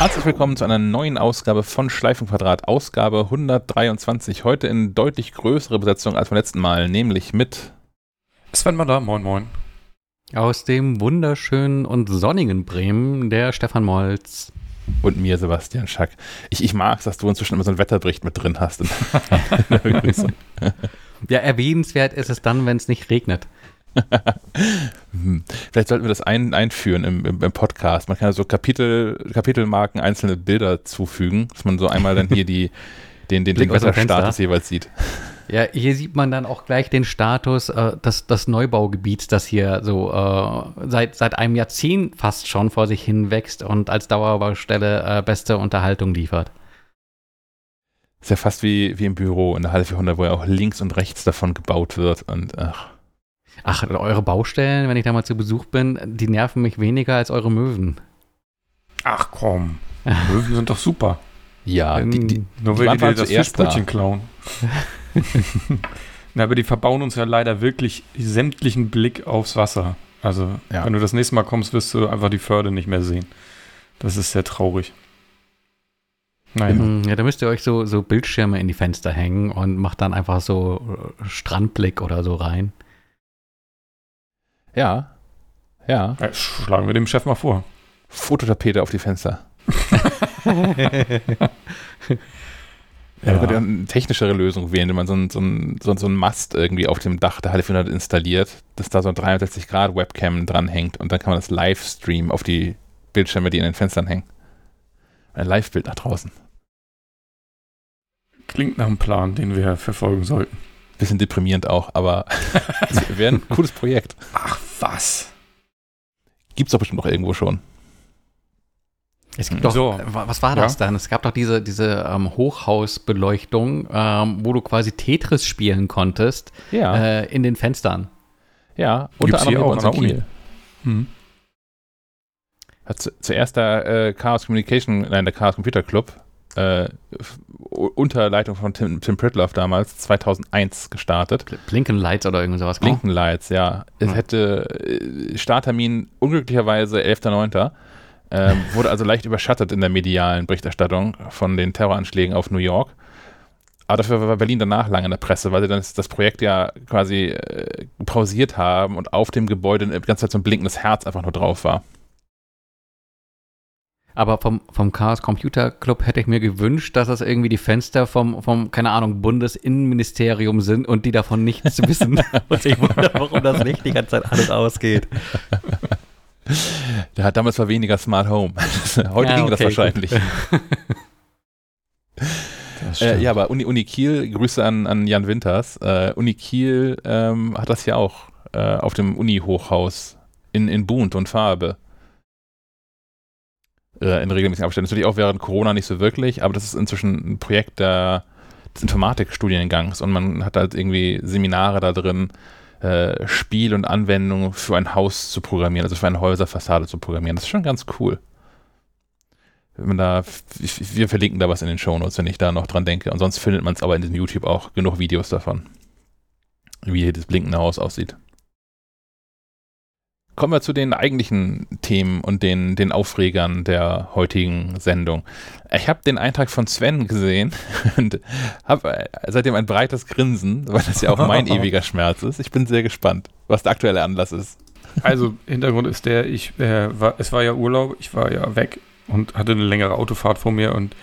Herzlich willkommen zu einer neuen Ausgabe von Schleifenquadrat, Ausgabe 123. Heute in deutlich größere Besetzung als beim letzten Mal, nämlich mit Sven da, moin moin. Aus dem wunderschönen und sonnigen Bremen, der Stefan Molz. Und mir, Sebastian Schack. Ich, ich mag es, dass du inzwischen immer so einen Wetterbericht mit drin hast. ja, erwähnenswert ist es dann, wenn es nicht regnet. Hm. Vielleicht sollten wir das ein, einführen im, im, im, Podcast. Man kann ja so Kapitel, Kapitelmarken einzelne Bilder zufügen, dass man so einmal dann hier die, den, den, den Wetterstatus jeweils sieht. Ja, hier sieht man dann auch gleich den Status äh, des, des Neubaugebiets, das hier so äh, seit, seit einem Jahrzehnt fast schon vor sich hin wächst und als Dauerbaustelle äh, beste Unterhaltung liefert. Ist ja fast wie, wie im Büro in der Halle 400, wo ja auch links und rechts davon gebaut wird und ach. Ach, eure Baustellen, wenn ich da mal zu Besuch bin, die nerven mich weniger als eure Möwen. Ach komm, Möwen sind doch super. Ja, die, die, nur weil die, die das Fischbrötchen da. klauen. Na, aber die verbauen uns ja leider wirklich sämtlichen Blick aufs Wasser. Also, ja. wenn du das nächste Mal kommst, wirst du einfach die Förde nicht mehr sehen. Das ist sehr traurig. Nein. Ja, da müsst ihr euch so, so Bildschirme in die Fenster hängen und macht dann einfach so Strandblick oder so rein. Ja. Ja. ja schlagen wir dem Chef mal vor. Fototapete auf die Fenster. Ja, man könnte eine technischere Lösung wählen, wenn man so einen so so, so ein Mast irgendwie auf dem Dach der Halle 400 installiert, dass da so ein 360 Grad Webcam dranhängt und dann kann man das live streamen auf die Bildschirme, die in den Fenstern hängen. Ein Live-Bild nach draußen. Klingt nach einem Plan, den wir verfolgen sollten. Bisschen deprimierend auch, aber wäre ein cooles Projekt. Ach was. Gibt's doch bestimmt noch irgendwo schon. Es gibt doch, so. was war das ja? dann? Es gab doch diese, diese ähm, Hochhausbeleuchtung, ähm, wo du quasi Tetris spielen konntest ja. äh, in den Fenstern. Ja, unter Gibt's anderem auch an der Uni. Hm. Hat zuerst der äh, Chaos Communication, nein, der Chaos Computer Club äh, unter Leitung von Tim, Tim Pritloff damals 2001 gestartet. Blinken Lights oder irgend sowas. Blinken Lights, ja. Es hm. hätte äh, Starttermin unglücklicherweise 11.09. Ähm, wurde also leicht überschattet in der medialen Berichterstattung von den Terroranschlägen auf New York. Aber dafür war Berlin danach lange in der Presse, weil sie dann das Projekt ja quasi äh, pausiert haben und auf dem Gebäude die ganze Zeit so ein blinkendes Herz einfach nur drauf war. Aber vom, vom Chaos Computer Club hätte ich mir gewünscht, dass das irgendwie die Fenster vom, vom keine Ahnung, Bundesinnenministerium sind und die davon nichts wissen. und ich wundere, warum das nicht die ganze Zeit alles ausgeht. Der hat damals war weniger Smart Home. Heute ja, ging okay, das wahrscheinlich. äh, ja, aber Uni, Uni Kiel, Grüße an, an Jan Winters. Äh, Uni Kiel ähm, hat das ja auch äh, auf dem Uni-Hochhaus in, in Bunt und Farbe. Äh, in regelmäßigen Abständen. Natürlich auch während Corona nicht so wirklich, aber das ist inzwischen ein Projekt der, des Informatikstudiengangs und man hat halt irgendwie Seminare da drin äh, Spiel und Anwendung für ein Haus zu programmieren, also für eine Häuserfassade zu programmieren. Das ist schon ganz cool. Da, wir verlinken da was in den Shownotes, wenn ich da noch dran denke. Und sonst findet man es aber in diesem YouTube auch genug Videos davon, wie hier das blinkende Haus aussieht kommen wir zu den eigentlichen Themen und den, den Aufregern der heutigen Sendung. Ich habe den Eintrag von Sven gesehen und habe seitdem ein breites Grinsen, weil das ja auch mein ewiger Schmerz ist. Ich bin sehr gespannt, was der aktuelle Anlass ist. Also Hintergrund ist der, ich äh, war, es war ja Urlaub, ich war ja weg und hatte eine längere Autofahrt vor mir und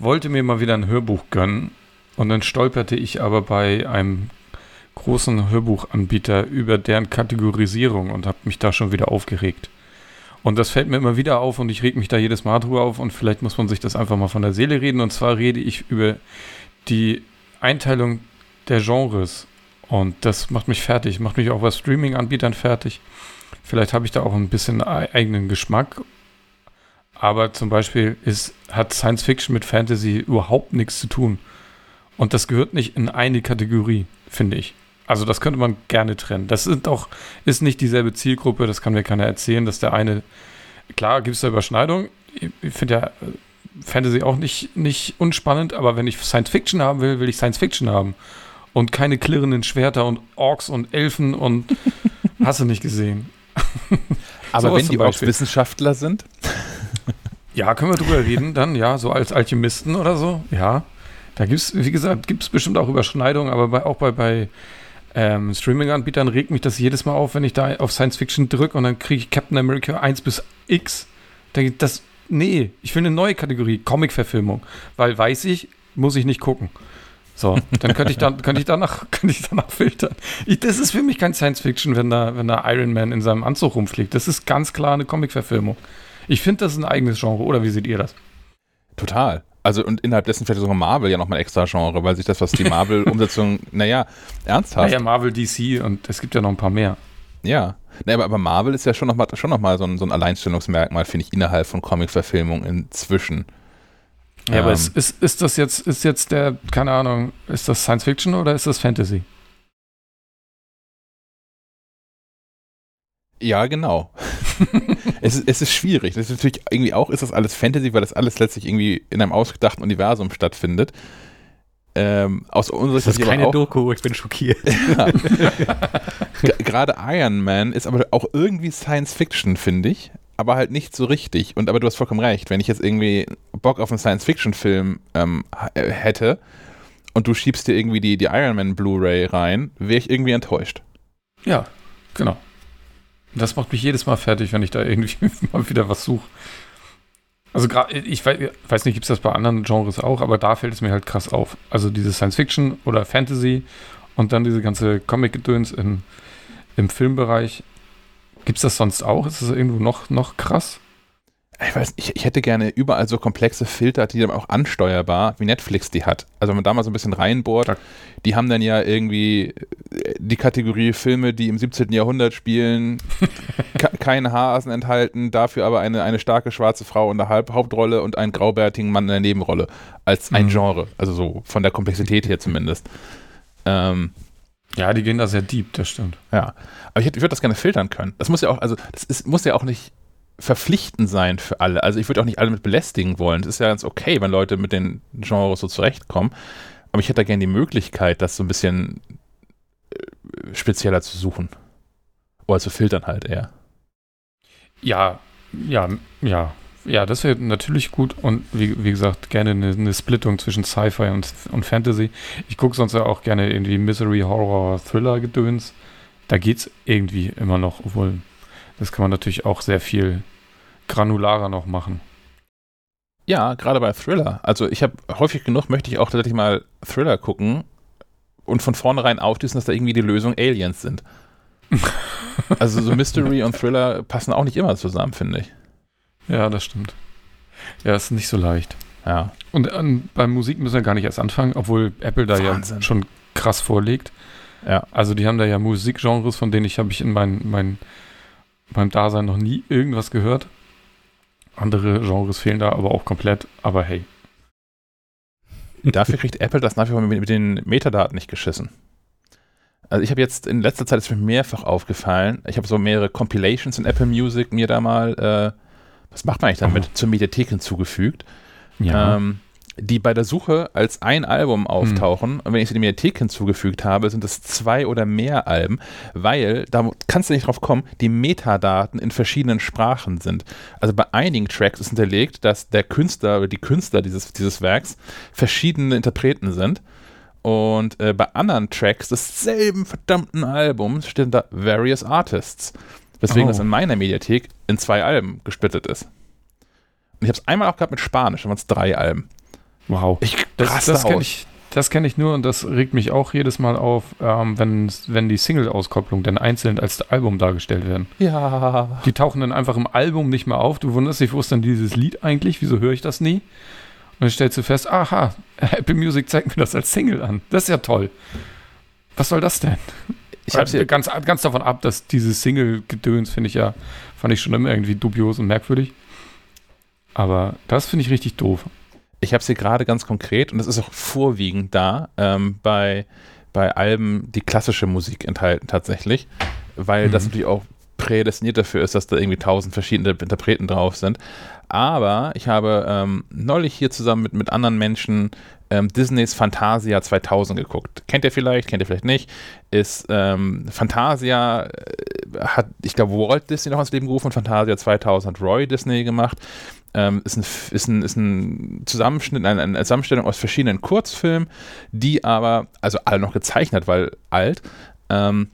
wollte mir mal wieder ein Hörbuch gönnen. Und dann stolperte ich aber bei einem großen Hörbuchanbieter über deren Kategorisierung und habe mich da schon wieder aufgeregt. Und das fällt mir immer wieder auf und ich reg mich da jedes Mal drüber auf und vielleicht muss man sich das einfach mal von der Seele reden. Und zwar rede ich über die Einteilung der Genres. Und das macht mich fertig, macht mich auch bei Streaming-Anbietern fertig. Vielleicht habe ich da auch ein bisschen eigenen Geschmack. Aber zum Beispiel ist, hat Science Fiction mit Fantasy überhaupt nichts zu tun. Und das gehört nicht in eine Kategorie, finde ich. Also das könnte man gerne trennen. Das sind auch, ist nicht dieselbe Zielgruppe, das kann mir keiner erzählen, dass der eine, klar gibt es da Überschneidung. Ich finde ja äh, Fantasy auch nicht, nicht unspannend, aber wenn ich Science Fiction haben will, will ich Science Fiction haben. Und keine klirrenden Schwerter und Orks und Elfen und hast du nicht gesehen. aber wenn die Orks Wissenschaftler sind? Ja, können wir drüber reden dann, ja, so als Alchemisten oder so, ja. Da gibt es, wie gesagt, gibt es bestimmt auch Überschneidungen, aber bei, auch bei, bei ähm, Streaming-Anbietern regt mich das jedes Mal auf, wenn ich da auf Science Fiction drücke und dann kriege ich Captain America 1 bis X. Denke ich, das, nee, ich will eine neue Kategorie, Comic-Verfilmung, weil weiß ich, muss ich nicht gucken. So, dann könnte ich, dann, könnte ich, danach, könnte ich danach filtern. Ich, das ist für mich kein Science Fiction, wenn da, wenn da Iron Man in seinem Anzug rumfliegt. Das ist ganz klar eine Comic-Verfilmung. Ich finde, das ist ein eigenes Genre, oder wie seht ihr das? Total. Also und innerhalb dessen vielleicht sogar Marvel ja nochmal ein extra Genre, weil sich das, was die Marvel-Umsetzung, naja, ernsthaft. Naja, Marvel, DC und es gibt ja noch ein paar mehr. Ja. Naja, aber, aber Marvel ist ja schon nochmal schon noch mal so, ein, so ein Alleinstellungsmerkmal, finde ich, innerhalb von Comic-Verfilmung inzwischen. Ja, ähm, aber ist, ist, ist das jetzt, ist jetzt der, keine Ahnung, ist das Science Fiction oder ist das Fantasy? Ja, genau. es, ist, es ist schwierig. Das ist natürlich irgendwie auch, ist das alles Fantasy, weil das alles letztlich irgendwie in einem ausgedachten Universum stattfindet. Ähm, aus unserer das ist keine auch, Doku, ich bin schockiert. Ja. Gerade Iron Man ist aber auch irgendwie Science Fiction, finde ich, aber halt nicht so richtig. Und aber du hast vollkommen recht, wenn ich jetzt irgendwie Bock auf einen Science Fiction Film ähm, äh, hätte und du schiebst dir irgendwie die, die Iron Man Blu-ray rein, wäre ich irgendwie enttäuscht. Ja, genau. Das macht mich jedes Mal fertig, wenn ich da irgendwie mal wieder was suche. Also ich weiß, weiß nicht, gibt es das bei anderen Genres auch, aber da fällt es mir halt krass auf. Also diese Science Fiction oder Fantasy und dann diese ganze Comic-Gedöns im, im Filmbereich. Gibt es das sonst auch? Ist das irgendwo noch, noch krass? Ich weiß, ich, ich, hätte gerne überall so komplexe Filter, die dann auch ansteuerbar, wie Netflix die hat. Also wenn man da mal so ein bisschen reinbohrt, ja. die haben dann ja irgendwie äh, die Kategorie Filme, die im 17. Jahrhundert spielen, keine Hasen enthalten, dafür aber eine, eine starke schwarze Frau in der Halb Hauptrolle und einen graubärtigen Mann in der Nebenrolle. Als ein mhm. Genre. Also so von der Komplexität her zumindest. Ähm, ja, die gehen da sehr deep, das stimmt. Ja, aber ich, ich würde das gerne filtern können. Das muss ja auch, also das ist, muss ja auch nicht verpflichtend sein für alle. Also ich würde auch nicht alle mit belästigen wollen. Es ist ja ganz okay, wenn Leute mit den Genres so zurechtkommen. Aber ich hätte da gerne die Möglichkeit, das so ein bisschen äh, spezieller zu suchen. Oder zu filtern halt eher. Ja, ja, ja. Ja, das wäre natürlich gut und wie, wie gesagt, gerne eine, eine Splittung zwischen Sci-Fi und, und Fantasy. Ich gucke sonst ja auch gerne irgendwie Misery, Horror, Thriller-Gedöns. Da geht es irgendwie immer noch, obwohl das kann man natürlich auch sehr viel granularer noch machen. Ja, gerade bei Thriller. Also ich habe häufig genug, möchte ich auch tatsächlich mal Thriller gucken und von vornherein aufschließen, dass da irgendwie die Lösung Aliens sind. also so Mystery und Thriller passen auch nicht immer zusammen, finde ich. Ja, das stimmt. Ja, ist nicht so leicht. Ja. Und ähm, bei Musik müssen wir gar nicht erst anfangen, obwohl Apple da Wahnsinn. ja schon krass vorlegt. Ja. Also die haben da ja Musikgenres, von denen ich habe ich in mein, mein, meinem Dasein noch nie irgendwas gehört. Andere Genres fehlen da aber auch komplett, aber hey. Dafür kriegt Apple das nach wie vor mit, mit den Metadaten nicht geschissen. Also ich habe jetzt in letzter Zeit ist mir mehrfach aufgefallen, ich habe so mehrere Compilations in Apple Music mir da mal, äh, was macht man eigentlich damit, oh. zur Mediathek hinzugefügt. Ja. Ähm, die bei der Suche als ein Album auftauchen. Hm. Und wenn ich sie in die Mediathek hinzugefügt habe, sind es zwei oder mehr Alben, weil, da kannst du nicht drauf kommen, die Metadaten in verschiedenen Sprachen sind. Also bei einigen Tracks ist hinterlegt, dass der Künstler oder die Künstler dieses, dieses Werks verschiedene Interpreten sind. Und äh, bei anderen Tracks desselben verdammten Albums stehen da Various Artists. Weswegen oh. das in meiner Mediathek in zwei Alben gesplittet ist. Und ich habe es einmal auch gehabt mit Spanisch, da waren es drei Alben. Wow. Ich, das das kenne ich, kenn ich nur und das regt mich auch jedes Mal auf, ähm, wenn, wenn die Single-Auskopplung dann einzeln als Album dargestellt werden. Ja. Die tauchen dann einfach im Album nicht mehr auf. Du wunderst dich, wo ist denn dieses Lied eigentlich? Wieso höre ich das nie? Und dann stellst du fest, aha, Apple Music zeigt mir das als Single an. Das ist ja toll. Was soll das denn? Ich habe ganz, ganz davon ab, dass dieses Single-Gedöns finde ich ja, fand ich schon immer irgendwie dubios und merkwürdig. Aber das finde ich richtig doof. Ich habe sie gerade ganz konkret, und das ist auch vorwiegend da, ähm, bei, bei Alben, die klassische Musik enthalten tatsächlich, weil mhm. das natürlich auch prädestiniert dafür ist, dass da irgendwie tausend verschiedene Interpreten drauf sind. Aber ich habe ähm, neulich hier zusammen mit, mit anderen Menschen ähm, Disneys Fantasia 2000 geguckt. Kennt ihr vielleicht, kennt ihr vielleicht nicht. Ist ähm, Fantasia, äh, hat, ich glaube, Walt Disney noch ins Leben gerufen und Fantasia 2000 hat Roy Disney gemacht Ähm, ist, ein, ist, ein, ist ein Zusammenschnitt, eine, eine Zusammenstellung aus verschiedenen Kurzfilmen, die aber, also alle noch gezeichnet, weil alt, ähm,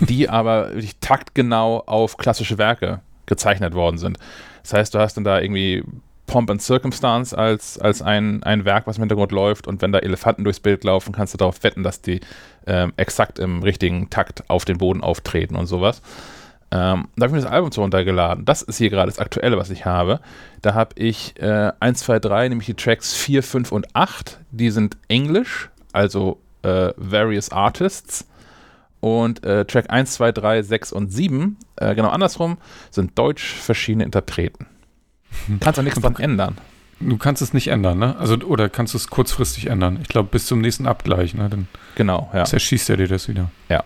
die aber wirklich taktgenau auf klassische Werke gezeichnet worden sind. Das heißt, du hast dann da irgendwie Pomp and Circumstance als, als ein, ein Werk, was im Hintergrund läuft und wenn da Elefanten durchs Bild laufen, kannst du darauf wetten, dass die ähm, exakt im richtigen Takt auf den Boden auftreten und sowas. Ähm, da habe ich mir das Album zu runtergeladen. Das ist hier gerade das Aktuelle, was ich habe. Da habe ich äh, 1, 2, 3, nämlich die Tracks 4, 5 und 8. Die sind Englisch, also äh, Various Artists. Und äh, Track 1, 2, 3, 6 und 7, äh, genau andersrum, sind deutsch verschiedene Interpreten. Kannst auch nichts dran ändern. Du kannst es nicht ändern, ne? Also, oder kannst du es kurzfristig ändern? Ich glaube, bis zum nächsten Abgleich, ne? Dann genau, ja. zerschießt er dir das wieder. Ja.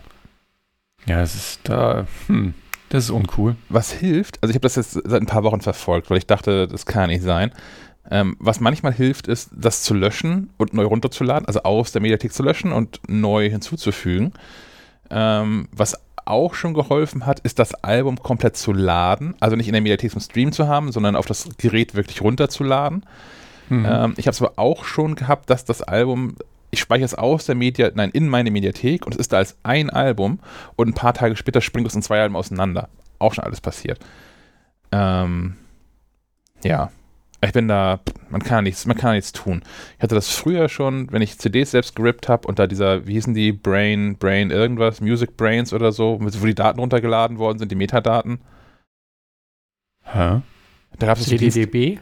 Ja, es ist da, hm, das ist uncool. Was hilft, also ich habe das jetzt seit ein paar Wochen verfolgt, weil ich dachte, das kann nicht sein. Ähm, was manchmal hilft, ist, das zu löschen und neu runterzuladen, also aus der Mediathek zu löschen und neu hinzuzufügen. Ähm, was auch schon geholfen hat, ist das Album komplett zu laden. Also nicht in der Mediathek zum Stream zu haben, sondern auf das Gerät wirklich runterzuladen. Mhm. Ähm, ich habe es aber auch schon gehabt, dass das Album, ich speichere es aus der Media, nein, in meine Mediathek und es ist da als ein Album und ein paar Tage später springt es in zwei Alben auseinander. Auch schon alles passiert. Ähm, ja. Ich bin da, man kann nichts, man kann nichts tun. Ich hatte das früher schon, wenn ich CDs selbst gerippt habe und da dieser, wie hießen die, Brain, Brain irgendwas, Music Brains oder so, wo die Daten runtergeladen worden sind, die Metadaten. Hä? Da gab es CDDB?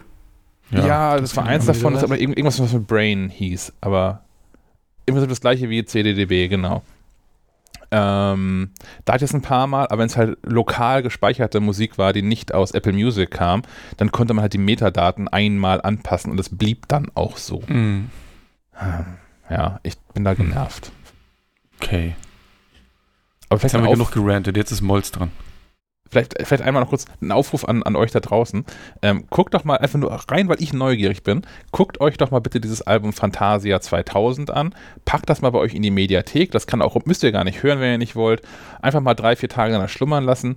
Ja, ja, das, das war eins davon, das aber irgendwas, was mit Brain hieß, aber immer das gleiche wie CDDB, genau. Ähm, da hatte ich es ein paar Mal, aber wenn es halt lokal gespeicherte Musik war, die nicht aus Apple Music kam, dann konnte man halt die Metadaten einmal anpassen und es blieb dann auch so. Mm. Ja, ich bin da genervt. Okay. Aber vielleicht jetzt haben wir genug gerantet, jetzt ist Molz dran vielleicht, vielleicht einmal noch kurz einen Aufruf an, an euch da draußen. Ähm, guckt doch mal einfach nur rein, weil ich neugierig bin. Guckt euch doch mal bitte dieses Album Fantasia 2000 an. Packt das mal bei euch in die Mediathek. Das kann auch, müsst ihr gar nicht hören, wenn ihr nicht wollt. Einfach mal drei, vier Tage danach schlummern lassen.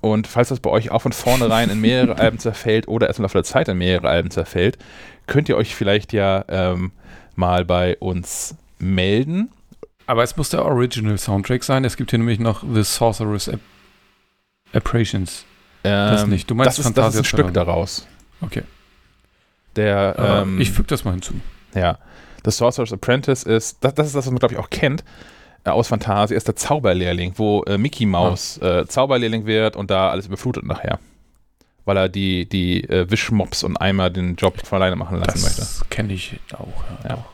Und falls das bei euch auch von vornherein in mehrere Alben zerfällt oder erst im Laufe der Zeit in mehrere Alben zerfällt, könnt ihr euch vielleicht ja ähm, mal bei uns melden. Aber es muss der Original Soundtrack sein. Es gibt hier nämlich noch The Sorcerer's Apprations. Ähm, das nicht. Du meinst das ist, das ist ein Stück daraus. Okay. Der, ähm, ich füge das mal hinzu. Ja. The Sorcerer's Apprentice ist, das, das ist das, was man, glaube ich, auch kennt äh, aus Fantasie, ist der Zauberlehrling, wo äh, Mickey Mouse ah. äh, Zauberlehrling wird und da alles überflutet nachher. Weil er die, die äh, Wischmops und Eimer den Job von alleine machen lassen das möchte. Das kenne ich auch. Ja. ja.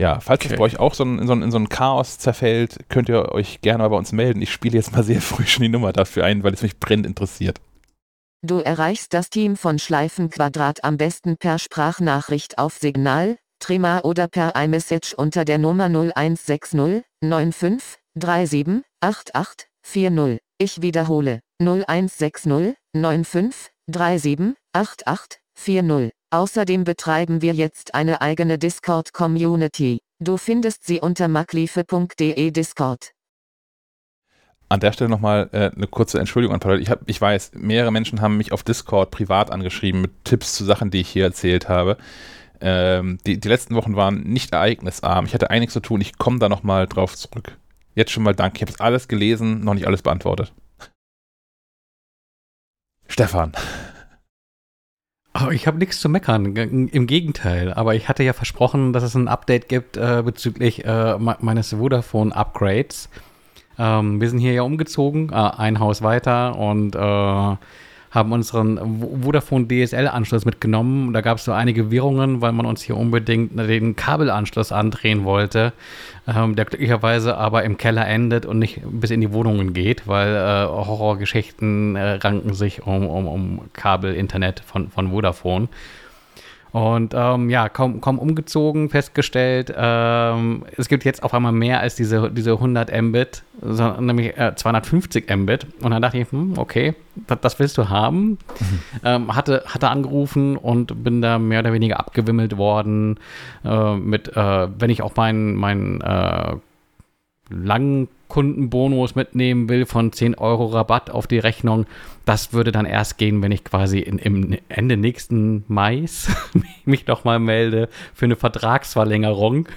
Ja, falls okay. es bei euch auch so in, so, in so ein Chaos zerfällt, könnt ihr euch gerne mal bei uns melden. Ich spiele jetzt mal sehr früh schon die Nummer dafür ein, weil es mich brennend interessiert. Du erreichst das Team von Schleifenquadrat am besten per Sprachnachricht auf Signal, Trima oder per iMessage unter der Nummer 0160 95 37 88 40. Ich wiederhole 0160 95 37 88 40. Außerdem betreiben wir jetzt eine eigene Discord-Community. Du findest sie unter makliefe.de Discord. An der Stelle nochmal äh, eine kurze Entschuldigung an Paul. Ich, hab, ich weiß, mehrere Menschen haben mich auf Discord privat angeschrieben mit Tipps zu Sachen, die ich hier erzählt habe. Ähm, die, die letzten Wochen waren nicht ereignisarm. Ich hatte einiges zu tun. Ich komme da nochmal drauf zurück. Jetzt schon mal danke. Ich habe es alles gelesen, noch nicht alles beantwortet. Stefan. Oh, ich habe nichts zu meckern, im Gegenteil. Aber ich hatte ja versprochen, dass es ein Update gibt äh, bezüglich äh, meines Vodafone-Upgrades. Ähm, wir sind hier ja umgezogen, äh, ein Haus weiter und äh, haben unseren Vodafone DSL-Anschluss mitgenommen. Da gab es so einige Wirrungen, weil man uns hier unbedingt den Kabelanschluss andrehen wollte, ähm, der glücklicherweise aber im Keller endet und nicht bis in die Wohnungen geht, weil äh, Horrorgeschichten äh, ranken sich um, um, um Kabel-Internet von, von Vodafone. Und ähm, ja, kaum, kaum umgezogen, festgestellt, ähm, es gibt jetzt auf einmal mehr als diese, diese 100 Mbit, sondern nämlich äh, 250 Mbit. Und dann dachte ich, hm, okay, das, das, willst du haben. Mhm. Ähm, hatte, hatte angerufen und bin da mehr oder weniger abgewimmelt worden äh, mit, äh, wenn ich auch meinen mein, äh, langen Kundenbonus mitnehmen will von 10 Euro Rabatt auf die Rechnung, das würde dann erst gehen, wenn ich quasi in, im Ende nächsten Mais mich nochmal melde für eine Vertragsverlängerung.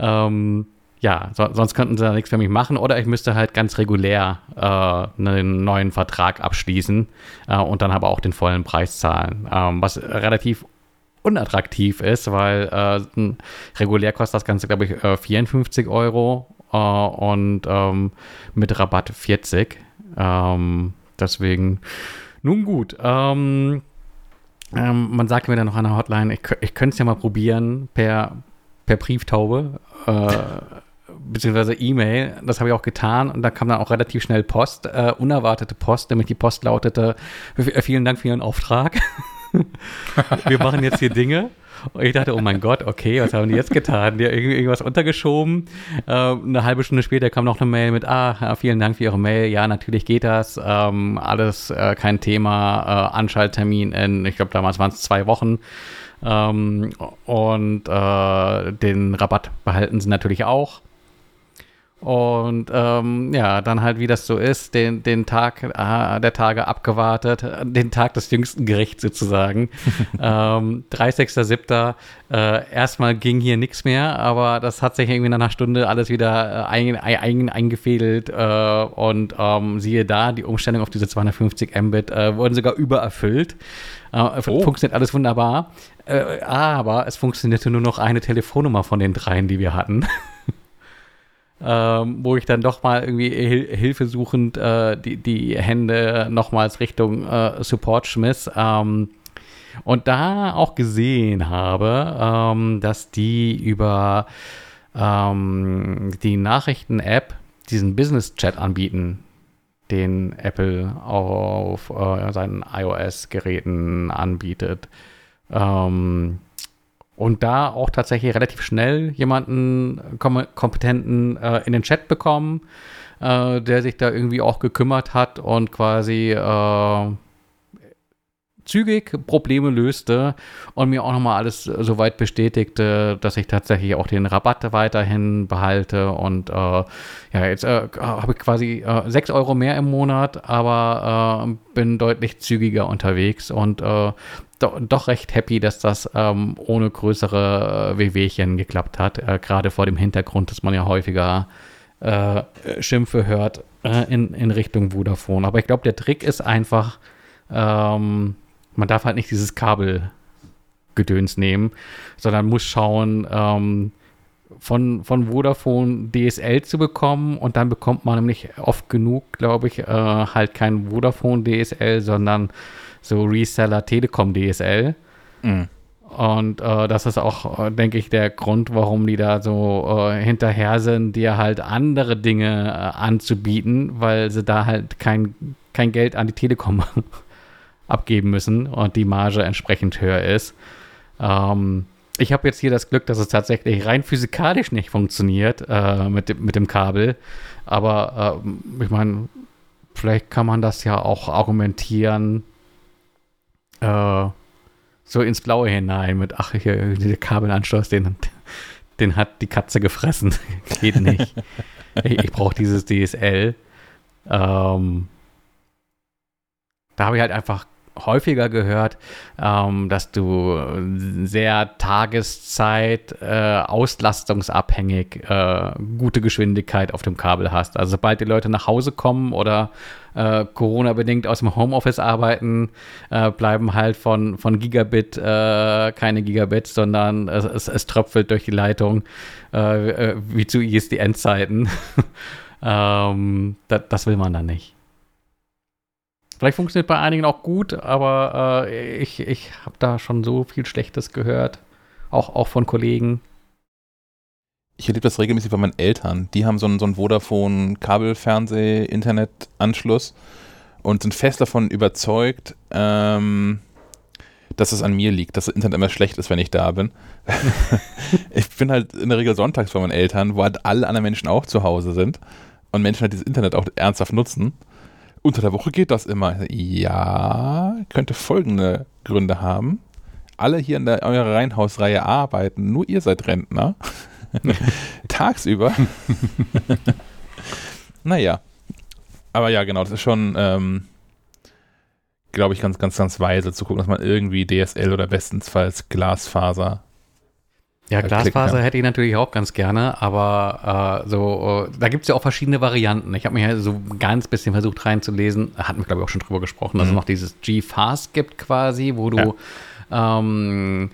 Ähm, ja, so, sonst könnten sie da nichts für mich machen. Oder ich müsste halt ganz regulär äh, einen neuen Vertrag abschließen äh, und dann aber auch den vollen Preis zahlen, ähm, was relativ unattraktiv ist, weil äh, regulär kostet das Ganze, glaube ich, 54 äh, Euro und ähm, mit Rabatt 40. Ähm, deswegen, nun gut. Ähm, ähm, man sagte mir dann noch an der Hotline, ich, ich könnte es ja mal probieren per, per Brieftaube. Äh, beziehungsweise E-Mail. Das habe ich auch getan und da kam dann auch relativ schnell Post, äh, unerwartete Post, nämlich die Post lautete, vielen Dank für Ihren Auftrag. Wir machen jetzt hier Dinge. Und ich dachte, oh mein Gott, okay, was haben die jetzt getan? Die haben irgendwas untergeschoben. Äh, eine halbe Stunde später kam noch eine Mail mit, ah, vielen Dank für Ihre Mail. Ja, natürlich geht das. Ähm, alles äh, kein Thema. Äh, Anschalttermin in, ich glaube, damals waren es zwei Wochen. Ähm, und äh, den Rabatt behalten sie natürlich auch. Und ähm, ja, dann halt, wie das so ist, den, den Tag äh, der Tage abgewartet, den Tag des jüngsten Gerichts sozusagen. ähm, 30.07. Äh, erstmal ging hier nichts mehr, aber das hat sich irgendwie nach einer Stunde alles wieder äh, ein, ein, eingefädelt äh, und ähm, siehe da, die Umstellung auf diese 250 Mbit äh, wurden sogar übererfüllt. Äh, oh. Funktioniert alles wunderbar, äh, aber es funktionierte nur noch eine Telefonnummer von den dreien, die wir hatten ähm, wo ich dann doch mal irgendwie hil hilfesuchend äh, die, die Hände nochmals Richtung äh, Support schmiss. Ähm, und da auch gesehen habe, ähm, dass die über ähm, die Nachrichten-App diesen Business-Chat anbieten, den Apple auf äh, seinen iOS-Geräten anbietet. Ähm, und da auch tatsächlich relativ schnell jemanden kom kompetenten äh, in den Chat bekommen, äh, der sich da irgendwie auch gekümmert hat und quasi äh, zügig Probleme löste und mir auch nochmal alles soweit bestätigte, dass ich tatsächlich auch den Rabatt weiterhin behalte und äh, ja, jetzt äh, habe ich quasi äh, 6 Euro mehr im Monat, aber äh, bin deutlich zügiger unterwegs und äh, do, doch recht happy, dass das ähm, ohne größere äh, Wehwehchen geklappt hat. Äh, Gerade vor dem Hintergrund, dass man ja häufiger Schimpfe hört in, in Richtung Vodafone. Aber ich glaube, der Trick ist einfach, ähm, man darf halt nicht dieses Kabelgedöns nehmen, sondern muss schauen, ähm, von, von Vodafone DSL zu bekommen und dann bekommt man nämlich oft genug, glaube ich, äh, halt kein Vodafone DSL, sondern so Reseller Telekom DSL. Mhm. Und äh, das ist auch, äh, denke ich, der Grund, warum die da so äh, hinterher sind, dir halt andere Dinge äh, anzubieten, weil sie da halt kein, kein Geld an die Telekom abgeben müssen und die Marge entsprechend höher ist. Ähm, ich habe jetzt hier das Glück, dass es tatsächlich rein physikalisch nicht funktioniert äh, mit, dem, mit dem Kabel. Aber äh, ich meine, vielleicht kann man das ja auch argumentieren, äh, so ins Blaue hinein mit, ach, hier, dieser Kabelanschluss, den, den hat die Katze gefressen. Geht nicht. ich, ich brauche dieses DSL. Ähm, da habe ich halt einfach häufiger gehört, ähm, dass du sehr Tageszeit, äh, auslastungsabhängig äh, gute Geschwindigkeit auf dem Kabel hast. Also sobald die Leute nach Hause kommen oder äh, Corona-bedingt aus dem Homeoffice arbeiten, äh, bleiben halt von, von Gigabit äh, keine Gigabit, sondern es, es, es, tröpfelt durch die Leitung, äh, wie zu ISDN-Zeiten. ähm, das, das will man dann nicht. Vielleicht funktioniert bei einigen auch gut, aber äh, ich, ich habe da schon so viel Schlechtes gehört. Auch, auch von Kollegen. Ich erlebe das regelmäßig bei meinen Eltern. Die haben so einen, so einen Vodafone Kabelfernseh, Internetanschluss und sind fest davon überzeugt, ähm, dass es an mir liegt, dass das Internet immer schlecht ist, wenn ich da bin. ich bin halt in der Regel sonntags bei meinen Eltern, wo halt alle anderen Menschen auch zu Hause sind und Menschen halt dieses Internet auch ernsthaft nutzen. Unter der Woche geht das immer. Ja, könnte folgende Gründe haben. Alle hier in der, eurer Reihenhausreihe arbeiten, nur ihr seid Rentner. Tagsüber. Naja. Aber ja, genau, das ist schon, ähm, glaube ich, ganz, ganz, ganz weise zu gucken, dass man irgendwie DSL oder bestenfalls Glasfaser Ja, Äh, klicken Glasfaser kann. hätte ich natürlich auch ganz gerne, aber äh, so, äh, da gibt es ja auch verschiedene Varianten. Ich habe mir ja so ein ganz bisschen versucht reinzulesen, hatten wir, glaube ich, auch schon drüber gesprochen, dass es Mhm. noch dieses G-Fast gibt quasi, wo du ähm,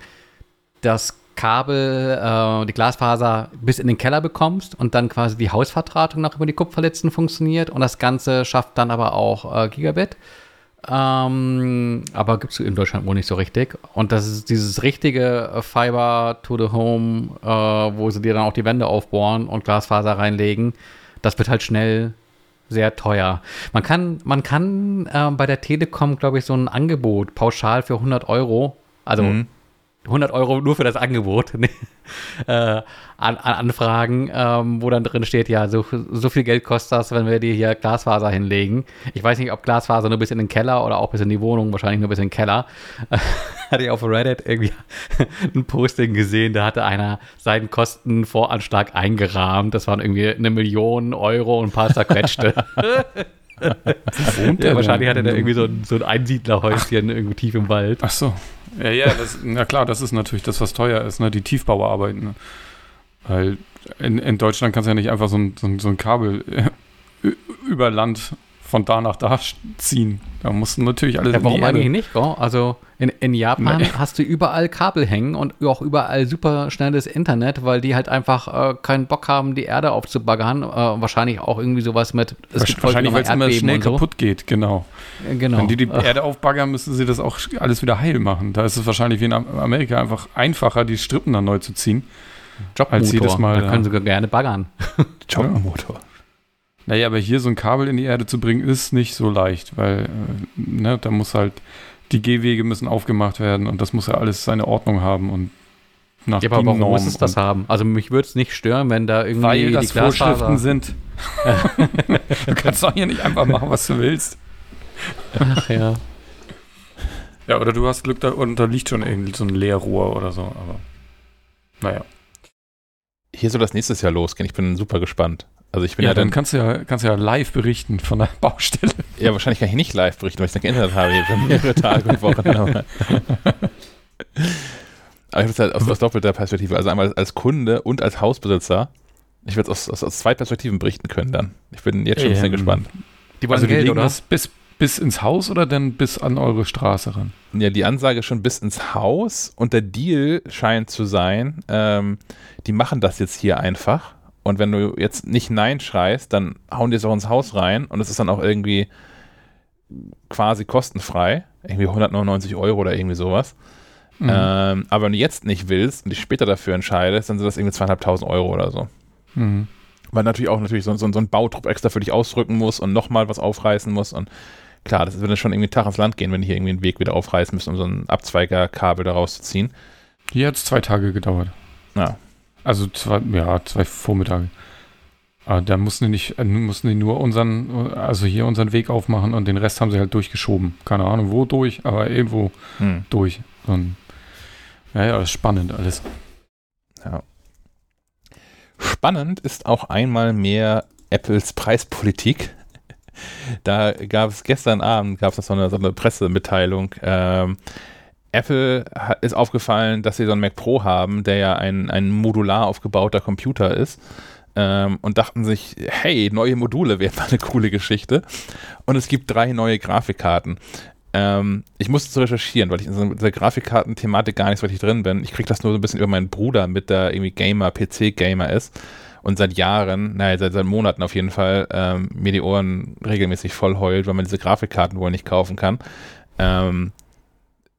das Kabel, äh, die Glasfaser bis in den Keller bekommst und dann quasi die Hausvertratung noch über die Kupferlitzen funktioniert und das Ganze schafft dann aber auch äh, Gigabit. Ähm, aber gibt es in Deutschland wohl nicht so richtig. Und das ist dieses richtige äh, Fiber to the Home, äh, wo sie dir dann auch die Wände aufbohren und Glasfaser reinlegen. Das wird halt schnell sehr teuer. Man kann, man kann äh, bei der Telekom, glaube ich, so ein Angebot pauschal für 100 Euro, also Mhm. 100 Euro nur für das Angebot, ne, äh, an, an Anfragen, ähm, wo dann drin steht, ja, so, so viel Geld kostet das, wenn wir dir hier Glasfaser hinlegen. Ich weiß nicht, ob Glasfaser nur bis in den Keller oder auch bis in die Wohnung, wahrscheinlich nur bis in den Keller. hatte ich auf Reddit irgendwie ein Posting gesehen, da hatte einer seinen Kostenvoranschlag eingerahmt. Das waren irgendwie eine Million Euro und ein paar zerquetschte. Wohnt ja, wahrscheinlich hat er da irgendwie so ein, so ein Einsiedlerhäuschen irgendwo tief im Wald. Ach so. Ja, ja, das, na klar, das ist natürlich das, was teuer ist, ne? die Tiefbauarbeiten. Ne? Weil in, in Deutschland kannst du ja nicht einfach so ein, so ein, so ein Kabel äh, über Land von da nach da ziehen. Da musst du natürlich alles Ja, warum eigentlich nicht? Gell? Also in, in Japan Nee. hast du überall Kabel hängen und auch überall super schnelles Internet, weil die halt einfach äh, keinen Bock haben, die Erde aufzubaggern. Äh, wahrscheinlich auch irgendwie sowas mit. Es Wahrscheinlich, weil es immer schnell so. kaputt geht, genau. Äh, Genau. Wenn die die Äh, Erde aufbaggern, müssen sie das auch alles wieder heil machen. Da ist es wahrscheinlich wie in Am- Amerika einfach einfacher, die Strippen dann neu zu ziehen. als sie das mal da können sie gerne baggern. Joggenmotor. Naja, aber hier so ein Kabel in die Erde zu bringen, ist nicht so leicht, weil äh, ne, da muss halt, die Gehwege müssen aufgemacht werden und das muss ja alles seine Ordnung haben und nach Ja, aber warum DIN-Norm muss es das haben? Also mich würde es nicht stören, wenn da irgendwie Weil die das Vorschriften Glasfaser... sind. du kannst doch hier nicht einfach machen, was du willst. Ach ja. Ja, oder du hast Glück, da, und da liegt schon irgendwie so ein Leerrohr oder so, aber naja. Hier soll das nächstes Jahr losgehen. Ich bin super gespannt. Also ich bin Ja, ja, dann dann, kannst du ja, kannst du ja live berichten von der Baustelle. ja wahrscheinlich kann ich nicht live berichten, weil ich dann geändert habe hier für mehrere Tage und Wochen. Aber, aber ich es halt aus, aus doppelter Perspektive. Also einmal als Kunde und als Hausbesitzer. Ich werde aus, aus, aus zwei Perspektiven berichten können dann. Ich bin jetzt schon ein bisschen Ähm, gespannt. Die wollen Also Geld, oder? das bis, bis ins Haus oder dann bis an eure Straße ran? Ja, die Ansage schon bis ins Haus und der Deal scheint zu sein, ähm, die machen das jetzt hier einfach. Und wenn du jetzt nicht Nein schreist, dann hauen die es auch ins Haus rein und es ist dann auch irgendwie quasi kostenfrei. Irgendwie 199 Euro oder irgendwie sowas. Mhm. Ähm, aber wenn du jetzt nicht willst und dich später dafür entscheidest, dann sind das irgendwie zweieinhalbtausend Euro oder so. Mhm. Weil natürlich auch natürlich so, so, so ein Bautrupp extra für dich ausrücken muss und nochmal was aufreißen muss. Und klar, das würde schon irgendwie einen Tag ins Land gehen, wenn die hier irgendwie einen Weg wieder aufreißen müssen, um so ein Abzweigerkabel da rauszuziehen. Hier hat es zwei Tage gedauert. Ja. Also zwei, ja, zwei Vormittage. Aber da mussten die nicht, äh, mussten die nur unseren, also hier unseren Weg aufmachen und den Rest haben sie halt durchgeschoben. Keine Ahnung wo durch, aber irgendwo Hm. durch. Und, ja, ja, spannend alles. Spannend ist auch einmal mehr Apples Preispolitik. Da gab es gestern Abend gab es so eine, so eine Pressemitteilung. Ähm, Apple ist aufgefallen, dass sie so einen Mac Pro haben, der ja ein, ein modular aufgebauter Computer ist. Ähm, und dachten sich, hey, neue Module wären mal eine coole Geschichte. Und es gibt drei neue Grafikkarten. Ähm, ich musste zu recherchieren, weil ich in so dieser Grafikkarten-Thematik gar nicht so richtig drin bin. Ich kriege das nur so ein bisschen über meinen Bruder mit, der irgendwie Gamer, PC-Gamer ist und seit Jahren, naja, seit, seit Monaten auf jeden Fall, ähm, mir die Ohren regelmäßig voll heult, weil man diese Grafikkarten wohl nicht kaufen kann. Ähm,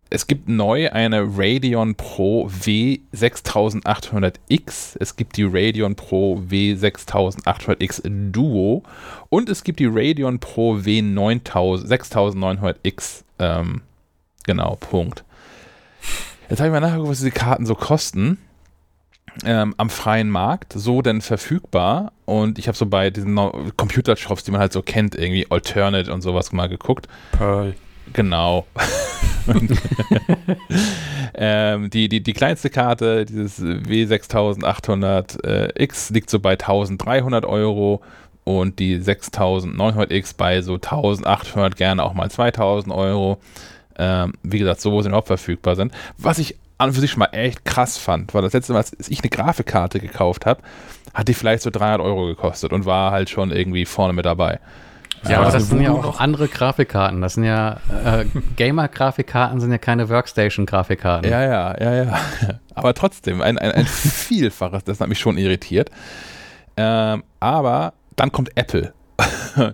es gibt neu eine Radeon Pro W6800X, es gibt die Radeon Pro W6800X Duo und es gibt die Radeon Pro W6900X. Ähm, genau, Punkt. Jetzt habe ich mal nachgeguckt, was diese Karten so kosten. Ähm, am freien Markt, so denn verfügbar. Und ich habe so bei diesen Neu- Computershops, die man halt so kennt, irgendwie Alternate und sowas mal geguckt. Pearl. Genau. ähm, die, die, die kleinste Karte, dieses W6800X, liegt so bei 1300 Euro. und die 6900X bei so 1800, gerne auch mal 2000 Euro. Ähm, wie gesagt, so wo sie überhaupt verfügbar sind. Was ich an und für sich schon mal echt krass fand, weil das letzte Mal, als ich eine Grafikkarte gekauft habe, hat die vielleicht so 300 Euro gekostet und war halt schon irgendwie vorne mit dabei. Ja, aber das sind ja auch andere Grafikkarten. Das sind ja äh, Gamer-Grafikkarten sind ja keine Workstation-Grafikkarten. Ja, ja, ja, ja. Aber trotzdem, ein, ein, ein Vielfaches, das hat mich schon irritiert. Ähm, aber dann kommt Apple.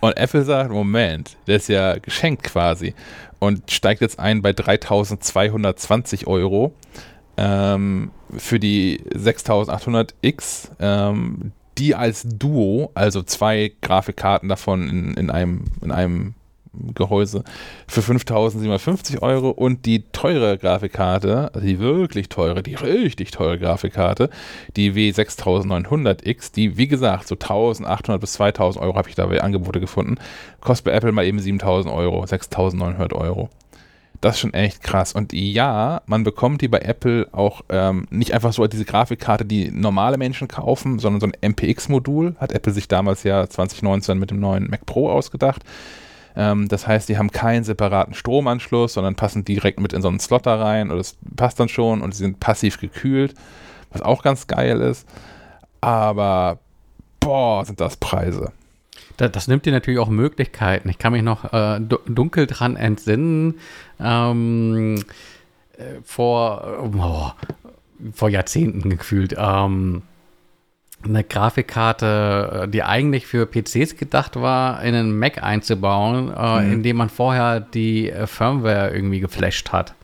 und Apple sagt, Moment, der ist ja geschenkt quasi. Und steigt jetzt ein bei 3220 Euro ähm, für die 6800X. Ähm, die als Duo, also zwei Grafikkarten davon in, in, einem, in einem Gehäuse, für 5.750 Euro und die teure Grafikkarte, also die wirklich teure, die richtig teure Grafikkarte, die W6900X, die wie gesagt so 1.800 bis 2.000 Euro habe ich da bei Angebote gefunden, kostet bei Apple mal eben 7.000 Euro, 6.900 Euro. Das ist schon echt krass. Und ja, man bekommt die bei Apple auch ähm, nicht einfach so diese Grafikkarte, die normale Menschen kaufen, sondern so ein MPX-Modul. Hat Apple sich damals ja 2019 mit dem neuen Mac Pro ausgedacht. Ähm, das heißt, die haben keinen separaten Stromanschluss, sondern passen direkt mit in so einen Slot da rein und das passt dann schon und sie sind passiv gekühlt, was auch ganz geil ist. Aber boah, sind das Preise. Das, das, nimmt dir natürlich auch Möglichkeiten. Ich kann mich noch äh, dunkel dran entsinnen. Ähm, äh, vor, oh, vor Jahrzehnten gefühlt. Ähm, eine Grafikkarte, äh, die eigentlich für PCs gedacht war, in einen Mac einzubauen, äh, mhm. indem man vorher die äh, Firmware irgendwie geflasht hat.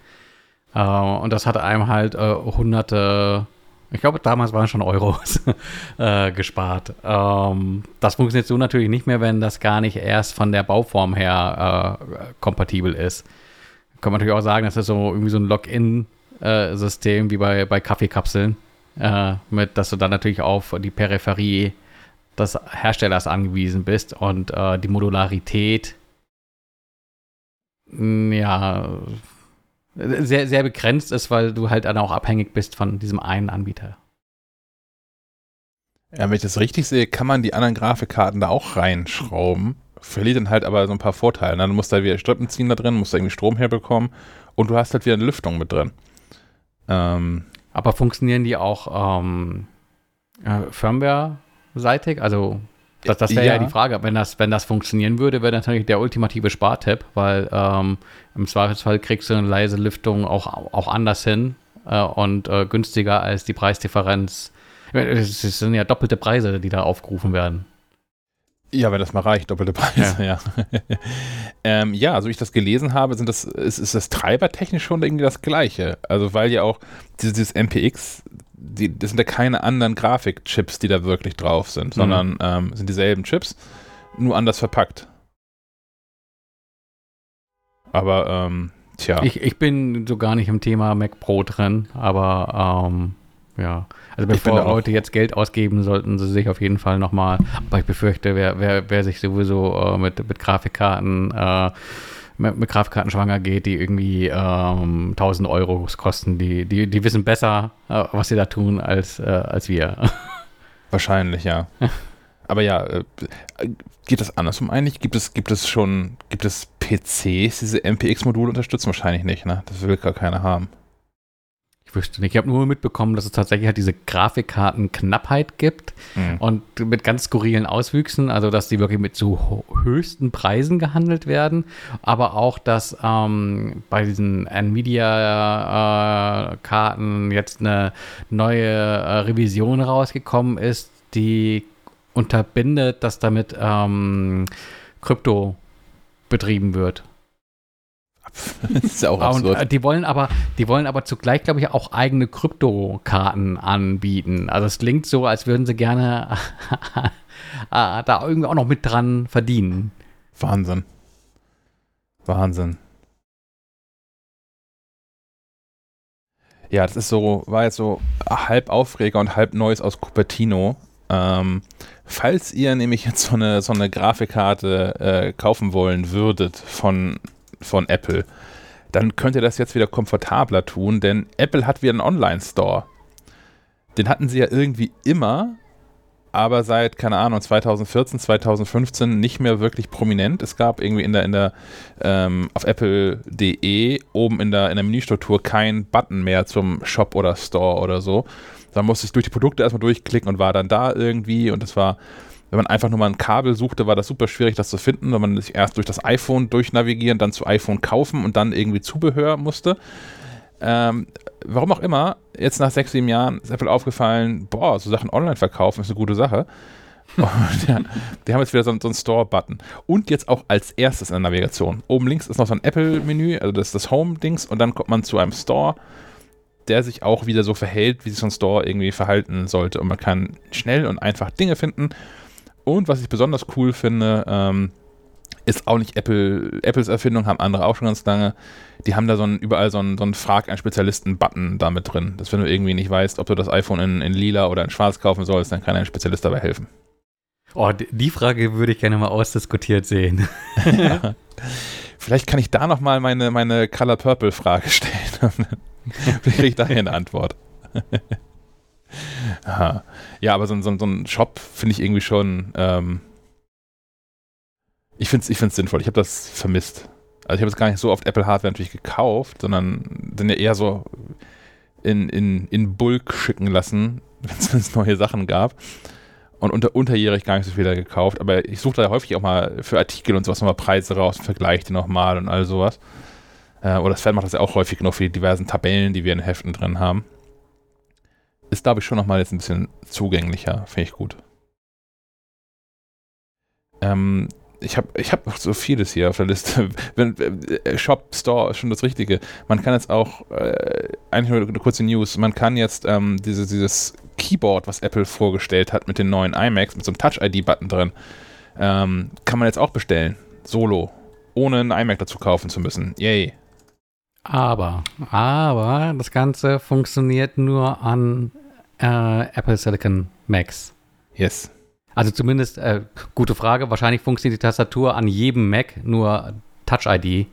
Äh, und das hat einem halt hunderte ich glaube, damals waren schon Euros äh, gespart. Ähm, das funktioniert so natürlich nicht mehr, wenn das gar nicht erst von der Bauform her äh, kompatibel ist. Kann man natürlich auch sagen, das ist so irgendwie so ein Login-System wie bei, bei Kaffeekapseln, äh, mit, dass du dann natürlich auf die Peripherie des Herstellers angewiesen bist und äh, die Modularität ja sehr, sehr begrenzt ist, weil du halt dann auch abhängig bist von diesem einen Anbieter. Ja, wenn ich das richtig sehe, kann man die anderen Grafikkarten da auch reinschrauben. Verliert dann halt aber so ein paar Vorteile. Ne? Du musst da wieder Strippen ziehen da drin, musst da irgendwie Strom herbekommen und du hast halt wieder eine Lüftung mit drin. Ähm, aber funktionieren die auch ähm, äh, Firmware-seitig? Also das, das wäre ja. ja. die Frage. Wenn das, wenn das funktionieren würde, wäre natürlich der ultimative Spartipp, weil ähm, im Zweifelsfall kriegst du eine leise Lüftung auch, auch anders hin äh, und äh, günstiger als die Preisdifferenz. Es sind ja doppelte Preise, die da aufgerufen werden. Ja, wenn das mal reicht, doppelte Preise, ja. Ja, ähm, ja so wie ich das gelesen habe, sind das, ist, ist das treibertechnisch schon irgendwie das Gleiche. Also weil ja auch dieses MPX die, das sind ja keine anderen Grafikchips, die da wirklich drauf sind, mhm. sondern ähm, sind dieselben Chips, nur anders verpackt. Aber, ähm, tja. Ich, ich bin so gar nicht im Thema Mac Pro drin, aber, ähm, ja. Also bevor Leute jetzt Geld ausgeben, sollten sie sich auf jeden Fall nochmal, aber ich befürchte, wer, wer, wer sich sowieso äh, mit, mit Grafikkarten äh, mit, mit Grafikkarten schwanger geht, die irgendwie ähm, 1000 Euro kosten. Die, die, die wissen besser, äh, was sie da tun, als, äh, als wir. Wahrscheinlich, ja. Aber ja, äh, geht das andersrum eigentlich? Gibt es, gibt es schon, gibt es PCs, die diese MPX-Module unterstützen? Wahrscheinlich nicht, ne? Das will gar keiner haben. Ich wüsste nicht. Ich habe nur mitbekommen, dass es tatsächlich halt diese Grafikkartenknappheit gibt mhm. und mit ganz skurrilen Auswüchsen, also dass die wirklich mit so höchsten Preisen gehandelt werden, aber auch, dass ähm, bei diesen Nvidia-Karten äh, jetzt eine neue äh, Revision rausgekommen ist, die unterbindet, dass damit ähm, Krypto betrieben wird. Das ist ja auch absurd. Und, äh, die wollen aber, die wollen aber zugleich, glaube ich, auch eigene Kryptokarten anbieten. Also es klingt so, als würden sie gerne äh, da irgendwie auch noch mit dran verdienen. Wahnsinn. Wahnsinn. Ja, das ist so, war jetzt so halb Aufreger und halb Neues aus Cupertino. Ähm, falls ihr nämlich jetzt so eine, so eine Grafikkarte äh, kaufen wollen würdet von von Apple, dann könnt ihr das jetzt wieder komfortabler tun, denn Apple hat wieder einen Online-Store. Den hatten sie ja irgendwie immer, aber seit, keine Ahnung, 2014, 2015 nicht mehr wirklich prominent. Es gab irgendwie in der, in der, ähm, auf apple.de oben in der, in der Menüstruktur keinen Button mehr zum Shop oder Store oder so. Da musste ich durch die Produkte erstmal durchklicken und war dann da irgendwie und das war, wenn man einfach nur mal ein Kabel suchte, war das super schwierig, das zu finden, weil man sich erst durch das iPhone durchnavigieren, dann zu iPhone kaufen und dann irgendwie Zubehör musste. Ähm, warum auch immer, jetzt nach sechs, sieben Jahren ist Apple aufgefallen, boah, so Sachen online verkaufen ist eine gute Sache. Und ja, die haben jetzt wieder so, so einen Store-Button. Und jetzt auch als erstes in der Navigation. Oben links ist noch so ein Apple-Menü, also das ist das Home-Dings, und dann kommt man zu einem Store, der sich auch wieder so verhält, wie sich so ein Store irgendwie verhalten sollte. Und man kann schnell und einfach Dinge finden. Und was ich besonders cool finde, ähm, ist auch nicht Apple, Apples Erfindung, haben andere auch schon ganz lange. Die haben da so ein, überall so einen, so einen Frag einen Spezialisten-Button da mit drin. Dass wenn du irgendwie nicht weißt, ob du das iPhone in, in lila oder in schwarz kaufen sollst, dann kann ein Spezialist dabei helfen. Oh, die Frage würde ich gerne mal ausdiskutiert sehen. ja. Vielleicht kann ich da nochmal meine, meine Color Purple Frage stellen. Vielleicht kriege ich daher eine Antwort. ja, aber so, so, so ein Shop finde ich irgendwie schon. Ähm, ich finde es ich find's sinnvoll. Ich habe das vermisst. Also ich habe jetzt gar nicht so oft Apple Hardware natürlich gekauft, sondern dann ja eher so in, in, in Bulk schicken lassen, wenn es neue Sachen gab. Und unter, unterjährig gar nicht so viel da gekauft. Aber ich suche da häufig auch mal für Artikel und sowas nochmal Preise raus, vergleiche die nochmal und all sowas. Äh, oder Sven macht das ja auch häufig noch für die diversen Tabellen, die wir in Heften drin haben. Ist, glaube ich, schon nochmal jetzt ein bisschen zugänglicher. Finde ich gut. Ähm, ich habe ich hab noch so vieles hier auf der Liste. Wenn, äh, Shop, Store ist schon das Richtige. Man kann jetzt auch, äh, eigentlich nur eine kurze News, man kann jetzt ähm, diese, dieses Keyboard, was Apple vorgestellt hat mit den neuen iMacs, mit so einem Touch-ID-Button drin, ähm, kann man jetzt auch bestellen. Solo. Ohne einen iMac dazu kaufen zu müssen. Yay. Aber, aber das Ganze funktioniert nur an äh, Apple Silicon Macs. Yes. Also zumindest, äh, gute Frage, wahrscheinlich funktioniert die Tastatur an jedem Mac, nur Touch ID.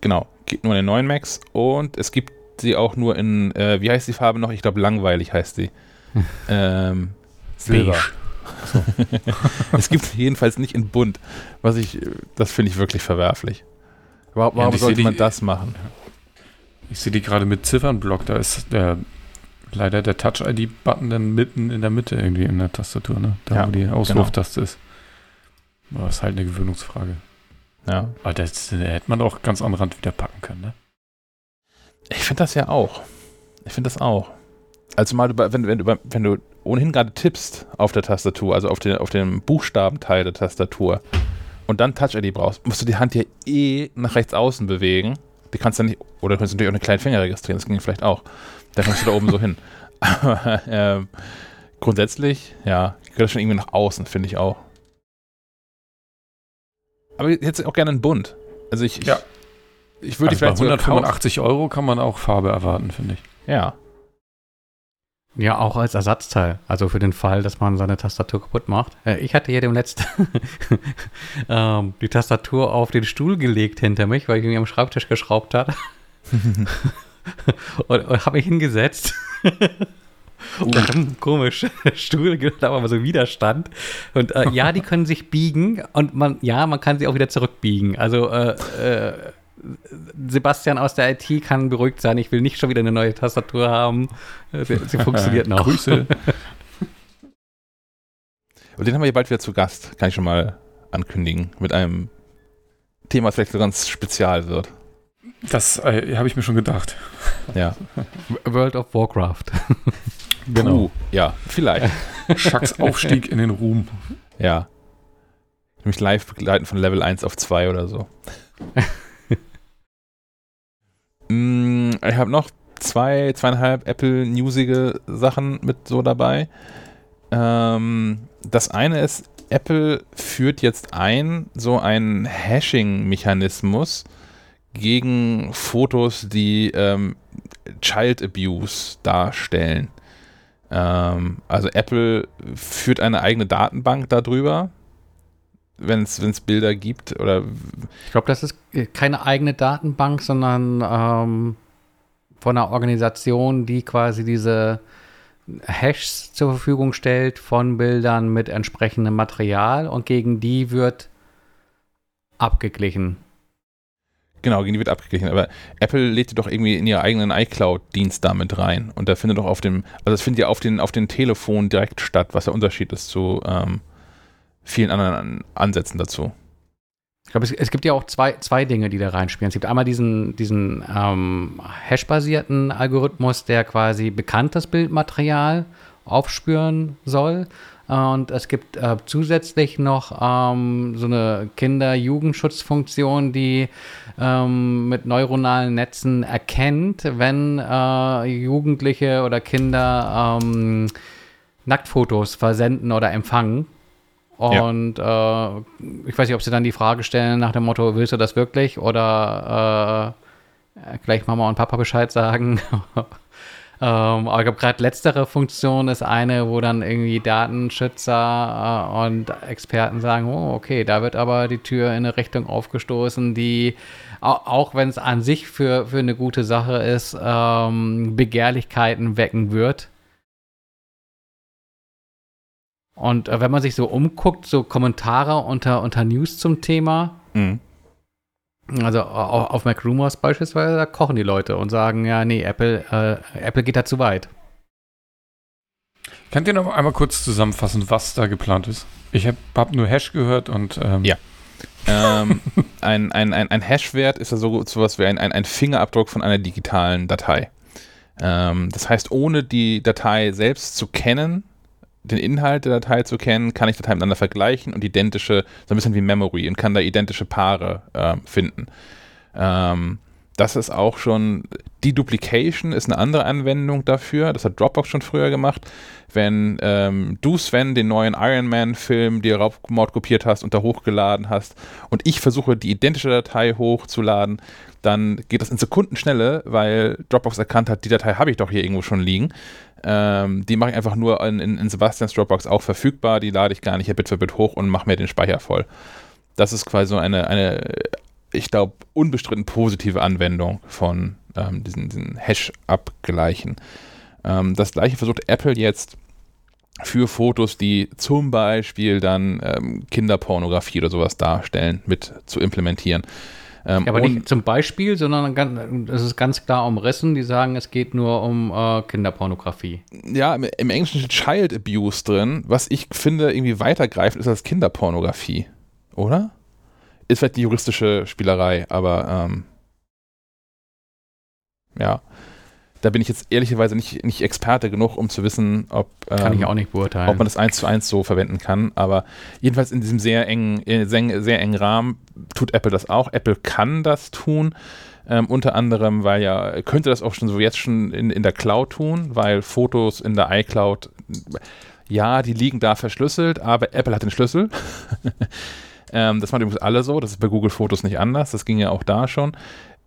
Genau, geht nur an den neuen Macs und es gibt sie auch nur in, äh, wie heißt die Farbe noch? Ich glaube, langweilig heißt sie. ähm, Silber. So. es gibt sie jedenfalls nicht in bunt, was ich, das finde ich wirklich verwerflich. Warum, warum ja, sollte man die, das machen? Ich sehe die gerade mit Ziffernblock, da ist der leider der Touch-ID-Button dann mitten in der Mitte irgendwie in der Tastatur, ne? Da ja, wo die Auswurftaste genau. ist. Das ist halt eine Gewöhnungsfrage. Ja. Aber das, das hätte man auch ganz am Rand wieder packen können, ne? Ich finde das ja auch. Ich finde das auch. Also mal, wenn, wenn, du, wenn du ohnehin gerade tippst auf der Tastatur, also auf, den, auf dem Buchstabenteil der Tastatur und dann Touch-ID brauchst, musst du die Hand ja eh nach rechts außen bewegen. Die kannst du nicht, oder du kannst natürlich auch eine kleine Finger registrieren, das ging vielleicht auch. Da kommst du da oben so hin. Aber äh, grundsätzlich, ja, gehört das schon irgendwie nach außen, finde ich auch. Aber jetzt auch gerne ein Bunt. Also ich, ja. ich, ich würde also vielleicht bei 185 Euro kann man auch Farbe erwarten, finde ich. Ja. Ja, auch als Ersatzteil. Also für den Fall, dass man seine Tastatur kaputt macht. Äh, ich hatte hier dem letzten ähm, die Tastatur auf den Stuhl gelegt hinter mich, weil ich irgendwie am Schreibtisch geschraubt hat. und, und habe mich hingesetzt. Uh. komisch, Stuhl, da war aber so Widerstand. Und äh, ja, die können sich biegen und man, ja, man kann sie auch wieder zurückbiegen. Also äh, äh, Sebastian aus der IT kann beruhigt sein. Ich will nicht schon wieder eine neue Tastatur haben. Sie, sie funktioniert noch. Grüße. Und den haben wir hier bald wieder zu Gast, kann ich schon mal ankündigen, mit einem Thema, das vielleicht so ganz spezial wird. Das äh, habe ich mir schon gedacht. Ja. World of Warcraft. genau. Uh, ja, vielleicht. Schacks Aufstieg in den Ruhm. Ja. Ich mich live begleiten von Level 1 auf 2 oder so. Mm, ich habe noch zwei, zweieinhalb Apple newsige Sachen mit so dabei. Ähm, das eine ist, Apple führt jetzt ein, so einen Hashing-Mechanismus, gegen Fotos, die ähm, Child Abuse darstellen. Ähm, also Apple führt eine eigene Datenbank darüber, wenn es Bilder gibt oder. Ich glaube, das ist keine eigene Datenbank, sondern ähm, von einer Organisation, die quasi diese Hashs zur Verfügung stellt von Bildern mit entsprechendem Material und gegen die wird abgeglichen. Genau, gegen die wird abgeglichen. Aber Apple lädt die doch irgendwie in ihren eigenen iCloud-Dienst damit rein. Und da findet doch auf dem, also das findet ja auf den, auf den Telefon direkt statt, was der Unterschied ist zu ähm, vielen anderen Ansätzen dazu. Ich glaube, es, es, gibt ja auch zwei, zwei Dinge, die da reinspielen. Es gibt einmal diesen, diesen ähm, Hash-basierten Algorithmus, der quasi bekanntes Bildmaterial aufspüren soll. Und es gibt äh, zusätzlich noch ähm, so eine Kinder-Jugendschutzfunktion, die ähm, mit neuronalen Netzen erkennt, wenn äh, Jugendliche oder Kinder ähm, Nacktfotos versenden oder empfangen. Und ja. äh, ich weiß nicht, ob sie dann die Frage stellen nach dem Motto, willst du das wirklich? Oder äh, gleich Mama und Papa Bescheid sagen. Ähm, aber ich glaube, gerade letztere Funktion ist eine, wo dann irgendwie Datenschützer äh, und Experten sagen, oh, okay, da wird aber die Tür in eine Richtung aufgestoßen, die, auch wenn es an sich für, für eine gute Sache ist, ähm, Begehrlichkeiten wecken wird. Und äh, wenn man sich so umguckt, so Kommentare unter, unter News zum Thema, mhm. Also auf Mac Rumors beispielsweise, da kochen die Leute und sagen, ja, nee, Apple, äh, Apple geht da zu weit. Könnt ihr noch einmal kurz zusammenfassen, was da geplant ist? Ich habe hab nur Hash gehört und ähm Ja. ähm, ein, ein, ein, ein Hash-Wert ist ja so sowas wie ein, ein, ein Fingerabdruck von einer digitalen Datei. Ähm, das heißt, ohne die Datei selbst zu kennen, den Inhalt der Datei zu kennen, kann ich Dateien miteinander vergleichen und identische, so ein bisschen wie Memory und kann da identische Paare äh, finden. Ähm, das ist auch schon, Deduplication ist eine andere Anwendung dafür. Das hat Dropbox schon früher gemacht. Wenn ähm, du, Sven, den neuen Iron Man-Film dir Raubmord kopiert hast und da hochgeladen hast und ich versuche, die identische Datei hochzuladen, dann geht das in Sekundenschnelle, weil Dropbox erkannt hat, die Datei habe ich doch hier irgendwo schon liegen. Ähm, die mache ich einfach nur in, in, in, Sebastians Dropbox auch verfügbar. Die lade ich gar nicht Bit für Bit hoch und mache mir den Speicher voll. Das ist quasi so eine, eine ich glaube, unbestritten positive Anwendung von ähm, diesen, diesen Hash-Abgleichen. Ähm, das gleiche versucht Apple jetzt für Fotos, die zum Beispiel dann ähm, Kinderpornografie oder sowas darstellen, mit zu implementieren. Ähm, aber nicht zum Beispiel, sondern es ist ganz klar umrissen. Die sagen, es geht nur um äh, Kinderpornografie. Ja, im, im Englischen steht Child Abuse drin, was ich finde irgendwie weitergreifend ist als Kinderpornografie. Oder? Ist vielleicht die juristische Spielerei, aber ähm, ja da bin ich jetzt ehrlicherweise nicht, nicht Experte genug, um zu wissen, ob, kann ähm, ich auch nicht beurteilen. ob man das eins zu eins so verwenden kann. Aber jedenfalls in diesem sehr engen, äh, sehr, sehr engen Rahmen tut Apple das auch. Apple kann das tun. Ähm, unter anderem, weil ja, könnte das auch schon so jetzt schon in, in der Cloud tun, weil Fotos in der iCloud, ja, die liegen da verschlüsselt, aber Apple hat den Schlüssel. ähm, das machen übrigens alle so, das ist bei Google Fotos nicht anders, das ging ja auch da schon.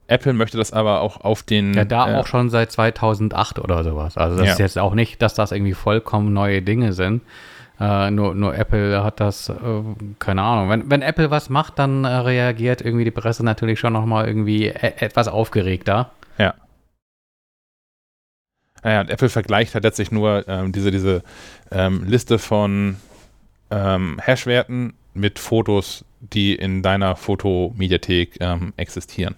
Apple möchte das aber auch auf den. Ja, da äh, auch schon seit 2008 oder sowas. Also, das ja. ist jetzt auch nicht, dass das irgendwie vollkommen neue Dinge sind. Äh, nur, nur Apple hat das, äh, keine Ahnung. Wenn, wenn Apple was macht, dann äh, reagiert irgendwie die Presse natürlich schon nochmal irgendwie e etwas aufgeregter. Ja. Naja, und Apple vergleicht halt letztlich nur ähm, diese, diese ähm, Liste von ähm, Hash-Werten mit Fotos, die in deiner Fotomediathek ähm, existieren.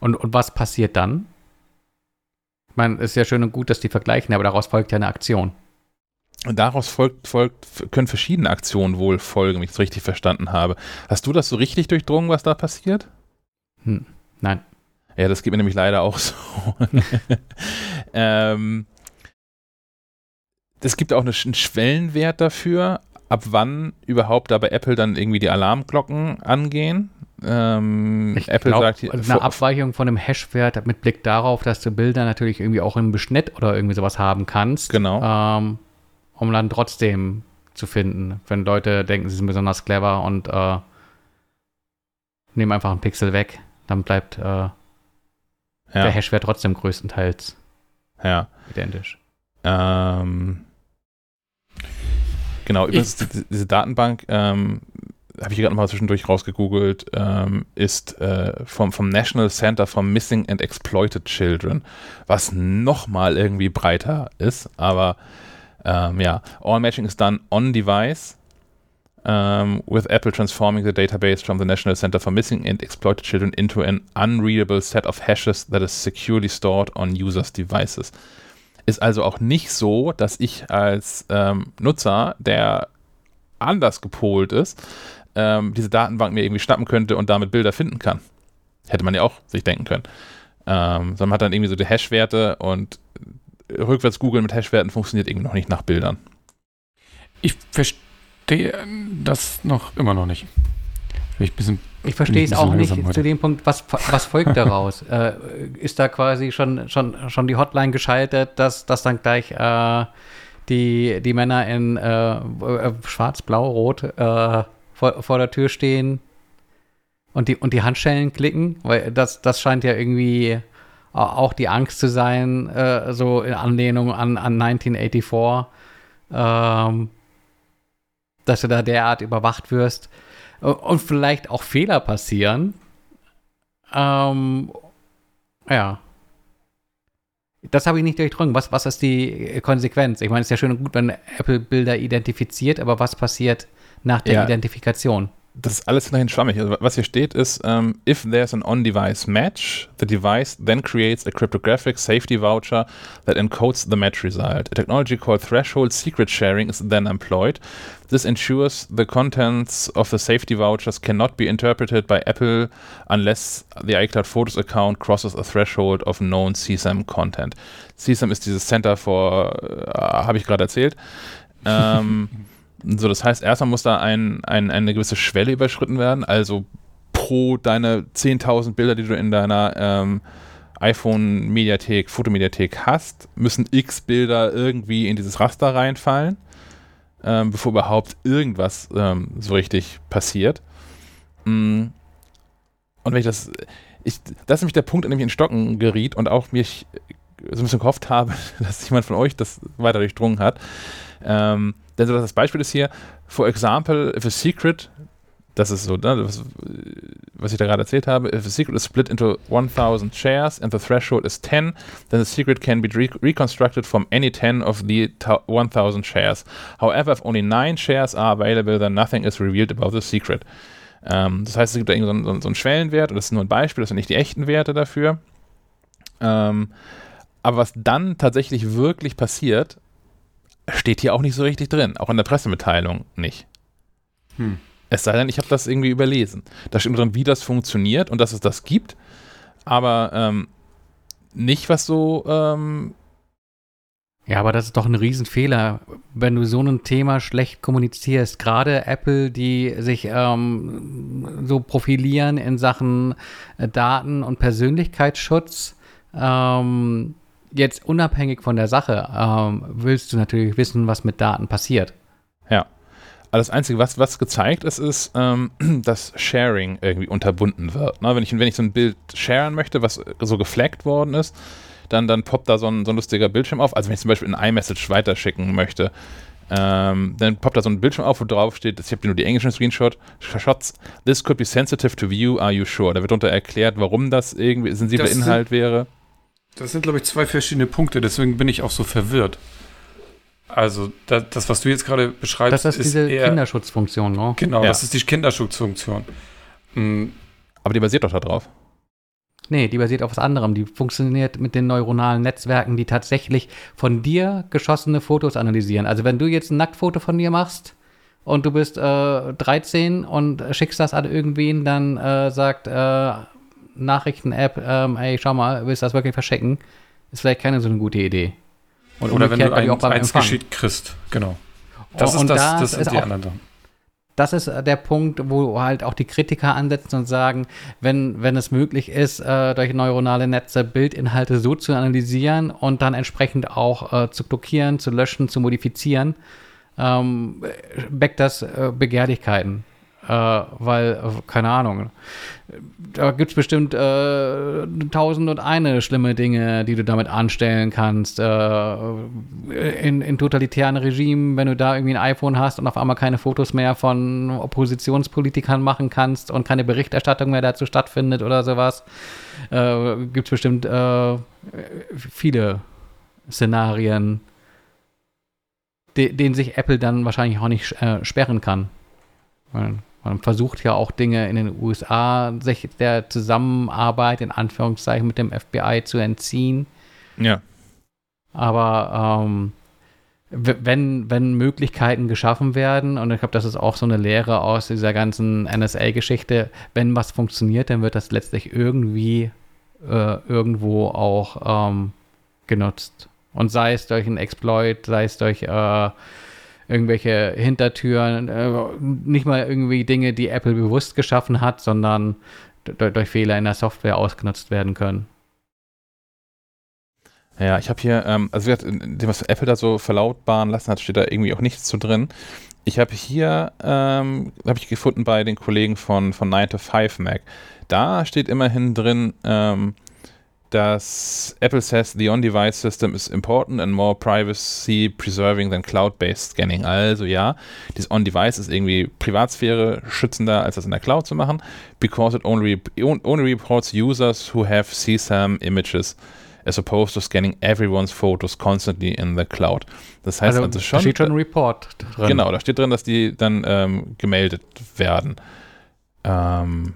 Und, und was passiert dann? Ich meine, es ist ja schön und gut, dass die vergleichen, aber daraus folgt ja eine Aktion. Und daraus folgt, folgt, können verschiedene Aktionen wohl folgen, wenn ich es richtig verstanden habe. Hast du das so richtig durchdrungen, was da passiert? Hm, nein. Ja, das geht mir nämlich leider auch so. ähm, es gibt auch einen Schwellenwert dafür, ab wann überhaupt da bei Apple dann irgendwie die Alarmglocken angehen. Ähm, Apple glaub, sagt hier, eine Abweichung von dem Hash-Wert mit Blick darauf, dass du Bilder natürlich irgendwie auch im Beschnitt oder irgendwie sowas haben kannst. Genau. Ähm, um dann trotzdem zu finden, wenn Leute denken, sie sind besonders clever und äh, nehmen einfach einen Pixel weg, dann bleibt äh, ja. der Hash-Wert trotzdem größtenteils ja. identisch. Ähm, genau, übrigens, diese Datenbank ähm, habe ich gerade mal zwischendurch rausgegoogelt, ähm, ist äh, vom, vom National Center for Missing and Exploited Children, was nochmal irgendwie breiter ist, aber ähm, ja, all matching is done on device. Um, with Apple transforming the database from the National Center for Missing and Exploited Children into an unreadable set of hashes that is securely stored on users' devices. Ist also auch nicht so, dass ich als ähm, Nutzer, der anders gepolt ist, ähm, diese Datenbank mir irgendwie schnappen könnte und damit Bilder finden kann. Hätte man ja auch sich denken können. Ähm, sondern man hat dann irgendwie so die Hash-Werte und rückwärts googeln mit Hash-Werten funktioniert irgendwie noch nicht nach Bildern. Ich verstehe das noch immer noch nicht. Vielleicht ein bisschen ich verstehe es auch nicht heute. zu dem Punkt, was, was folgt daraus? äh, ist da quasi schon, schon, schon die Hotline geschaltet, dass, dass dann gleich äh, die, die Männer in äh, äh, schwarz, blau, rot äh, vor, vor der Tür stehen und die, und die Handschellen klicken? Weil das, das scheint ja irgendwie auch die Angst zu sein, äh, so in Anlehnung an, an 1984, ähm, dass du da derart überwacht wirst und vielleicht auch Fehler passieren. Ähm, ja. Das habe ich nicht durchdrungen. Was, was ist die Konsequenz? Ich meine, es ist ja schön und gut, wenn Apple Bilder identifiziert, aber was passiert nach der ja. Identifikation? Das ist alles nachhin schwammig. Also, was hier steht ist, um, if there's an on-device match, the device then creates a cryptographic safety voucher that encodes the match result. A technology called threshold secret sharing is then employed. This ensures the contents of the safety vouchers cannot be interpreted by Apple unless the iCloud Photos account crosses a threshold of known CSAM content. CSAM ist dieses Center for, äh, habe ich gerade erzählt. Ähm, so, das heißt, erstmal muss da ein, ein, eine gewisse Schwelle überschritten werden, also pro deine 10.000 Bilder, die du in deiner ähm, iPhone-Mediathek, Fotomediathek hast, müssen x Bilder irgendwie in dieses Raster reinfallen, ähm, bevor überhaupt irgendwas ähm, so richtig passiert. Mm. Und wenn ich das, ich, das ist nämlich der Punkt, an dem ich in Stocken geriet und auch mich so ein bisschen gehofft habe, dass jemand von euch das weiter durchdrungen hat. Ähm, denn so das Beispiel ist hier, for example, if a secret, das ist so, ne, was, was, ich da gerade erzählt habe, if a secret is split into 1000 shares and the threshold is 10, then the secret can be re reconstructed from any 10 of the 1000 shares. However, if only 9 shares are available, then nothing is revealed about the secret. Ähm, das heißt, es gibt da irgendwie so, so, so einen Schwellenwert, und das ist nur ein Beispiel, das sind nicht die echten Werte dafür. Ähm, aber was dann tatsächlich wirklich passiert, steht hier auch nicht so richtig drin. Auch in der Pressemitteilung nicht. Hm. Es sei denn, ich habe das irgendwie überlesen. Da steht drin, wie das funktioniert und dass es das gibt, aber ähm, nicht, was so. Ähm ja, aber das ist doch ein Riesenfehler, wenn du so ein Thema schlecht kommunizierst. Gerade Apple, die sich ähm, so profilieren in Sachen äh, Daten- und Persönlichkeitsschutz. Ähm, jetzt unabhängig von der Sache ähm, willst du natürlich wissen, was mit Daten passiert. Ja. Aber das Einzige, was, was gezeigt ist, ist, ähm, dass Sharing irgendwie unterbunden wird. Ne? Wenn, ich, wenn ich so ein Bild sharen möchte, was so geflaggt worden ist, dann, dann poppt da so ein, so ein lustiger Bildschirm auf. Also wenn ich zum Beispiel ein iMessage weiterschicken möchte, ähm, dann poppt da so ein Bildschirm auf, wo drauf steht, ich habe nur die englischen Screenshots, Shots, this could be sensitive to view, are you sure? Da wird unter erklärt, warum das irgendwie sensibler Inhalt wäre. Das sind, glaube ich, zwei verschiedene Punkte, deswegen bin ich auch so verwirrt. Also, das, das was du jetzt gerade beschreibst, das ist, ist diese eher, Kinderschutzfunktion, ne? Genau, ja. das ist die Kinderschutzfunktion. Mhm. Aber die basiert doch darauf. Nee, die basiert auf was anderem. Die funktioniert mit den neuronalen Netzwerken, die tatsächlich von dir geschossene Fotos analysieren. Also, wenn du jetzt ein Nacktfoto von dir machst und du bist äh, 13 und schickst das an irgendwen, dann äh, sagt äh, Nachrichten-App, ähm, ey, schau mal, willst du das wirklich verschicken? Ist vielleicht keine so eine gute Idee. Und Oder wenn du ein, auch eins geschickt kriegst, genau. Das und ist das, das, das sind die auch, anderen Das ist der Punkt, wo halt auch die Kritiker ansetzen und sagen, wenn, wenn es möglich ist, äh, durch neuronale Netze Bildinhalte so zu analysieren und dann entsprechend auch äh, zu blockieren, zu löschen, zu modifizieren, ähm, weckt das äh, Begehrlichkeiten. Äh, weil, keine Ahnung, da gibt es bestimmt äh, tausend und eine schlimme Dinge, die du damit anstellen kannst. Äh, in, in totalitären Regimen, wenn du da irgendwie ein iPhone hast und auf einmal keine Fotos mehr von Oppositionspolitikern machen kannst und keine Berichterstattung mehr dazu stattfindet oder sowas, äh, gibt es bestimmt äh, viele Szenarien, de denen sich Apple dann wahrscheinlich auch nicht äh, sperren kann. Man versucht ja auch Dinge in den USA, sich der Zusammenarbeit in Anführungszeichen mit dem FBI zu entziehen. Ja. Aber ähm, wenn, wenn Möglichkeiten geschaffen werden, und ich glaube, das ist auch so eine Lehre aus dieser ganzen NSA-Geschichte, wenn was funktioniert, dann wird das letztlich irgendwie äh, irgendwo auch ähm, genutzt. Und sei es durch einen Exploit, sei es durch äh, irgendwelche Hintertüren, äh, nicht mal irgendwie Dinge, die Apple bewusst geschaffen hat, sondern durch Fehler in der Software ausgenutzt werden können. Ja, ich habe hier, ähm, also dem, was Apple da so verlautbaren lassen hat, steht da irgendwie auch nichts zu drin. Ich habe hier, ähm, habe ich gefunden bei den Kollegen von, von 9 to 5 Mac. Da steht immerhin drin, ähm, dass Apple says the on-device system is important and more privacy preserving than cloud-based scanning. Also ja, dieses on-device ist irgendwie Privatsphäre schützender, als das in der Cloud zu machen, because it only, only reports users who have CSAM images as opposed to scanning everyone's photos constantly in the cloud. Das heißt also, also schon. Da steht schon ein Report drin. Genau, da steht drin, dass die dann ähm, gemeldet werden. Ähm,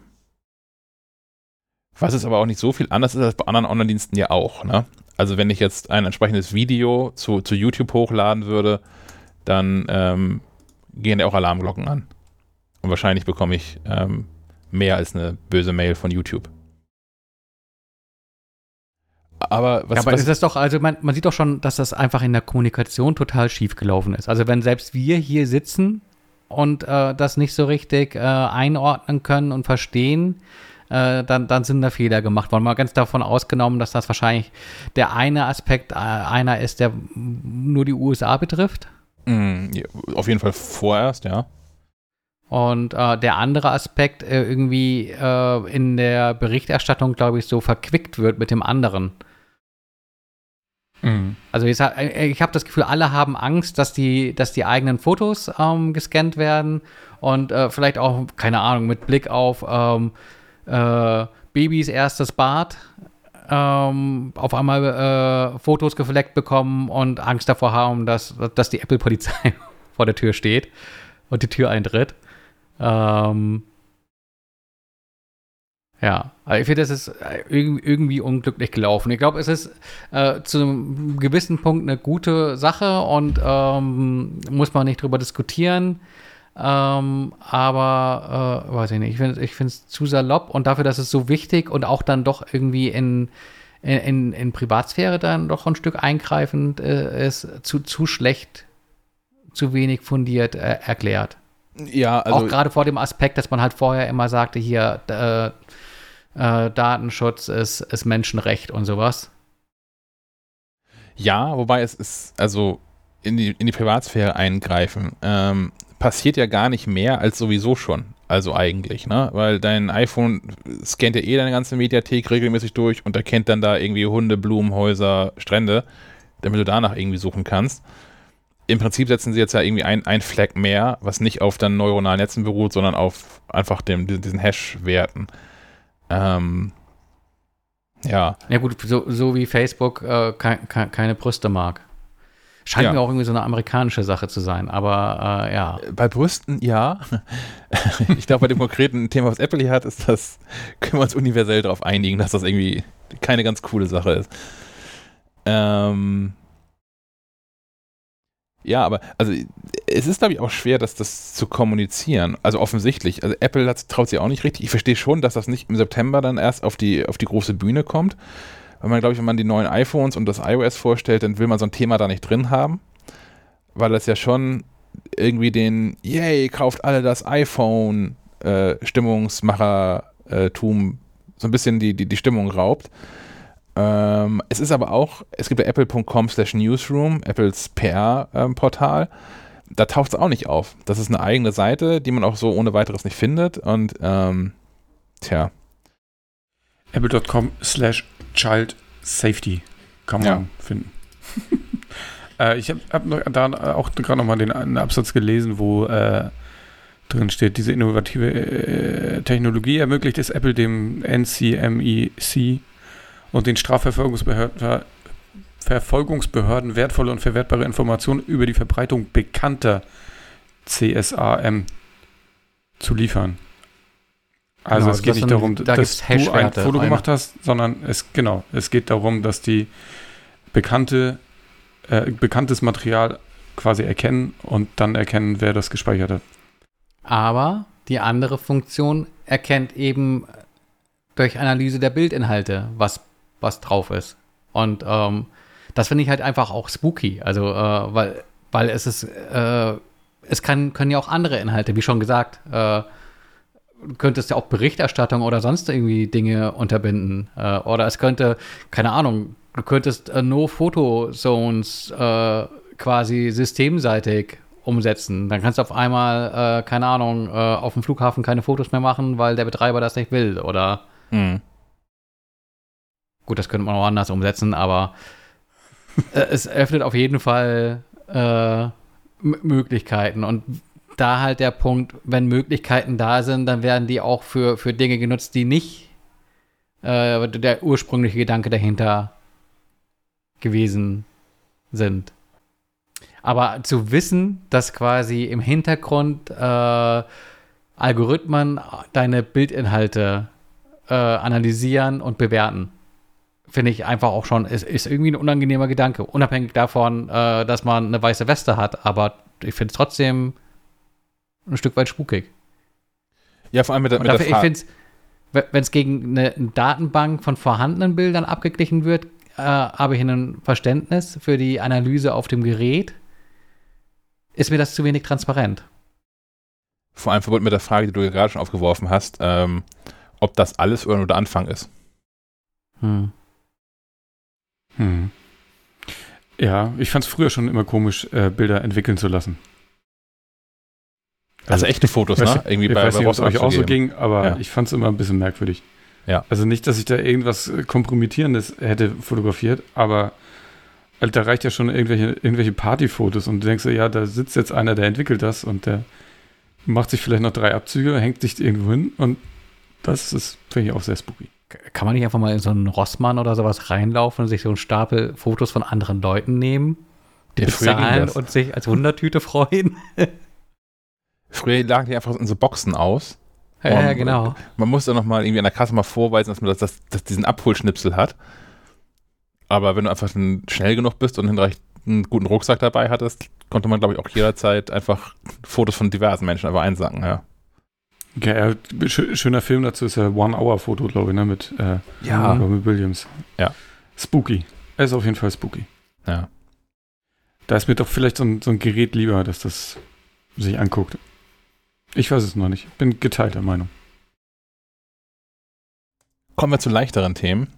was ist aber auch nicht so viel anders ist als bei anderen Online-Diensten ja auch. Ne? Also wenn ich jetzt ein entsprechendes Video zu, zu YouTube hochladen würde, dann ähm, gehen ja auch Alarmglocken an. Und wahrscheinlich bekomme ich ähm, mehr als eine böse Mail von YouTube. Aber was, ja, aber was ist das doch, also man, man sieht doch schon, dass das einfach in der Kommunikation total schief gelaufen ist. Also wenn selbst wir hier sitzen und äh, das nicht so richtig äh, einordnen können und verstehen, äh, dann, dann sind da Fehler gemacht worden. Mal ganz davon ausgenommen, dass das wahrscheinlich der eine Aspekt äh, einer ist, der nur die USA betrifft. Mm, ja, auf jeden Fall vorerst, ja. Und äh, der andere Aspekt äh, irgendwie äh, in der Berichterstattung, glaube ich, so verquickt wird mit dem anderen. Mhm. Also ich, äh, ich habe das Gefühl, alle haben Angst, dass die, dass die eigenen Fotos ähm, gescannt werden und äh, vielleicht auch, keine Ahnung, mit Blick auf ähm, äh, Babys erstes Bad ähm, auf einmal äh, Fotos gefleckt bekommen und Angst davor haben, dass, dass die Apple-Polizei vor der Tür steht und die Tür eintritt. Ähm, ja, also ich finde, das ist äh, irgendwie unglücklich gelaufen. Ich glaube, es ist äh, zu einem gewissen Punkt eine gute Sache und ähm, muss man nicht drüber diskutieren. Ähm, aber, äh, weiß ich nicht, ich finde ich es zu salopp und dafür, dass es so wichtig und auch dann doch irgendwie in, in, in Privatsphäre dann doch ein Stück eingreifend äh, ist, zu, zu schlecht, zu wenig fundiert äh, erklärt. Ja, also. Auch gerade vor dem Aspekt, dass man halt vorher immer sagte, hier, äh, äh, Datenschutz ist, ist Menschenrecht und sowas. Ja, wobei es ist, also in die, in die Privatsphäre eingreifen. Ähm, passiert ja gar nicht mehr als sowieso schon. Also eigentlich, ne? Weil dein iPhone scannt ja eh deine ganze Mediathek regelmäßig durch und erkennt dann da irgendwie Hunde, Blumen, Häuser, Strände, damit du danach irgendwie suchen kannst. Im Prinzip setzen sie jetzt ja irgendwie ein, ein Flag mehr, was nicht auf dann neuronalen Netzen beruht, sondern auf einfach dem, diesen Hash-Werten. Ähm, ja. Ja gut, so, so wie Facebook äh, ke ke keine Brüste mag. Scheint ja. mir auch irgendwie so eine amerikanische Sache zu sein, aber äh, ja. Bei Brüsten ja. ich glaube, bei dem konkreten Thema, was Apple hier hat, ist das, können wir uns universell darauf einigen, dass das irgendwie keine ganz coole Sache ist. Ähm, ja, aber also es ist, glaube ich, auch schwer, dass das zu kommunizieren. Also offensichtlich. Also Apple hat, traut sich auch nicht richtig. Ich verstehe schon, dass das nicht im September dann erst auf die, auf die große Bühne kommt weil man, glaube ich, wenn man die neuen iPhones und das iOS vorstellt, dann will man so ein Thema da nicht drin haben, weil das ja schon irgendwie den, yay, kauft alle das iPhone äh, Stimmungsmachertum so ein bisschen die, die, die Stimmung raubt. Ähm, es ist aber auch, es gibt ja apple.com slash newsroom, Apples PR-Portal. Ähm, da taucht es auch nicht auf. Das ist eine eigene Seite, die man auch so ohne weiteres nicht findet. Und ähm, tja. Apple.com slash child safety kann man ja. finden. äh, ich habe hab da auch gerade nochmal den einen Absatz gelesen, wo äh, drin steht, diese innovative äh, Technologie ermöglicht es Apple dem NCMEC und den Strafverfolgungsbehörden Verfolgungsbehörden wertvolle und verwertbare Informationen über die Verbreitung bekannter CSAM zu liefern. Also genau, es geht nicht darum, da dass du ein Foto gemacht hast, sondern es genau, es geht darum, dass die bekannte äh, bekanntes Material quasi erkennen und dann erkennen, wer das gespeichert hat. Aber die andere Funktion erkennt eben durch Analyse der Bildinhalte, was, was drauf ist. Und ähm, das finde ich halt einfach auch spooky. Also, äh, weil, weil es ist, äh, es kann, können ja auch andere Inhalte, wie schon gesagt, äh, könntest ja auch Berichterstattung oder sonst irgendwie Dinge unterbinden. Äh, oder es könnte, keine Ahnung, du könntest äh, No-Photo-Zones äh, quasi systemseitig umsetzen. Dann kannst du auf einmal, äh, keine Ahnung, äh, auf dem Flughafen keine Fotos mehr machen, weil der Betreiber das nicht will. Oder mhm. gut, das könnte man auch anders umsetzen, aber äh, es öffnet auf jeden Fall Möglichkeiten. Und da halt der Punkt, wenn Möglichkeiten da sind, dann werden die auch für, für Dinge genutzt, die nicht äh, der ursprüngliche Gedanke dahinter gewesen sind. Aber zu wissen, dass quasi im Hintergrund äh, Algorithmen deine Bildinhalte äh, analysieren und bewerten, finde ich einfach auch schon, ist, ist irgendwie ein unangenehmer Gedanke. Unabhängig davon, äh, dass man eine weiße Weste hat, aber ich finde es trotzdem ein Stück weit spukig. Ja, vor allem mit der, mit dafür, der Ich finde es, wenn es gegen eine, eine, Datenbank von vorhandenen Bildern abgeglichen wird, äh, habe ich ein Verständnis für die Analyse auf dem Gerät. Ist mir das zu wenig transparent? Vor allem verbunden mit der Frage, die du gerade schon aufgeworfen hast, ähm, ob das alles oder nur der Anfang ist. Hm. Hm. Ja, ich fand es früher schon immer komisch, äh, Bilder entwickeln zu lassen. Also, also echte Fotos, ne? Irgendwie ich bei, weiß nicht, was euch auch so ging, aber ja. ich fand es immer ein bisschen merkwürdig. Ja. Also nicht, dass ich da irgendwas äh, Kompromittierendes hätte fotografiert, aber also, da reicht ja schon irgendwelche, irgendwelche Partyfotos und du denkst, ja, da sitzt jetzt einer, der entwickelt das und der macht sich vielleicht noch drei Abzüge, hängt sich irgendwo hin und das ist, finde ich auch sehr spooky. Kann man nicht einfach mal in so einen Rossmann oder sowas reinlaufen und sich so einen Stapel Fotos von anderen Leuten nehmen, die bezahlen und sich als Wundertüte freuen? Früher lagen die einfach in so Boxen aus. Ja, ja genau. Man musste noch mal irgendwie an der Kasse mal vorweisen, dass man das, das, das diesen Abholschnipsel hat. Aber wenn du einfach schnell genug bist und hinreichend einen guten Rucksack dabei hattest, konnte man, glaube ich, auch jederzeit einfach Fotos von diversen Menschen einfach einsacken, ja. Ja, ja schöner Film dazu ist ja One-Hour-Foto, glaube ich, ne, mit äh, ja. Robin Williams. Ja. Spooky. Er ist auf jeden Fall spooky. Ja. Da ist mir doch vielleicht so ein, so ein Gerät lieber, dass das sich anguckt. Ich weiß es noch nicht. Bin geteilter Meinung. Kommen wir zu leichteren Themen.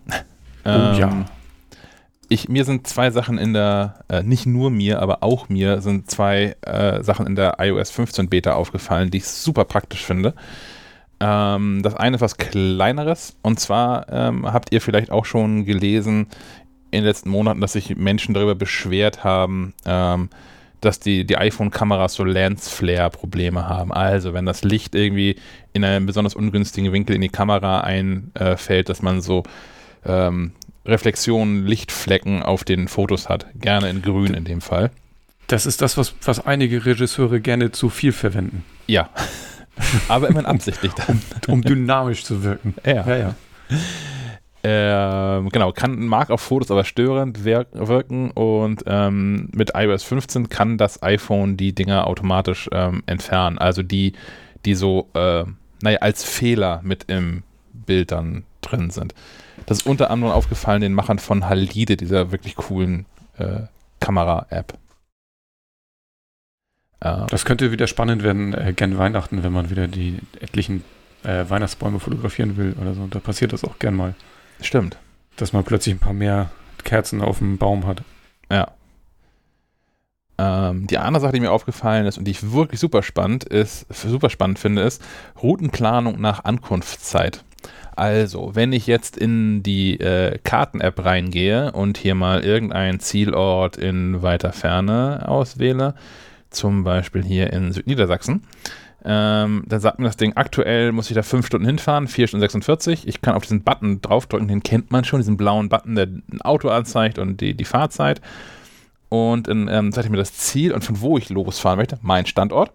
Oh ähm, ja. Ich, mir sind zwei Sachen in der, äh, nicht nur mir, aber auch mir sind zwei äh, Sachen in der iOS 15 Beta aufgefallen, die ich super praktisch finde. Ähm, das eine ist was kleineres und zwar ähm, habt ihr vielleicht auch schon gelesen in den letzten Monaten, dass sich Menschen darüber beschwert haben, ähm, dass die, die iPhone-Kameras so Lens-Flare-Probleme haben. Also, wenn das Licht irgendwie in einem besonders ungünstigen Winkel in die Kamera einfällt, dass man so ähm, Reflexionen, Lichtflecken auf den Fotos hat. Gerne in grün in dem Fall. Das ist das, was, was einige Regisseure gerne zu viel verwenden. Ja. Aber immerhin absichtlich dann. um, um dynamisch zu wirken. Ja, ja. ja. Ähm, genau, kann, mag auf Fotos aber störend wirken und ähm, mit iOS 15 kann das iPhone die Dinger automatisch ähm, entfernen. Also die, die so, äh, naja, als Fehler mit im Bild dann drin sind. Das ist unter anderem aufgefallen den Machern von Halide, dieser wirklich coolen äh, Kamera-App. Äh, das könnte wieder spannend werden, äh, gern Weihnachten, wenn man wieder die etlichen äh, Weihnachtsbäume fotografieren will oder so. Da passiert das auch gern mal. Stimmt. Dass man plötzlich ein paar mehr Kerzen auf dem Baum hat. Ja. Ähm, die andere Sache, die mir aufgefallen ist und die ich wirklich super spannend ist, super spannend finde, ist Routenplanung nach Ankunftszeit. Also, wenn ich jetzt in die äh, Karten-App reingehe und hier mal irgendeinen Zielort in weiter Ferne auswähle, zum Beispiel hier in Südniedersachsen, ähm, dann sagt mir das Ding, aktuell muss ich da fünf Stunden hinfahren, vier Stunden 46. Ich kann auf diesen Button draufdrücken, den kennt man schon, diesen blauen Button, der ein Auto anzeigt und die, die Fahrzeit. Und dann ähm, zeigt mir das Ziel und von wo ich losfahren möchte. Mein Standort.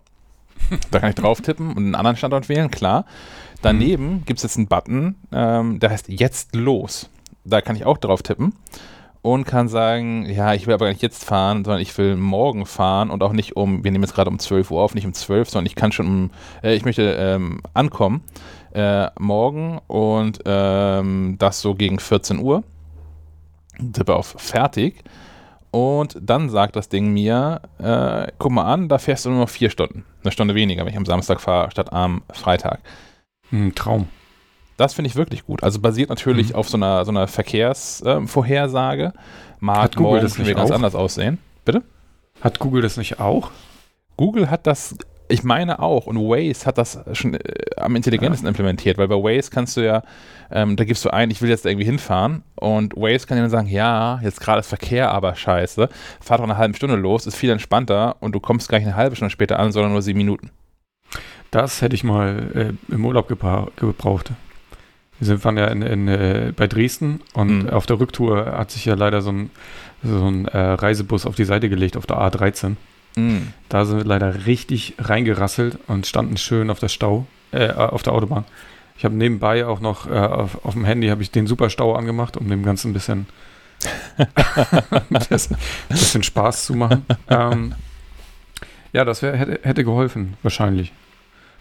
Da kann ich drauf tippen und einen anderen Standort wählen, klar. Daneben mhm. gibt es jetzt einen Button, ähm, der heißt Jetzt los. Da kann ich auch drauf tippen und kann sagen, ja, ich will aber gar nicht jetzt fahren, sondern ich will morgen fahren und auch nicht um, wir nehmen jetzt gerade um 12 Uhr auf, nicht um 12, sondern ich kann schon um, äh, ich möchte ähm, ankommen äh, morgen und ähm, das so gegen 14 Uhr. Tippe auf Fertig und dann sagt das Ding mir, äh, guck mal an, da fährst du nur noch vier Stunden. Eine Stunde weniger, wenn ich am Samstag fahre, statt am Freitag. Ein Traum. Das finde ich wirklich gut. Also basiert natürlich mhm. auf so einer, so einer Verkehrsvorhersage. Ähm, Mag hat Google das nicht ganz anders aussehen. Bitte? Hat Google das nicht auch? Google hat das, ich meine auch, und Waze hat das schon äh, am intelligentesten ja. implementiert, weil bei Waze kannst du ja, ähm, da gibst du ein, ich will jetzt irgendwie hinfahren und Waze kann dir dann sagen, ja, jetzt gerade ist Verkehr, aber scheiße, fahr doch eine halbe Stunde los, ist viel entspannter und du kommst gar nicht eine halbe Stunde später an, sondern nur sieben Minuten. Das hätte ich mal äh, im Urlaub gebraucht. Wir waren ja in, in, äh, bei Dresden und mhm. auf der Rücktour hat sich ja leider so ein, so ein äh, Reisebus auf die Seite gelegt auf der A13. Mhm. Da sind wir leider richtig reingerasselt und standen schön auf der Stau, äh, auf der Autobahn. Ich habe nebenbei auch noch äh, auf, auf, dem Handy habe ich den Superstau angemacht, um dem Ganzen ein bisschen, bisschen, bisschen Spaß zu machen. Ähm, ja, das wär, hätte, hätte geholfen, wahrscheinlich.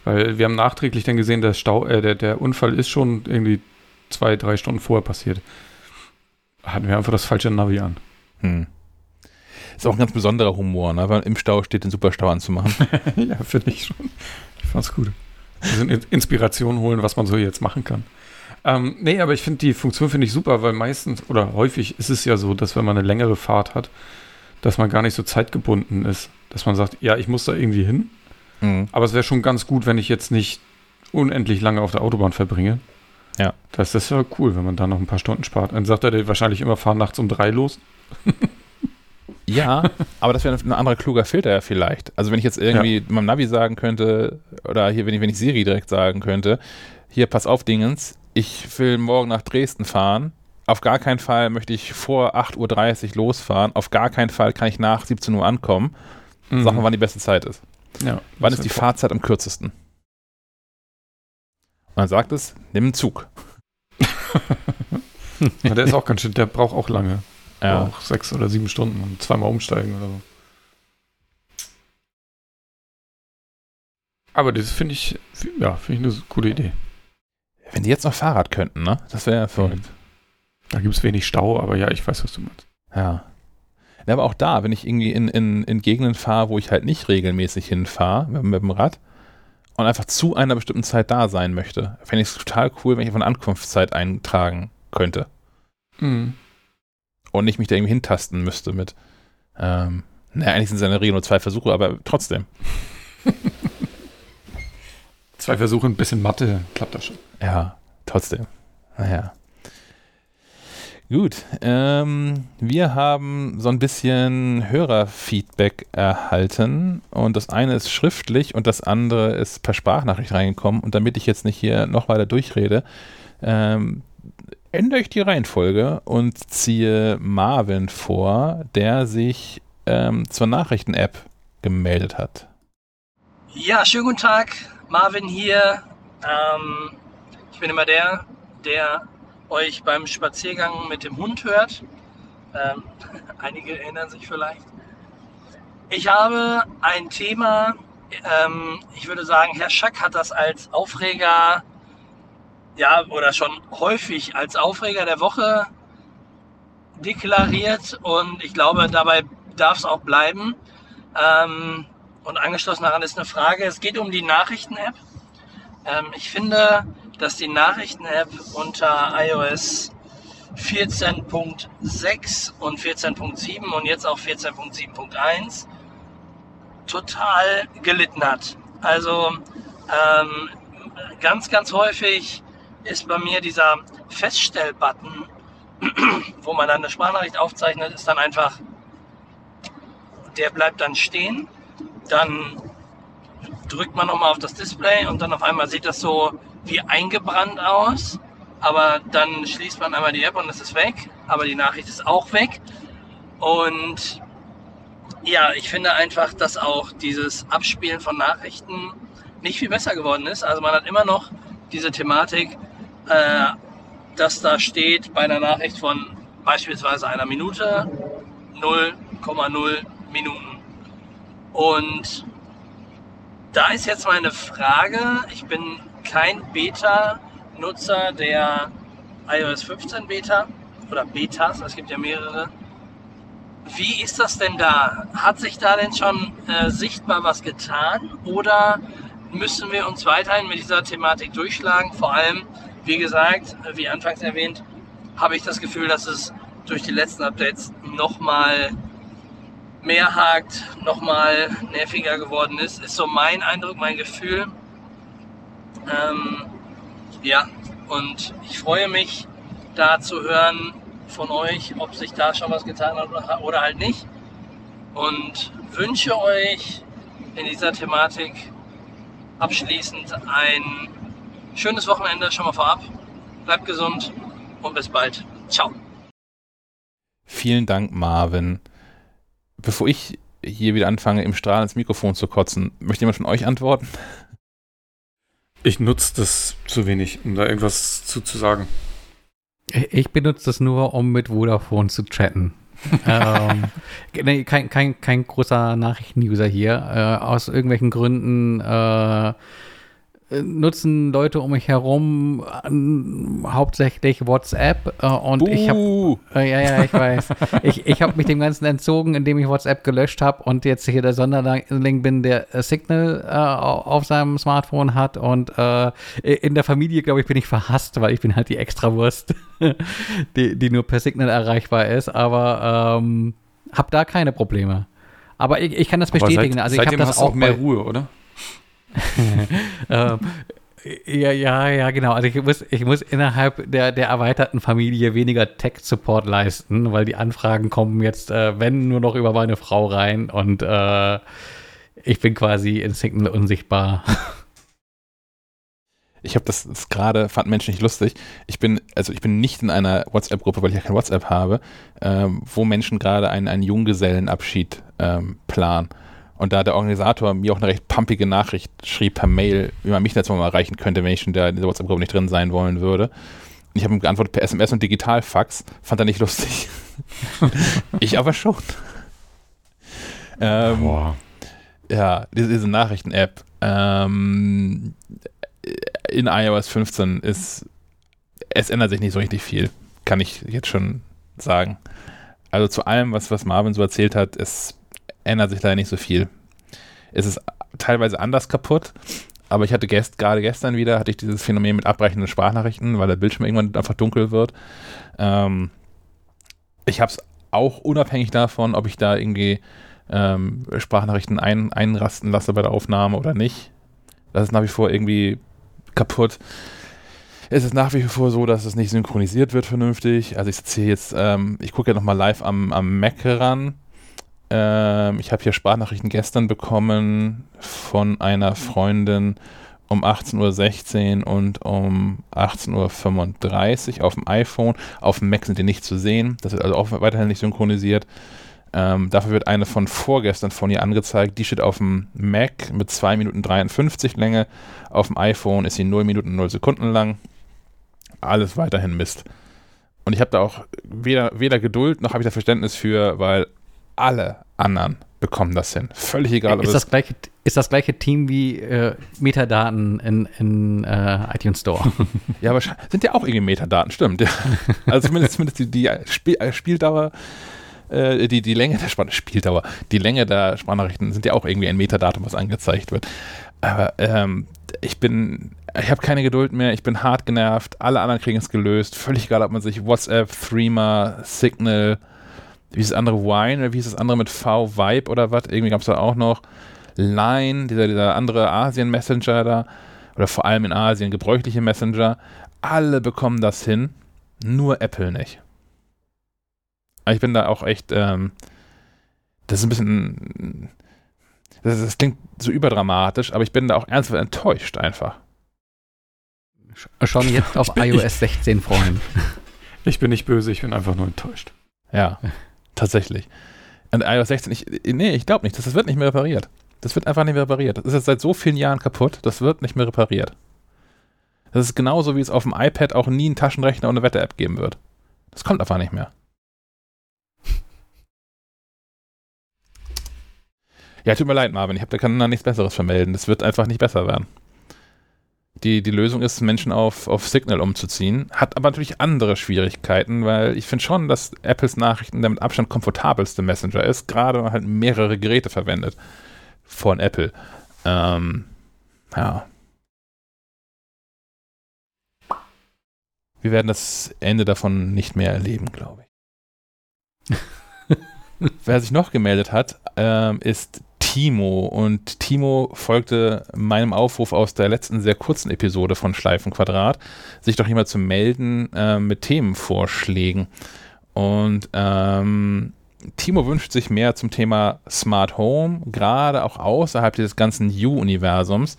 Weil wir haben nachträglich dann gesehen, der, Stau, äh, der, der Unfall ist schon irgendwie zwei, drei Stunden vorher passiert. Hatten wir einfach das falsche Navi an. Hm. Ist auch ein ganz besonderer Humor, ne? weil im Stau steht, den Superstau anzumachen. ja, finde ich schon. Ich fand's gut. Also Inspiration holen, was man so jetzt machen kann. Ähm, nee, aber ich finde die Funktion finde ich super, weil meistens oder häufig ist es ja so, dass wenn man eine längere Fahrt hat, dass man gar nicht so zeitgebunden ist. Dass man sagt, ja, ich muss da irgendwie hin Mhm. Aber es wäre schon ganz gut, wenn ich jetzt nicht unendlich lange auf der Autobahn verbringe. Ja. Das ist ja cool, wenn man da noch ein paar Stunden spart. Dann sagt er wahrscheinlich immer, fahren nachts um drei los. ja, aber das wäre ein anderer kluger Filter ja vielleicht. Also wenn ich jetzt irgendwie ja. meinem Navi sagen könnte, oder hier, wenn ich, wenn ich Siri direkt sagen könnte, hier, pass auf, Dingens, ich will morgen nach Dresden fahren. Auf gar keinen Fall möchte ich vor 8.30 Uhr losfahren. Auf gar keinen Fall kann ich nach 17 Uhr ankommen. Mhm. Sag mal, wann die beste Zeit ist. Ja, Wann ist die Fahrzeit am kürzesten? Und dann sagt es, nimm einen Zug. ja, der ist auch ganz schön, der braucht auch lange. Ja. Auch sechs oder sieben Stunden und zweimal umsteigen oder so. Aber das finde ich, ja, finde ich eine coole Idee. Wenn die jetzt noch Fahrrad könnten, ne? Das wäre ja verrückt. Da gibt es wenig Stau, aber ja, ich weiß, was du meinst. Ja. Ja, aber auch da, wenn ich irgendwie in, in, in Gegenden fahre, wo ich halt nicht regelmäßig hinfahre mit, mit dem Rad und einfach zu einer bestimmten Zeit da sein möchte, fände ich es total cool, wenn ich einfach eine Ankunftszeit eintragen könnte. Mhm. Und nicht mich da irgendwie hintasten müsste mit, ähm, naja, eigentlich sind es in der Regel nur zwei Versuche, aber trotzdem. zwei Versuche, ein bisschen Mathe, klappt das schon. Ja, trotzdem. Naja. Gut, ähm, wir haben so ein bisschen Hörerfeedback erhalten und das eine ist schriftlich und das andere ist per Sprachnachricht reingekommen und damit ich jetzt nicht hier noch weiter durchrede, ähm, ändere ich die Reihenfolge und ziehe Marvin vor, der sich ähm, zur Nachrichten-App gemeldet hat. Ja, schönen guten Tag, Marvin hier. Ähm, ich bin immer der, der euch beim Spaziergang mit dem Hund hört. Ähm, einige erinnern sich vielleicht. Ich habe ein Thema, ähm, ich würde sagen, Herr Schack hat das als Aufreger, ja, oder schon häufig als Aufreger der Woche deklariert und ich glaube, dabei darf es auch bleiben. Ähm, und angeschlossen daran ist eine Frage, es geht um die Nachrichten-App. Ähm, ich finde, dass die Nachrichten-App unter iOS 14.6 und 14.7 und jetzt auch 14.7.1 total gelitten hat. Also ähm, ganz, ganz häufig ist bei mir dieser Feststellbutton, wo man dann eine Sprachnachricht aufzeichnet, ist dann einfach, der bleibt dann stehen, dann drückt man nochmal auf das Display und dann auf einmal sieht das so wie eingebrannt aus, aber dann schließt man einmal die App und es ist weg, aber die Nachricht ist auch weg und ja, ich finde einfach, dass auch dieses Abspielen von Nachrichten nicht viel besser geworden ist. Also man hat immer noch diese Thematik, äh, dass da steht bei einer Nachricht von beispielsweise einer Minute 0,0 Minuten. Und da ist jetzt meine Frage, ich bin kein Beta-Nutzer der iOS 15 Beta oder Betas, es gibt ja mehrere. Wie ist das denn da? Hat sich da denn schon äh, sichtbar was getan oder müssen wir uns weiterhin mit dieser Thematik durchschlagen? Vor allem, wie gesagt, wie anfangs erwähnt, habe ich das Gefühl, dass es durch die letzten Updates nochmal mehr hakt, nochmal nerviger geworden ist. Ist so mein Eindruck, mein Gefühl. Ähm, ja, und ich freue mich, da zu hören von euch, ob sich da schon was getan hat oder halt nicht. Und wünsche euch in dieser Thematik abschließend ein schönes Wochenende schon mal vorab. Bleibt gesund und bis bald. Ciao. Vielen Dank, Marvin. Bevor ich hier wieder anfange, im Strahl ins Mikrofon zu kotzen, möchte jemand von euch antworten? Ich nutze das zu wenig, um da irgendwas zu, zu sagen. Ich benutze das nur, um mit Vodafone zu chatten. ähm, nee, kein, kein, kein großer Nachrichten-User hier. Äh, aus irgendwelchen Gründen äh, nutzen Leute um mich herum äh, hauptsächlich WhatsApp äh, und uh. ich habe äh, ja ja ich weiß. Ich, ich habe mich dem ganzen entzogen indem ich WhatsApp gelöscht habe und jetzt hier der Sonderling bin der äh, Signal äh, auf seinem Smartphone hat und äh, in der Familie glaube ich bin ich verhasst weil ich bin halt die Extrawurst die, die nur per Signal erreichbar ist aber ähm, habe da keine Probleme. Aber ich, ich kann das bestätigen seit, also ich habe das auch mehr Ruhe oder ähm, ja, ja, ja, genau. Also ich muss, ich muss innerhalb der, der erweiterten Familie weniger Tech-Support leisten, weil die Anfragen kommen jetzt, äh, wenn, nur noch über meine Frau rein und äh, ich bin quasi in Signal unsichtbar. Ich habe das, das gerade, fand Menschen nicht lustig. Ich bin, also ich bin nicht in einer WhatsApp-Gruppe, weil ich ja kein WhatsApp habe, ähm, wo Menschen gerade einen, einen Junggesellenabschied ähm, planen. Und da der Organisator mir auch eine recht pumpige Nachricht schrieb per Mail, wie man mich jetzt mal erreichen könnte, wenn ich in der, WhatsApp-Gruppe nicht drin sein wollen würde. Ich habe ihm geantwortet per SMS und Digitalfax. Fand er nicht lustig. ich aber schon. Ähm, Boah. Ja, diese, diese Nachrichten-App ähm, in iOS 15 ist, es ändert sich nicht so richtig viel, kann ich jetzt schon sagen. Also zu allem, was, was Marvin so erzählt hat, es ändert sich leider nicht so viel. Es ist teilweise anders kaputt, aber ich hatte gest, gerade gestern wieder, hatte ich dieses Phänomen mit abbrechenden Sprachnachrichten, weil der Bildschirm irgendwann einfach dunkel wird. Ähm, ich habe es auch unabhängig davon, ob ich da irgendwie ähm, Sprachnachrichten ein, einrasten lasse bei der Aufnahme oder nicht. Das ist nach wie vor irgendwie kaputt. Es ist nach wie vor so, dass es nicht synchronisiert wird vernünftig. Also ich sitze jetzt, ähm, ich gucke ja nochmal live am, am Mac ran ähm, ich habe hier Sprachnachrichten gestern bekommen von einer Freundin um 18.16 Uhr und um 18.35 Uhr auf dem iPhone. Auf dem Mac sind die nicht zu sehen. Das wird also auch weiterhin nicht synchronisiert. Ähm, dafür wird eine von vorgestern von ihr angezeigt. Die steht auf dem Mac mit 2 Minuten 53 Länge. Auf dem iPhone ist sie 0 Minuten 0 Sekunden lang. Alles weiterhin Mist. Und ich habe da auch weder, weder Geduld noch habe ich da Verständnis für, weil alle anderen bekommen das hin. Völlig egal. Ist das, gleiche, ist das gleiche Team wie äh, Metadaten in, in äh, iTunes Store? ja, aber sind ja auch irgendwie Metadaten, stimmt. Ja. Also zumindest, zumindest die, die Spiel, äh, Spieldauer, äh, die, die Länge der Span Spieldauer, die Länge der Sprachnachrichten sind ja auch irgendwie ein Metadatum, was angezeigt wird. Aber ähm, ich bin, ich habe keine Geduld mehr, ich bin hart genervt, alle anderen kriegen es gelöst, völlig egal, ob man sich WhatsApp, Threema, Signal, wie ist das andere Wine oder wie ist das andere mit V Vibe oder was? Irgendwie gab es da auch noch. Line, dieser, dieser andere Asien-Messenger da, oder vor allem in Asien gebräuchliche Messenger, alle bekommen das hin, nur Apple nicht. Ich bin da auch echt, ähm, das ist ein bisschen, das, das, klingt so überdramatisch, aber ich bin da auch ernsthaft enttäuscht einfach. Schon jetzt auf iOS 16 freuen. Ich bin nicht böse, ich bin einfach nur enttäuscht. Ja, tatsächlich. Und iOS 16, ich, nee, ich glaube nicht, das, das wird nicht mehr repariert. Das wird einfach nicht mehr repariert. Das ist jetzt seit so vielen Jahren kaputt, das wird nicht mehr repariert. Das ist genauso, wie es auf dem iPad auch nie einen Taschenrechner und eine Wetter-App geben wird. Das kommt einfach nicht mehr. Ja, tut mir leid, Marvin. Ich hab, da kann da nichts Besseres vermelden. Das wird einfach nicht besser werden. Die, die Lösung ist, Menschen auf, auf Signal umzuziehen. Hat aber natürlich andere Schwierigkeiten, weil ich finde schon, dass Apples Nachrichten der mit Abstand komfortabelste Messenger ist, gerade wenn man halt mehrere Geräte verwendet von Apple. Ähm, ja. Wir werden das Ende davon nicht mehr erleben, glaube ich. Wer sich noch gemeldet hat, ähm, ist Timo. Und Timo folgte meinem Aufruf aus der letzten sehr kurzen Episode von Schleifenquadrat, sich doch jemand zu melden äh, mit Themenvorschlägen. Und ähm, Timo wünscht sich mehr zum Thema Smart Home, gerade auch außerhalb dieses ganzen U-Universums,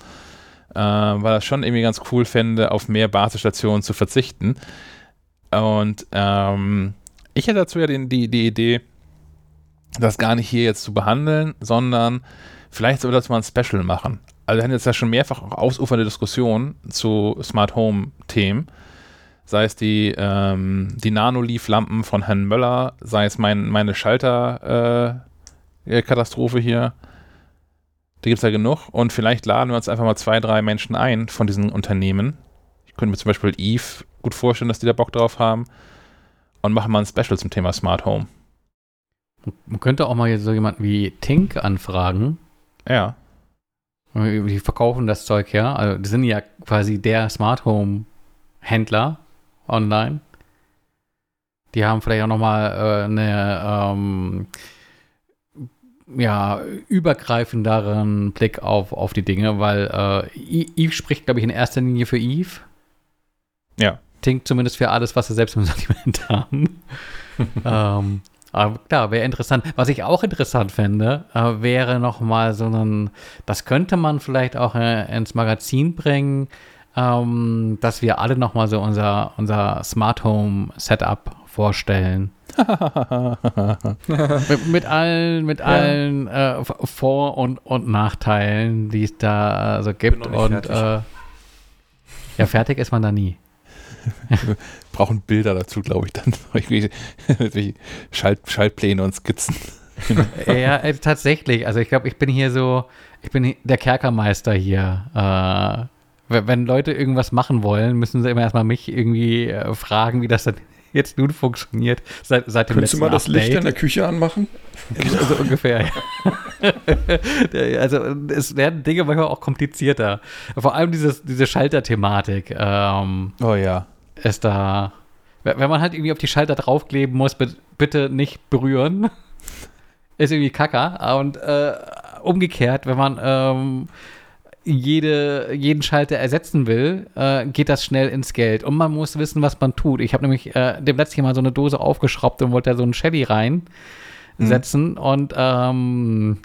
äh, weil er schon irgendwie ganz cool fände, auf mehr Basisstationen zu verzichten. Und ähm, ich hätte dazu ja den, die, die Idee, das gar nicht hier jetzt zu behandeln, sondern vielleicht soll das mal ein Special machen. Also wir hatten jetzt ja schon mehrfach auch ausufernde Diskussionen zu Smart Home Themen. Sei es die, ähm, die Nanoleaf-Lampen von Herrn Möller, sei es mein, meine Schalter-Katastrophe äh, hier. Da gibt es ja genug. Und vielleicht laden wir uns einfach mal zwei, drei Menschen ein von diesen Unternehmen. Ich könnte mir zum Beispiel Eve gut vorstellen, dass die da Bock drauf haben. Und machen mal ein Special zum Thema Smart Home. Man könnte auch mal so jemanden wie Tink anfragen. Ja. Die verkaufen das Zeug ja. Also die sind ja quasi der Smart Home Händler online. Die haben vielleicht auch nochmal äh, eine ähm, ja, übergreifenderen Blick auf, auf die Dinge, weil äh, Eve spricht, glaube ich, in erster Linie für Eve. Ja. Tink zumindest für alles, was sie selbst im Sortiment haben. ähm, aber klar, wäre interessant. Was ich auch interessant fände, äh, wäre nochmal so ein, das könnte man vielleicht auch äh, ins Magazin bringen, ähm, dass wir alle nochmal so unser, unser Smart Home Setup vorstellen. mit, mit, allen, mit ja. allen äh, Vor- und, und Nachteilen, die es da so gibt. Und äh, ja, fertig ist man da nie. Brauchen Bilder dazu, glaube ich, dann. Schalt, Schaltpläne und Skizzen. ja, äh, tatsächlich. Also ich glaube, ich bin hier so, ich bin der Kerkermeister hier. Äh, wenn Leute irgendwas machen wollen, müssen sie immer erstmal mich irgendwie äh, fragen, wie das dann jetzt nun funktioniert. Seit, seit dem Könntest du mal das Update. Licht in der Küche anmachen? So ungefähr, ja. also es werden Dinge manchmal auch komplizierter. Vor allem dieses, diese Schalterthematik. Ähm, oh ja ist da, wenn man halt irgendwie auf die Schalter draufkleben muss, bitte nicht berühren, ist irgendwie kacker. Und äh, umgekehrt, wenn man ähm, jede, jeden Schalter ersetzen will, äh, geht das schnell ins Geld. Und man muss wissen, was man tut. Ich habe nämlich äh, dem letzten Mal so eine Dose aufgeschraubt und wollte da so einen Shelly reinsetzen. Mhm. Und ähm,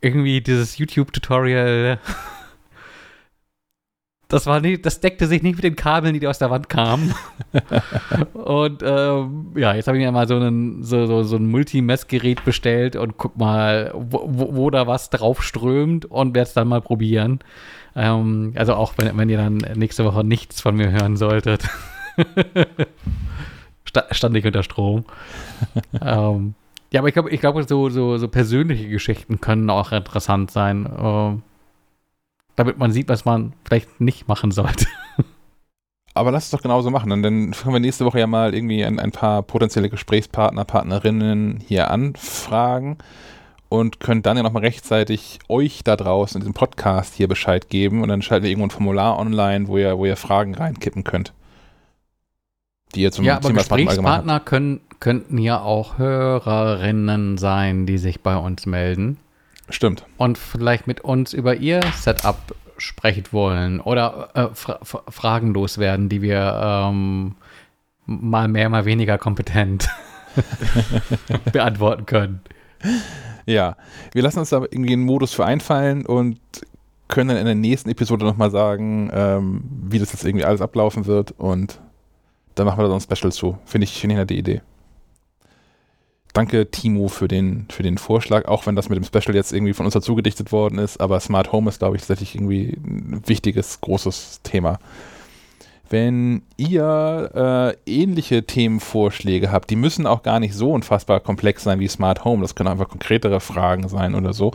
irgendwie dieses YouTube-Tutorial das war nicht, das deckte sich nicht mit den Kabeln, die aus der Wand kamen. und ähm, ja, jetzt habe ich mir mal so, einen, so, so, so ein Multimessgerät bestellt und guck mal, wo, wo, da was drauf strömt und werde es dann mal probieren. Ähm, also auch wenn, wenn ihr dann nächste Woche nichts von mir hören solltet. stand ich unter Strom. ähm, ja, aber ich glaube, ich glaube, so, so, so persönliche Geschichten können auch interessant sein. Ähm, damit man sieht, was man vielleicht nicht machen sollte. Aber lass es doch genauso machen. Und dann können wir nächste Woche ja mal irgendwie ein, ein paar potenzielle Gesprächspartner, Partnerinnen hier anfragen und können dann ja nochmal rechtzeitig euch da draußen in diesem Podcast hier Bescheid geben und dann schalten wir irgendwo ein Formular online, wo ihr, wo ihr Fragen reinkippen könnt. Die ihr zum ja, aber Thema Gesprächspartner können, könnten ja auch Hörerinnen sein, die sich bei uns melden. Stimmt. und vielleicht mit uns über ihr Setup sprechen wollen oder äh, fra fra Fragen loswerden, die wir ähm, mal mehr, mal weniger kompetent beantworten können. Ja, wir lassen uns da irgendwie einen Modus für einfallen und können dann in der nächsten Episode nochmal sagen, ähm, wie das jetzt irgendwie alles ablaufen wird und dann machen wir da so ein Special zu. Finde ich, finde ich eine nette Idee. Danke, Timo, für den, für den Vorschlag, auch wenn das mit dem Special jetzt irgendwie von uns dazu gedichtet worden ist, aber Smart Home ist, glaube ich, tatsächlich irgendwie ein wichtiges, großes Thema. Wenn ihr äh, ähnliche Themenvorschläge habt, die müssen auch gar nicht so unfassbar komplex sein wie Smart Home, das können einfach konkretere Fragen sein oder so,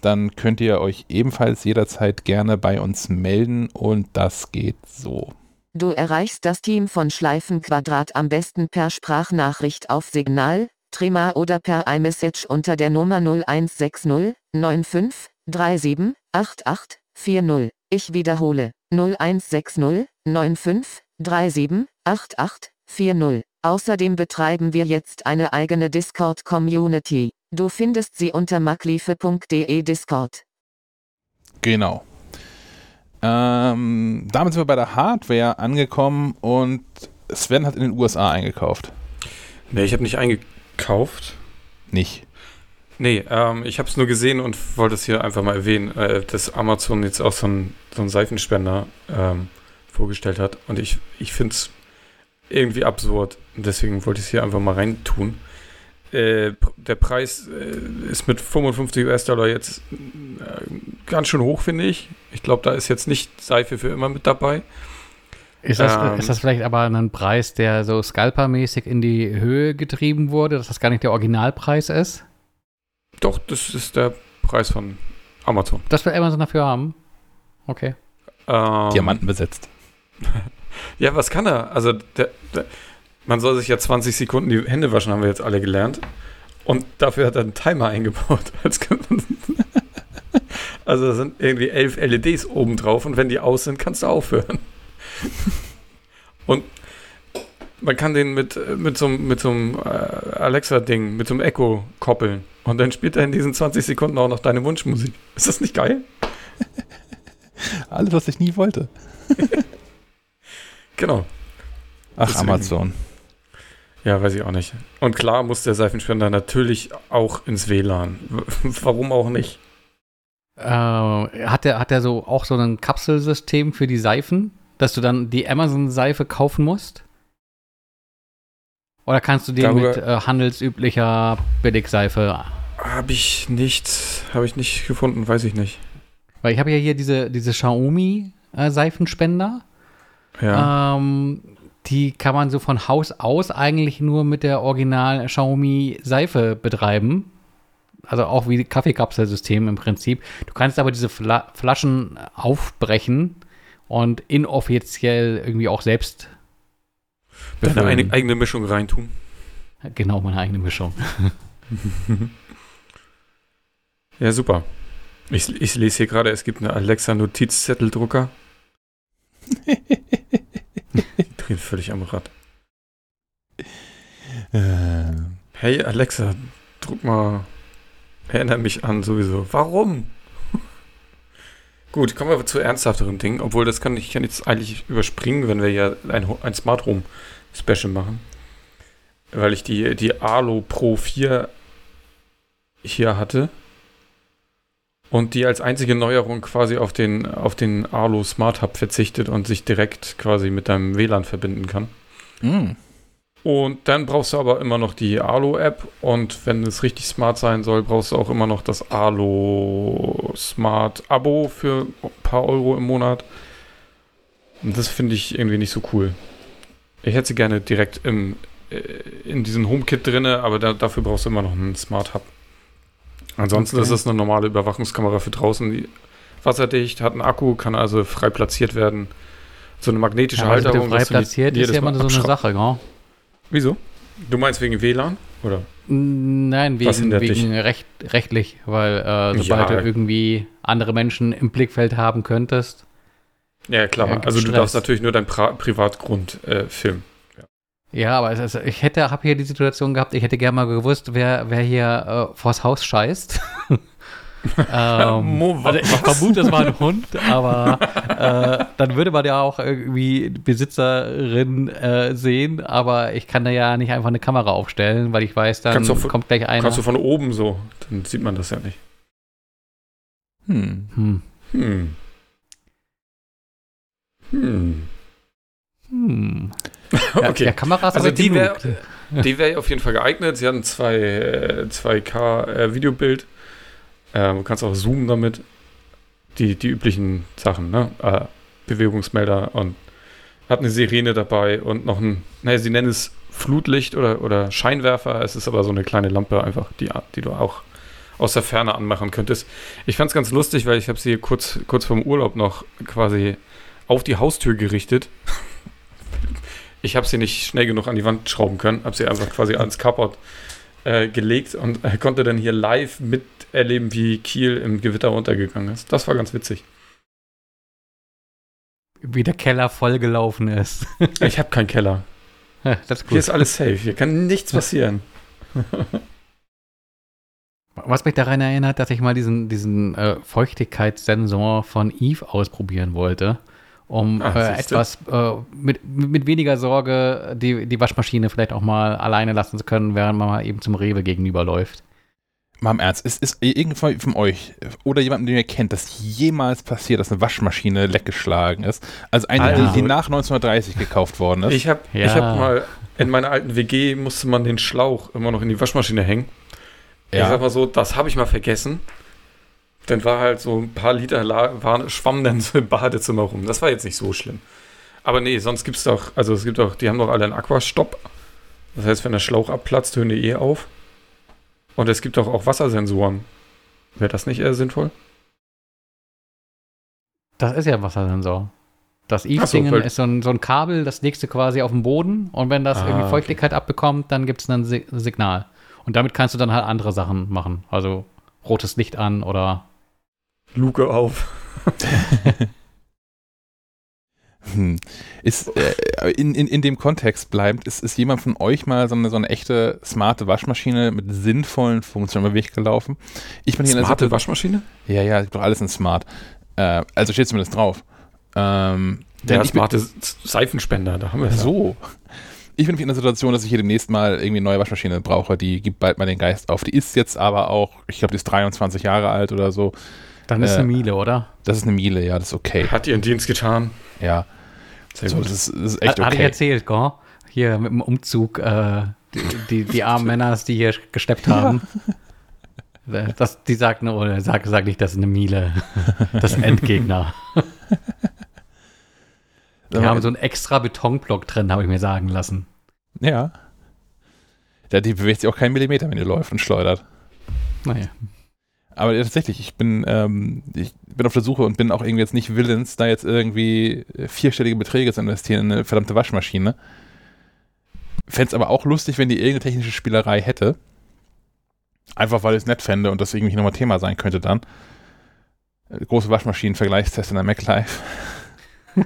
dann könnt ihr euch ebenfalls jederzeit gerne bei uns melden und das geht so. Du erreichst das Team von Schleifenquadrat am besten per Sprachnachricht auf Signal, Trima oder per iMessage unter der Nummer 0160 95 37 88 40. Ich wiederhole 0160 95 37 88 40. Außerdem betreiben wir jetzt eine eigene Discord-Community. Du findest sie unter makliefe.de Discord. Genau. Ähm, damit sind wir bei der Hardware angekommen und Sven hat in den USA eingekauft. Nee, ich habe nicht eingekauft. Nicht. Nee, ähm, ich habe es nur gesehen und wollte es hier einfach mal erwähnen, äh, dass Amazon jetzt auch so einen so Seifenspender ähm, vorgestellt hat. Und ich, ich finde es irgendwie absurd. Deswegen wollte ich es hier einfach mal reintun. Äh, der Preis äh, ist mit 55 US-Dollar jetzt äh, ganz schön hoch, finde ich. Ich glaube, da ist jetzt nicht Seife für immer mit dabei. Ist das, Ähm. ist das vielleicht aber ein Preis, der so scalpermäßig in die Höhe getrieben wurde, dass das gar nicht der Originalpreis ist? Doch, das ist der Preis von Amazon. Das will Amazon dafür haben? Okay. Ähm, Diamanten besetzt. Ja, was kann er? Also, der, der, man soll sich ja 20 Sekunden die Hände waschen, haben wir jetzt alle gelernt. Und dafür hat er einen Timer eingebaut. Also, da sind irgendwie elf LEDs oben drauf und wenn die aus sind, kannst du aufhören. Und man kann den mit, mit so, einem- mit so einem äh, Alexa-Ding, mit so einem Echo koppeln. Und dann spielt er in diesen 20 Sekunden auch noch deine Wunschmusik. Ist das nicht geil? Alles, was ich nie wollte. Genau. Ach, Deswegen. Amazon. Ja, weiß ich auch nicht. Und klar muss der Seifenspender natürlich auch ins WLAN. Warum auch nicht? Äh, hat der, hat der so auch so ein Kapselsystem für die Seifen, dass du dann die Amazon-Seife kaufen musst? Oder kannst du Darüber- mit äh, handelsüblicher Billigseife? Habe ich nicht, habe ich nicht gefunden, weiß ich nicht. Weil ich habe ja hier diese, diese Xiaomi-Seifenspender. Ja. Ähm, die kann man so von Haus aus eigentlich nur mit der Original Xiaomi Seife betreiben. Also auch wie Kaffeekapselsystem im Prinzip. Du kannst aber diese Fla Flaschen aufbrechen und inoffiziell irgendwie auch selbst Deine eine, eigene Mischung reintun. Genau, meine eigene Mischung. Ja, super. Ich, ich lese hier gerade, es gibt eine Alexa-Notizzetteldrucker. Die drehen völlig am Rad. Äh, Hey Alexa, druck mal. Erinnere mich an sowieso. Warum? Gut, kommen wir zu ernsthafteren Dingen, obwohl das kann ich kann jetzt eigentlich überspringen, wenn wir ja ein, ein Smart Home Special machen. Weil ich die, die Alo Pro 4 hier hatte und die als einzige Neuerung quasi auf den, auf den Alo Smart Hub verzichtet und sich direkt quasi mit deinem WLAN verbinden kann. mh. Und dann brauchst du aber immer noch die Alo-App und wenn es richtig smart sein soll, brauchst du auch immer noch das Alo Smart Abo für ein paar Euro im Monat. Und das finde ich irgendwie nicht so cool. Ich hätte sie gerne direkt im, äh, in diesem HomeKit drinne, aber da, dafür brauchst du immer noch einen Smart Hub. Ansonsten Okay. ist das eine normale Überwachungskamera für draußen, die wasserdicht, hat einen Akku, kann also frei platziert werden. So eine magnetische Ja, also Halterung. frei platziert ist ja immer so eine Sache, gell? Wieso? Du meinst wegen WLAN? Oder? Nein, wegen, wegen recht, rechtlich, weil äh, sobald Ja. du irgendwie andere Menschen im Blickfeld haben könntest. Ja, klar. Ja, gibt's also du Stress. darfst natürlich nur deinen pra Privatgrund äh, filmen. Ja, aber es ist, ich hätte, habe hier die Situation gehabt, ich hätte gerne mal gewusst, wer, wer hier äh, vors Haus scheißt. ähm, Mo- also ich vermute, das war ein Hund, aber äh, dann würde man ja auch irgendwie Besitzerin äh, sehen, aber ich kann da ja nicht einfach eine Kamera aufstellen, weil ich weiß, dann von- kommt gleich einer. Kannst du von oben so, dann sieht man das ja nicht. Hm. hm. Hm. Hm. Hm. Ja, Okay. ja, Kameras Also die wär- genug. Die wäre auf jeden Fall geeignet. Sie hat ein 2, äh, 2K äh, Videobild. Ähm, du kannst auch zoomen damit. Die, die üblichen Sachen, ne? Äh, Bewegungsmelder und hat eine Sirene dabei und noch ein, naja, sie nennen es Flutlicht oder, oder Scheinwerfer. Es ist aber so eine kleine Lampe einfach, die, die du auch aus der Ferne anmachen könntest. Ich fand es ganz lustig, weil ich habe sie kurz, kurz vorm Urlaub noch quasi auf die Haustür gerichtet. Ich habe sie nicht schnell genug an die Wand schrauben können, habe sie einfach quasi ans Carport äh, gelegt und äh, konnte dann hier live miterleben, wie Kiel im Gewitter runtergegangen ist. Das war ganz witzig. Wie der Keller vollgelaufen ist. Ich habe keinen Keller. das ist Hier ist alles safe. Hier kann nichts passieren. Was mich daran erinnert, dass ich mal diesen, diesen äh, Feuchtigkeitssensor von Eve ausprobieren wollte, um Ah, äh, etwas äh, mit, mit weniger Sorge die, die Waschmaschine vielleicht auch mal alleine lassen zu können, während man mal eben zum Rewe gegenüberläuft. Mal im Ernst, ist, ist irgendjemand von euch oder jemandem, den ihr kennt, das jemals passiert, dass eine Waschmaschine leckgeschlagen ist? Also eine, Alter. die, die nach 1930 gekauft worden ist. Ich habe Ja. ich hab mal in meiner alten WG musste man den Schlauch immer noch in die Waschmaschine hängen. Ich sag mal so, das habe ich mal vergessen. Dann war halt so ein paar Liter waren, schwammen dann so im Badezimmer rum. Das war jetzt nicht so schlimm. Aber nee, sonst gibt's doch, also es gibt doch, die haben doch alle einen Aquastopp. Das heißt, wenn der Schlauch abplatzt, hören die eh auf. Und es gibt doch auch Wassersensoren. Wäre das nicht eher sinnvoll? Das ist ja ein Wassersensor. Das so, Eve-Dingen weil- ist so ein, so ein Kabel, das legst du quasi auf den Boden und wenn das Ah, irgendwie okay. Feuchtigkeit abbekommt, dann gibt es ein Si- Signal. Und damit kannst du dann halt andere Sachen machen. Also rotes Licht an oder Luke auf. Hm. Ist, äh, in, in, in dem Kontext bleibt, ist, ist jemand von euch mal so eine, so eine echte smarte Waschmaschine mit sinnvollen Funktionen über den Weg gelaufen? Ich bin hier in der Smarte Waschmaschine? Ja, ja, doch alles in smart. Äh, also steht zumindest drauf. Ähm, denn Ja, bin, smarte S- Seifenspender, da haben wir es. so. Ich bin in der Situation, dass ich hier demnächst mal irgendwie eine neue Waschmaschine brauche. Die gibt bald mal den Geist auf. Die ist jetzt aber auch, ich glaube, die ist 23 Jahre alt oder so. Dann ist Äh, eine Miele, oder? Das ist eine Miele, ja, das ist okay. Hat ihren Dienst getan. Ja, Sehr so, gut. das, ist, das ist echt Hat- Hatte ich okay. erzählt, gell? Hier mit dem Umzug, äh, die, die, die armen Männer, die hier gesteppt haben. Äh, Das, die sagten, oh, sag, sag nicht, das ist eine Miele. Das ist ein Endgegner. Die haben so einen extra Betonblock drin, habe ich mir sagen lassen. Ja. ja. Die bewegt sich auch keinen Millimeter, wenn die läuft und schleudert. Naja. Aber ja, tatsächlich, ich bin, ähm, ich bin auf der Suche und bin auch irgendwie jetzt nicht willens, da jetzt irgendwie äh, vierstellige Beträge zu investieren in eine verdammte Waschmaschine. Fände es aber auch lustig, wenn die irgendeine technische Spielerei hätte. Einfach weil ich es nett fände und das irgendwie nochmal Thema sein könnte dann. Äh, Große Waschmaschinen-Vergleichstest in der MacLife.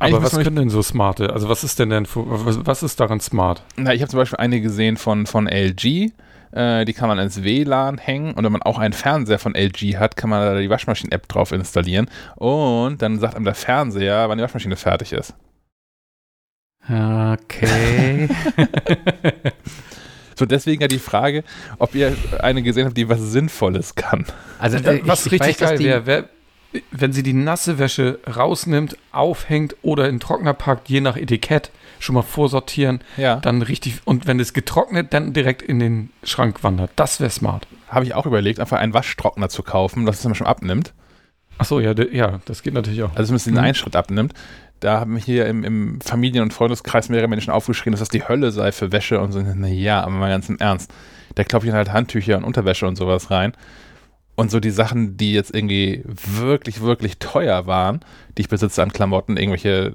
Aber was können denn so smarte? Also was ist denn denn, für- was, was ist daran smart? Na, ich habe zum Beispiel eine gesehen von, von LG. Äh, die kann man ins WLAN hängen und wenn man auch einen Fernseher von LG hat, kann man da die Waschmaschinen-App drauf installieren und dann sagt einem der Fernseher, wann die Waschmaschine fertig ist. Okay. So, deswegen ja die Frage, ob ihr eine gesehen habt, die was Sinnvolles kann. Also, äh, ich- was ich richtig weiß, dass geil wäre, wär, wenn sie die nasse Wäsche rausnimmt, aufhängt oder in den Trockner packt, je nach Etikett, schon mal vorsortieren, Ja, dann richtig, und wenn es getrocknet, dann direkt in den Schrank wandert. Das wäre smart. habe ich auch überlegt, einfach einen Waschtrockner zu kaufen, das es dann schon abnimmt. Achso, ja, ja, das geht natürlich auch. Also zumindest den Mhm. einen Schritt abnimmt. Da haben hier im, im Familien- und Freundeskreis mehrere Menschen aufgeschrieben, dass das die Hölle sei für Wäsche und so. Naja, aber mal ganz im Ernst. Da klopfe ich halt Handtücher und Unterwäsche und sowas rein. Und so die Sachen, die jetzt irgendwie wirklich, wirklich teuer waren, die ich besitze an Klamotten, irgendwelche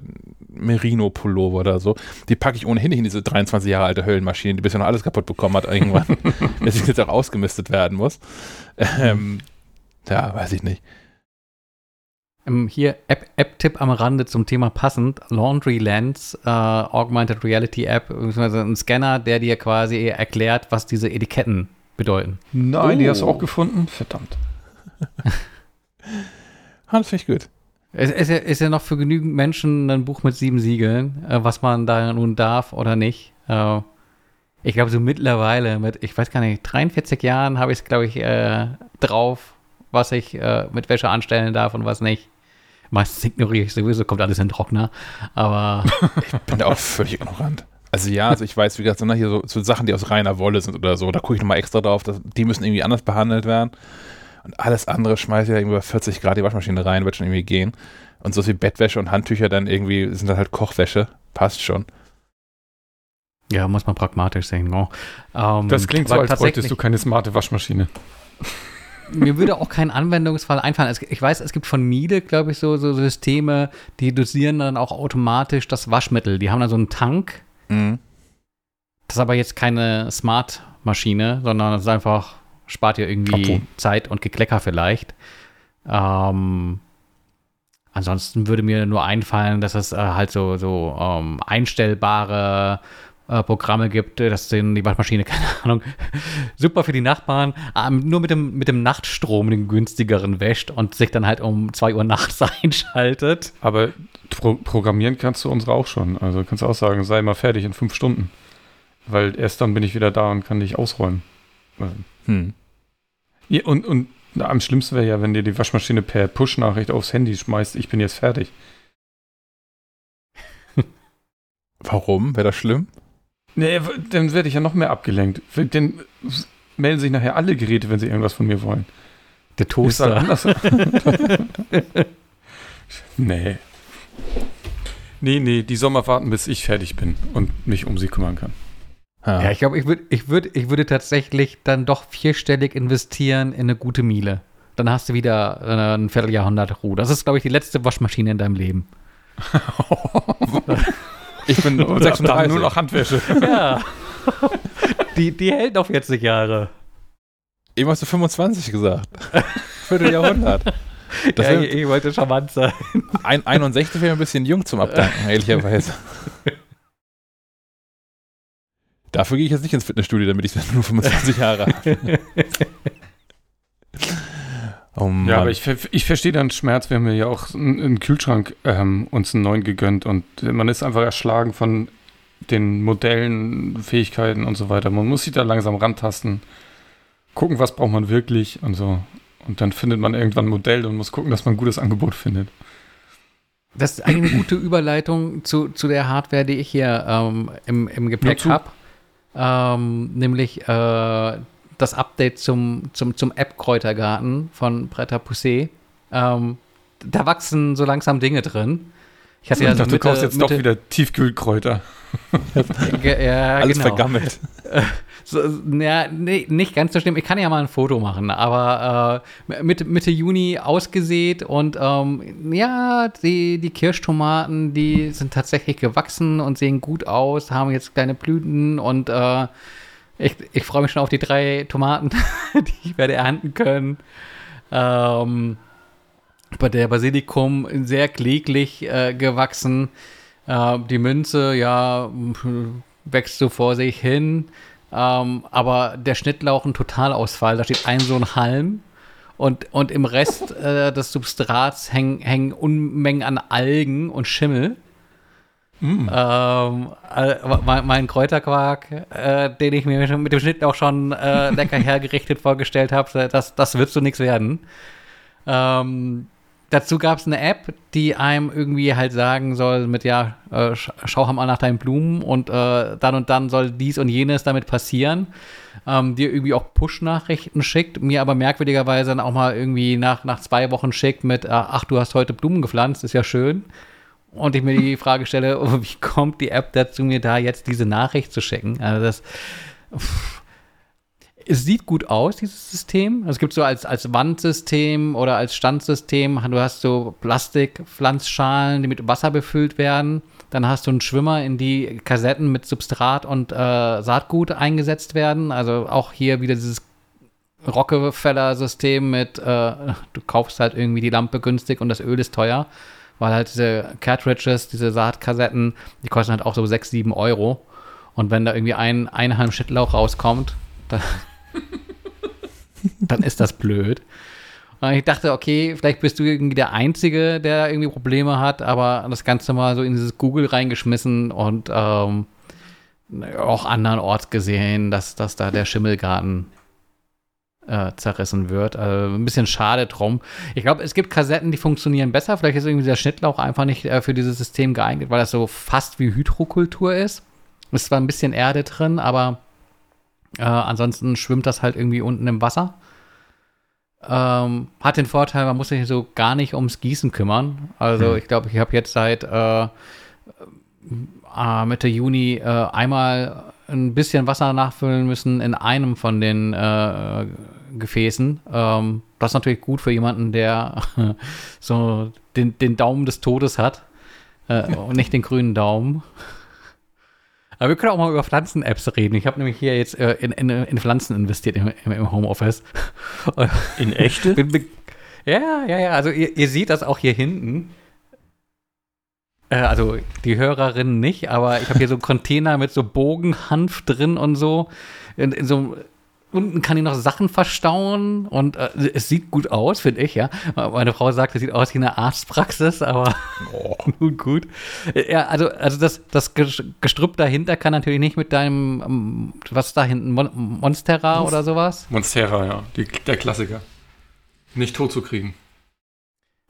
Merino-Pullover oder so, die packe ich ohnehin nicht in diese 23 Jahre alte Höllenmaschine, die bisher noch alles kaputt bekommen hat irgendwann. Deswegen jetzt auch ausgemistet werden muss. Ähm, ja, weiß ich nicht. Ähm, hier App- App-Tipp am Rande zum Thema passend. Laundry Lens, äh, Augmented Reality App, beziehungsweise ein Scanner, der dir quasi erklärt, was diese Etiketten bedeuten. Nein, Oh. die hast du auch gefunden? Verdammt. Ah, das finde ich gut. Es ist ja, ist ja noch für genügend Menschen ein Buch mit sieben Siegeln, äh, was man da nun darf oder nicht. Äh, ich glaube, so mittlerweile mit, ich weiß gar nicht, 43 Jahren habe ich es, glaube ich, äh, drauf, was ich äh, mit Wäsche anstellen darf und was nicht. Meistens ignoriere ich sowieso, kommt alles in den Trockner. Aber Ich bin da auch völlig ignorant. Also ja, also ich weiß, wie gesagt, so, hier so, so Sachen, die aus reiner Wolle sind oder so, da gucke ich nochmal extra drauf, dass, die müssen irgendwie anders behandelt werden. Und alles andere schmeiße ich ja irgendwie bei 40 Grad die Waschmaschine rein, wird schon irgendwie gehen. Und so wie Bettwäsche und Handtücher dann irgendwie sind dann halt Kochwäsche. Passt schon. ja, muss man pragmatisch sehen. Oh. Ähm, Das klingt so, als bräuchtest du keine smarte Waschmaschine. Mir würde auch kein Anwendungsfall einfallen. Es, ich weiß, es gibt von Miele, glaube ich, so, so Systeme, die dosieren dann auch automatisch das Waschmittel. Die haben dann so einen Tank. Mhm. Das ist aber jetzt keine Smart-Maschine, sondern es ist einfach, spart ihr irgendwie Kaputt. Zeit und Geklecker vielleicht. Ähm, ansonsten würde mir nur einfallen, dass es äh, halt so, so ähm, einstellbare äh, Programme gibt, dass den die Waschmaschine, keine Ahnung, super für die Nachbarn, ähm, nur mit dem, mit dem Nachtstrom den günstigeren wäscht und sich dann halt um 2 Uhr nachts einschaltet. Aber pro programmieren kannst du unsere auch schon. Also kannst du auch sagen, sei mal fertig in fünf Stunden. Weil erst dann bin ich wieder da und kann dich ausräumen. Hm. Ja, und, und na, am schlimmsten wäre ja, wenn dir die Waschmaschine per Push-Nachricht aufs Handy schmeißt, ich bin jetzt fertig. Warum? Wäre das schlimm? Nee, dann werde ich ja noch mehr abgelenkt. Dann melden sich nachher alle Geräte, wenn sie irgendwas von mir wollen. Der Ist halt Toaster. anders. nee. Nee, nee, die Sommer warten, bis ich fertig bin und mich um sie kümmern kann. Ja, ich glaube, ich, würd, ich, würd, ich würde tatsächlich dann doch vierstellig investieren in eine gute Miele. Dann hast du wieder äh, ein Vierteljahrhundert Ruhe. Das ist, glaube ich, die letzte Waschmaschine in deinem Leben. ich bin Oder 36. dann nur noch Handwäsche. Ja. die, die hält noch 40 Jahre. Eben hast du 25 gesagt. Vierteljahrhundert. Das ja, ich, ich wollte charmant sein. ein, 61 wäre ein bisschen jung zum Abdanken, ehrlicherweise. Dafür gehe ich jetzt nicht ins Fitnessstudio, damit ich dann nur 25 Jahre habe. Oh. Ja, aber ich, ich verstehe dann Schmerz. Wir haben ja auch einen, einen Kühlschrank ähm, uns einen neuen gegönnt und man ist einfach erschlagen von den Modellen, Fähigkeiten und so weiter. Man muss sich da langsam rantasten, gucken, was braucht man wirklich und so. Und dann findet man irgendwann ein Modell und muss gucken, dass man ein gutes Angebot findet. Das ist eine gute Überleitung zu, zu der Hardware, die ich hier ähm, im, im Gepäck habe. Ähm, nämlich äh, das Update zum, zum, zum App-Kräutergarten von Pret à Pousser. Ähm, da wachsen so langsam Dinge drin. Ich hatte ich ja dachte, du kaufst jetzt doch Mitte- wieder Tiefkühlkräuter. Ja, Alles genau. vergammelt. So, ja, nee, nicht ganz so schlimm. Ich kann ja mal ein Foto machen, aber äh, Mitte, Mitte Juni ausgesät und ähm, ja, die, die Kirschtomaten, die sind tatsächlich gewachsen und sehen gut aus, haben jetzt kleine Blüten und äh, ich, ich freue mich schon auf die drei Tomaten, die ich werde ernten können. Ähm, bei der Basilikum sehr kläglich äh, gewachsen. Äh, die Münze, ja, wächst so vor sich hin. Ähm, aber der Schnittlauch ein Totalausfall. Da steht ein so ein Halm. Und, und im Rest äh, des Substrats hängen, hängen Unmengen an Algen und Schimmel. Mm. Ähm, äh, mein, mein Kräuterquark, äh, den ich mir mit dem Schnittlauch schon äh, lecker hergerichtet vorgestellt habe, das, das wird so nichts werden. Ähm, dazu gab es eine App, die einem irgendwie halt sagen soll, mit ja, äh, sch schau mal nach deinen Blumen und äh, dann und dann soll dies und jenes damit passieren. Ähm, dir irgendwie auch Push-Nachrichten schickt, mir aber merkwürdigerweise dann auch mal irgendwie nach, nach zwei Wochen schickt mit, äh, ach, du hast heute Blumen gepflanzt, ist ja schön. Und ich mir die Frage stelle, wie kommt die App dazu, mir da jetzt diese Nachricht zu schicken? Also das, pff, es sieht gut aus, dieses System. Es gibt so als, als Wandsystem oder als Standsystem, du hast so Plastikpflanzschalen, die mit Wasser befüllt werden. Dann hast du einen Schwimmer, in die Kassetten mit Substrat und äh, Saatgut eingesetzt werden. Also auch hier wieder dieses Rockefeller-System mit, äh, du kaufst halt irgendwie die Lampe günstig und das Öl ist teuer. Weil halt diese Cartridges, diese Saatkassetten, die kosten halt auch so 6, 7 Euro. Und wenn da irgendwie ein, ein Halm Schnittlauch rauskommt, dann, dann ist das blöd. Und ich dachte, okay, vielleicht bist du irgendwie der Einzige, der irgendwie Probleme hat, aber das Ganze mal so in dieses Google reingeschmissen und ähm, auch andernorts gesehen, dass, dass da der Schimmelgarten äh, zerrissen wird. Also ein bisschen schade drum. Ich glaube, es gibt Kassetten, die funktionieren besser. Vielleicht ist irgendwie der Schnittlauch einfach nicht äh, für dieses System geeignet, weil das so fast wie Hydrokultur ist. Ist zwar ein bisschen Erde drin, aber äh, ansonsten schwimmt das halt irgendwie unten im Wasser. Ähm, hat den Vorteil, man muss sich so gar nicht ums Gießen kümmern. Also hm. ich glaube, ich habe jetzt seit äh, äh, Mitte Juni äh, einmal ein bisschen Wasser nachfüllen müssen in einem von den äh, Gefäßen. Ähm, das ist natürlich gut für jemanden, der so den, den Daumen des Todes hat äh, und nicht den grünen Daumen. Aber wir können auch mal über Pflanzen-Apps reden. Ich habe nämlich hier jetzt äh, in, in, in, Pflanzen investiert im, im Homeoffice. In echte? ja, ja, ja. Also ihr, ihr seht das auch hier hinten. Äh, also die Hörerinnen nicht, aber ich habe hier so einen Container mit so Bogenhanf drin und so. In, in so unten kann ich noch Sachen verstauen und äh, es sieht gut aus, finde ich, ja. Meine Frau sagt, es sieht aus wie eine Arztpraxis, aber oh. gut, gut. Ja, also, also das, das Gestrüpp dahinter kann natürlich nicht mit deinem, ähm, was da hinten, Mon Monstera oder sowas? Monstera, ja, Die, der Klassiker. Nicht tot zu kriegen.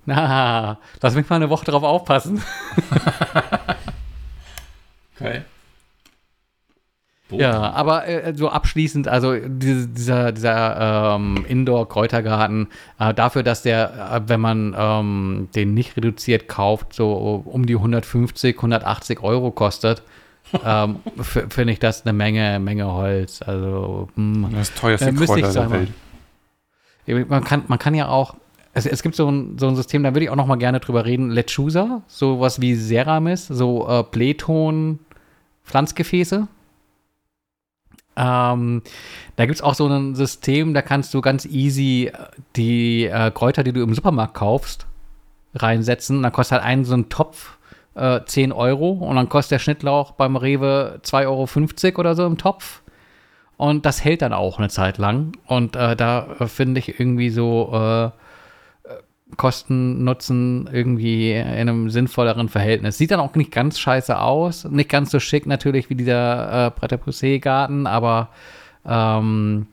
Na, lass mich mal eine Woche drauf aufpassen. okay. Boden. Ja, aber äh, so abschließend, also diese, dieser, dieser ähm, Indoor-Kräutergarten, äh, dafür, dass der, äh, wenn man ähm, den nicht reduziert kauft, so um die 150, 180 Euro kostet, ähm, finde ich das eine Menge, Menge Holz. Also, mh, hm, das teuerste äh, Kräuter der Welt. Man kann, man kann ja auch, es, es gibt so ein, so ein System, da würde ich auch noch mal gerne drüber reden, Lechusa, sowas wie Ceramis, so äh, Pleton, Pflanzgefäße ähm, da gibt es auch so ein System, da kannst du ganz easy die äh, Kräuter, die du im Supermarkt kaufst, reinsetzen. Dann kostet halt ein so ein Topf äh, 10 Euro und dann kostet der Schnittlauch beim Rewe 2,50 Euro oder so im Topf. Und das hält dann auch eine Zeit lang. Und äh, da äh, finde ich irgendwie so äh, Kosten, Nutzen irgendwie in einem sinnvolleren Verhältnis. Sieht dann auch nicht ganz scheiße aus. Nicht ganz so schick natürlich wie dieser äh, Pret-à-Garten, aber ähm,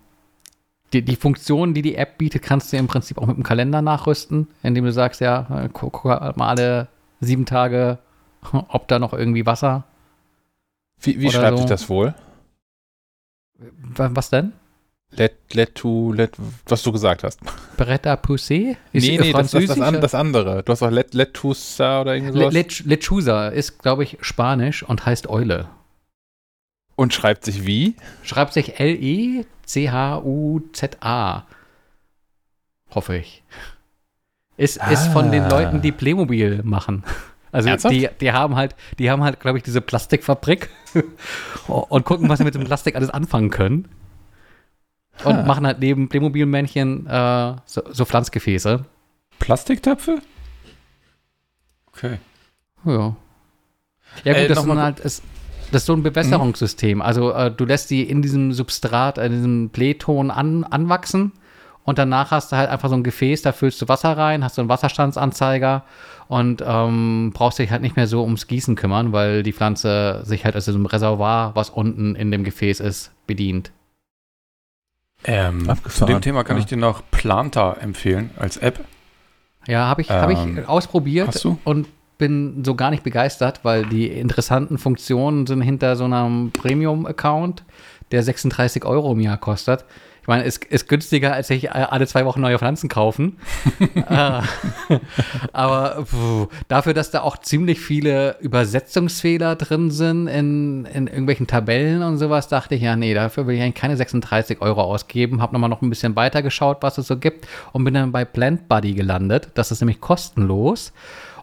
die, die Funktion, die die App bietet, kannst du im Prinzip auch mit dem Kalender nachrüsten, indem du sagst, ja, äh, guck, guck mal alle sieben Tage, ob da noch irgendwie Wasser. Wie, wie schreibt so. sich das wohl? Was denn? Let, let to, let, was du gesagt hast. Beretta Poussé? Ist nee, nee, das, das, das, an, das, andere. Du hast auch Let, Letusa oder irgendwas. Let, Lechusa ist, glaube ich, Spanisch und heißt Eule. Und schreibt sich wie? Schreibt sich L-E-C-H-U-Z-A. Hoffe ich. Ist, ah. ist von den Leuten, die Playmobil machen. Also die, die haben halt, die haben halt, glaube ich, diese Plastikfabrik und gucken, was sie mit dem Plastik alles anfangen können. Und ah. machen halt neben Playmobil-Männchen äh, so, so, Pflanzgefäße. Plastiktöpfe? Okay. Ja. Ja, gut, äh, das, ist halt, ist, das ist so ein Bewässerungssystem. Also, äh, du lässt die in diesem Substrat, in diesem Playton an, anwachsen. Und danach hast du halt einfach so ein Gefäß, da füllst du Wasser rein, hast so einen Wasserstandsanzeiger und ähm, brauchst dich halt nicht mehr so ums Gießen kümmern, weil die Pflanze sich halt aus diesem Reservoir, was unten in dem Gefäß ist, bedient. Ähm, zu dem Thema kann ja. ich dir noch Planta empfehlen als App. Ja, habe ich, ähm, hab ich ausprobiert und bin so gar nicht begeistert, weil die interessanten Funktionen sind hinter so einem Premium-Account, der 36 Euro im Jahr kostet. Ich meine, es ist günstiger, als sich alle zwei Wochen neue Pflanzen kaufen. Äh, aber pff, dafür, dass da auch ziemlich viele Übersetzungsfehler drin sind in, in irgendwelchen Tabellen und sowas, dachte ich, ja, nee, dafür will ich eigentlich keine 36 Euro ausgeben. Hab nochmal noch ein bisschen weiter geschaut, was es so gibt und bin dann bei Plant Buddy gelandet. Das ist nämlich kostenlos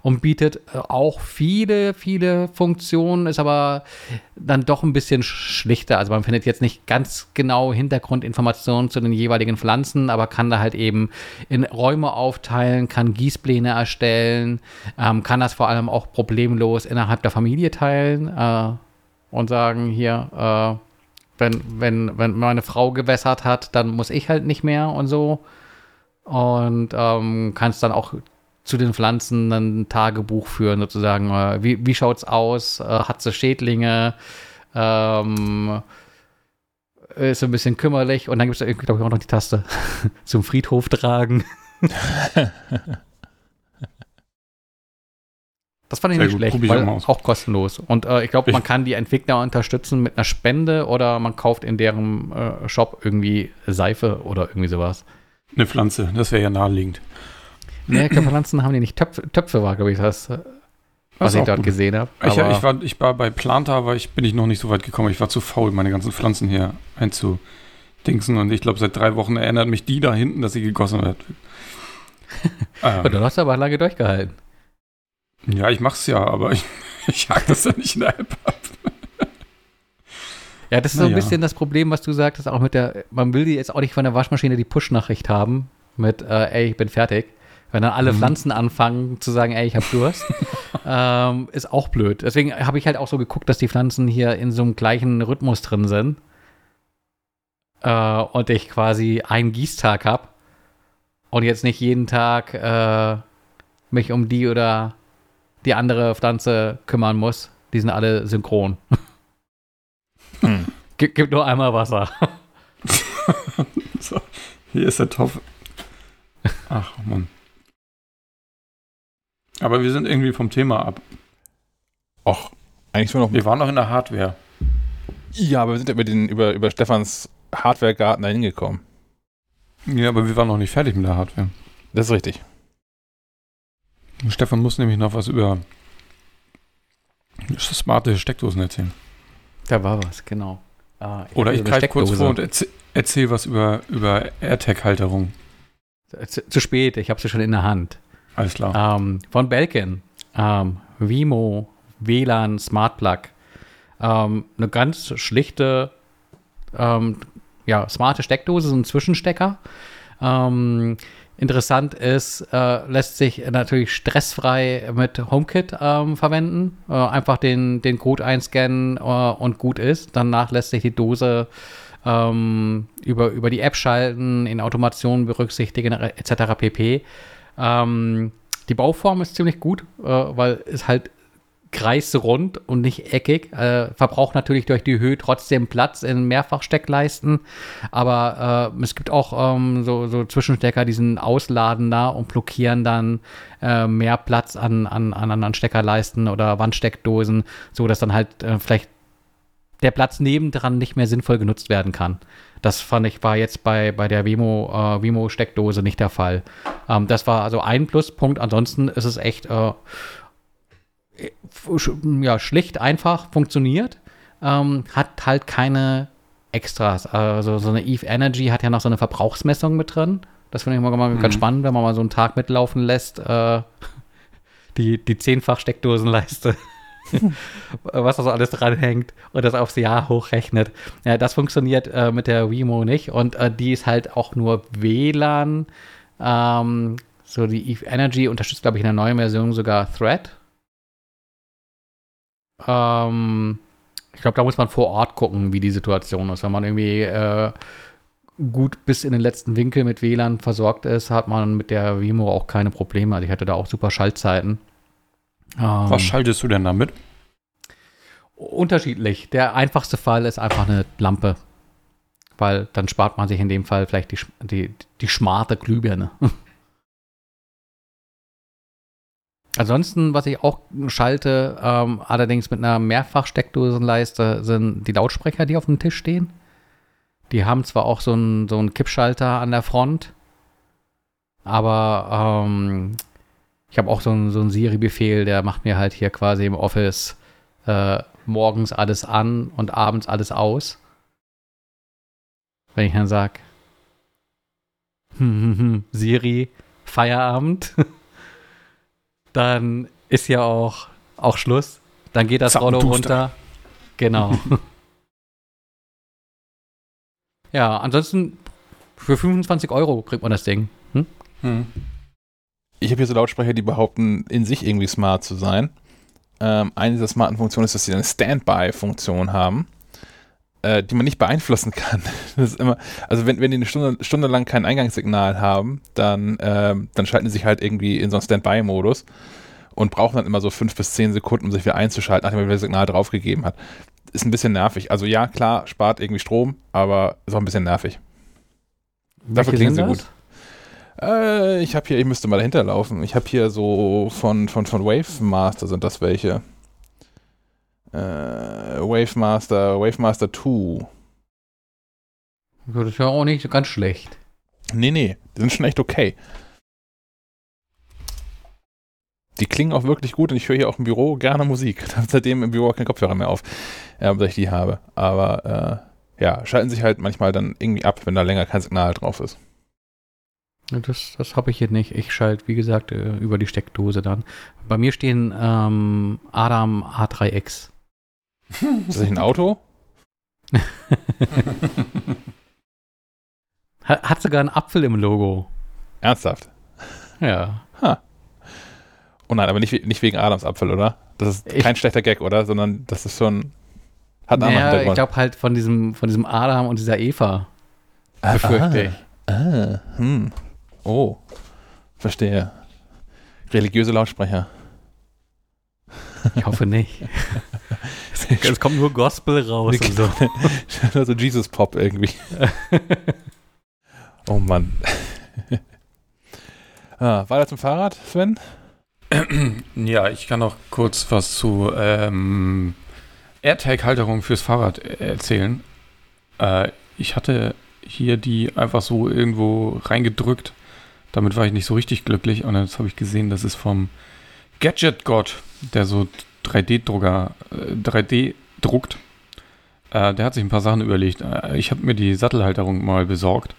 und bietet äh, auch viele, viele Funktionen, ist aber dann doch ein bisschen schlichter. Also man findet jetzt nicht ganz genau Hintergrundinformationen zu den jeweiligen Pflanzen, aber kann da halt eben in Räume aufteilen, kann Gießpläne erstellen, ähm, kann das vor allem auch problemlos innerhalb der Familie teilen äh, und sagen, hier, äh, wenn, wenn, wenn meine Frau gewässert hat, dann muss ich halt nicht mehr und so. und ähm, kannst dann auch zu den Pflanzen ein Tagebuch führen, sozusagen. Äh, wie, wie schaut's aus? Äh, hat sie Schädlinge? Ähm, ist ein bisschen kümmerlich. Und dann gibt es glaube ich, auch noch die Taste zum Friedhof tragen. Das fand ich Sehr nicht gut, schlecht, weil auch kostenlos. Und äh, ich glaube, man kann die Entwickler unterstützen mit einer Spende oder man kauft in deren äh, Shop irgendwie Seife oder irgendwie sowas. Eine Pflanze, das wäre ja naheliegend. Nee, Pflanzen haben die nicht. Töpfe, Töpfe war, glaube ich, das, äh, was ich dort gut. gesehen habe. Ich, ich, war, ich war bei Planta, aber ich bin ich noch nicht so weit gekommen. Ich war zu faul, meine ganzen Pflanzen hier einzudingsen. Und ich glaube, seit drei Wochen erinnert mich die da hinten, dass sie gegossen wird. ähm. Und du hast aber lange durchgehalten. Ja, ich mach's ja, aber ich, ich hake das ja nicht in der App ab. Ja, das ist so ein bisschen das Problem, was du sagtest, auch mit der, man will jetzt auch nicht von der Waschmaschine die Push-Nachricht haben mit, äh, ey, ich bin fertig. Wenn dann alle mhm. Pflanzen anfangen zu sagen, ey, ich hab Durst, ähm, ist auch blöd. Deswegen habe ich halt auch so geguckt, dass die Pflanzen hier in so einem gleichen Rhythmus drin sind. Äh, und ich quasi einen Gießtag habe und jetzt nicht jeden Tag äh, mich um die oder die andere Pflanze kümmern muss. Die sind alle synchron. Hm. Gib, gib nur einmal Wasser. so, hier ist der Topf. Ach, Mann. Aber wir sind irgendwie vom Thema ab. Och, eigentlich sind wir noch. Wir waren noch in der Hardware. Ja, aber wir sind über, den, über, über Stefans Hardware-Garten da hingekommen. Ja, aber wir waren noch nicht fertig mit der Hardware. Das ist richtig. Stefan muss nämlich noch was über smarte Steckdosen erzählen. Da war was, genau. Ah, ich Oder ich greife kurz vor und erzähl, erzähl was über, über AirTag-Halterung. Zu, zu, spät, ich habe sie schon in der Hand. Alles klar. Ähm, von Belkin. Ähm, Vimo WLAN Smart Plug. Ähm, eine ganz schlichte, ähm, ja, smarte Steckdose, so ein Zwischenstecker. Ähm, Interessant ist, äh, lässt sich natürlich stressfrei mit HomeKit ähm, verwenden. Äh, einfach den, den Code einscannen äh, und gut ist. Danach lässt sich die Dose über, über die App schalten, in Automation berücksichtigen, etc. pp. Ähm, die Bauform ist ziemlich gut, äh, weil es halt kreisrund und nicht eckig. Äh, verbraucht natürlich durch die Höhe trotzdem Platz in Mehrfachsteckleisten. Aber äh, es gibt auch ähm, so, so, Zwischenstecker, die sind ausladender und blockieren dann äh, mehr Platz an, an, an anderen Steckerleisten oder Wandsteckdosen, so dass dann halt äh, vielleicht der Platz nebendran nicht mehr sinnvoll genutzt werden kann. Das fand ich war jetzt bei, bei der Vimo, äh, Vimo Steckdose nicht der Fall. Ähm, das war also ein Pluspunkt. Ansonsten ist es echt äh, ja, schlicht einfach funktioniert, ähm, hat halt keine Extras. Also so eine Eve Energy hat ja noch so eine Verbrauchsmessung mit drin. Das finde ich immer mhm. ganz spannend, wenn man mal so einen Tag mitlaufen lässt. Äh, die, die zehnfach Steckdosenleiste. was da so alles dranhängt und das aufs Jahr hochrechnet. Ja, das funktioniert äh, mit der Wemo nicht und äh, die ist halt auch nur WLAN. Ähm, so die Eve Energy unterstützt, glaube ich, in der neuen Version sogar Thread. Ähm, ich glaube, da muss man vor Ort gucken, wie die Situation ist. Wenn man irgendwie äh, gut bis in den letzten Winkel mit WLAN versorgt ist, hat man mit der Vimo auch keine Probleme. Also ich hatte da auch super Schaltzeiten. Ähm, Was schaltest du denn damit? Unterschiedlich. Der einfachste Fall ist einfach eine Lampe. Weil dann spart man sich in dem Fall vielleicht die, die, die schmarte Glühbirne. Ansonsten, was ich auch schalte, ähm, allerdings mit einer Mehrfachsteckdosenleiste, sind die Lautsprecher, die auf dem Tisch stehen. Die haben zwar auch so einen so Kippschalter an der Front, aber ähm, ich habe auch so einen, so einen Siri-Befehl, der macht mir halt hier quasi im Office äh, morgens alles an und abends alles aus. Wenn ich dann sage, Siri, Feierabend. dann ist ja auch, auch Schluss. Dann geht das Rollo runter. Genau. ja, ansonsten für 25 Euro kriegt man das Ding. Hm? Hm. Ich habe hier so Lautsprecher, die behaupten, in sich irgendwie smart zu sein. Ähm, eine dieser smarten Funktionen ist, dass sie eine Standby-Funktion haben. äh, die man nicht beeinflussen kann. Das ist immer, also wenn, wenn die eine Stunde, Stunde lang kein Eingangssignal haben, dann, ähm, dann schalten sie sich halt irgendwie in so einen Standby-Modus und brauchen dann immer so fünf bis zehn Sekunden, um sich wieder einzuschalten, nachdem man das Signal draufgegeben hat. Ist ein bisschen nervig. Also ja, klar, spart irgendwie Strom, aber ist auch ein bisschen nervig. Dafür klingen sie gut. Äh, ich habe hier, ich müsste mal dahinter laufen. Ich habe hier so von, von, von Wave Master sind das welche. Äh, Wave Master, Wave Master 2. Das ist ja auch nicht ganz schlecht. Nee, nee, die sind schon echt okay. Die klingen auch wirklich gut und ich höre hier auch im Büro gerne Musik. Ich habe seitdem im Büro keinen Kopfhörer mehr auf, äh, dass ich die habe. Aber äh, ja, schalten sich halt manchmal dann irgendwie ab, wenn da länger kein Signal drauf ist. Das, das habe ich hier nicht. Ich schalte, wie gesagt, äh, über die Steckdose dann. Bei mir stehen ähm, Adam A3X. Ist das nicht ein Auto? hat, hat sogar einen Apfel im Logo. Ernsthaft? Ja. Oh nein, aber nicht, nicht wegen Adams Apfel, oder? Das ist Ich- kein schlechter Gag, oder? Sondern das ist schon. Hat einen anderen Naja, ich glaube halt von diesem, von diesem Adam und dieser Eva. Befürchte ich. Ah, hm. Oh. Verstehe. Religiöse Lautsprecher. Ich hoffe nicht. es kommt nur Gospel raus und so. so Jesus Pop irgendwie. oh Mann. ah, weiter zum Fahrrad, Sven? Ja, ich kann noch kurz was zu ähm, AirTag-Halterung fürs Fahrrad äh, erzählen. Äh, ich hatte hier die einfach so irgendwo reingedrückt. Damit war ich nicht so richtig glücklich. Und jetzt habe ich gesehen, das ist vom Gadget God, der so 3D-Drucker, äh, 3D druckt. Äh, der hat sich ein paar Sachen überlegt. Äh, ich habe mir die Sattelhalterung mal besorgt.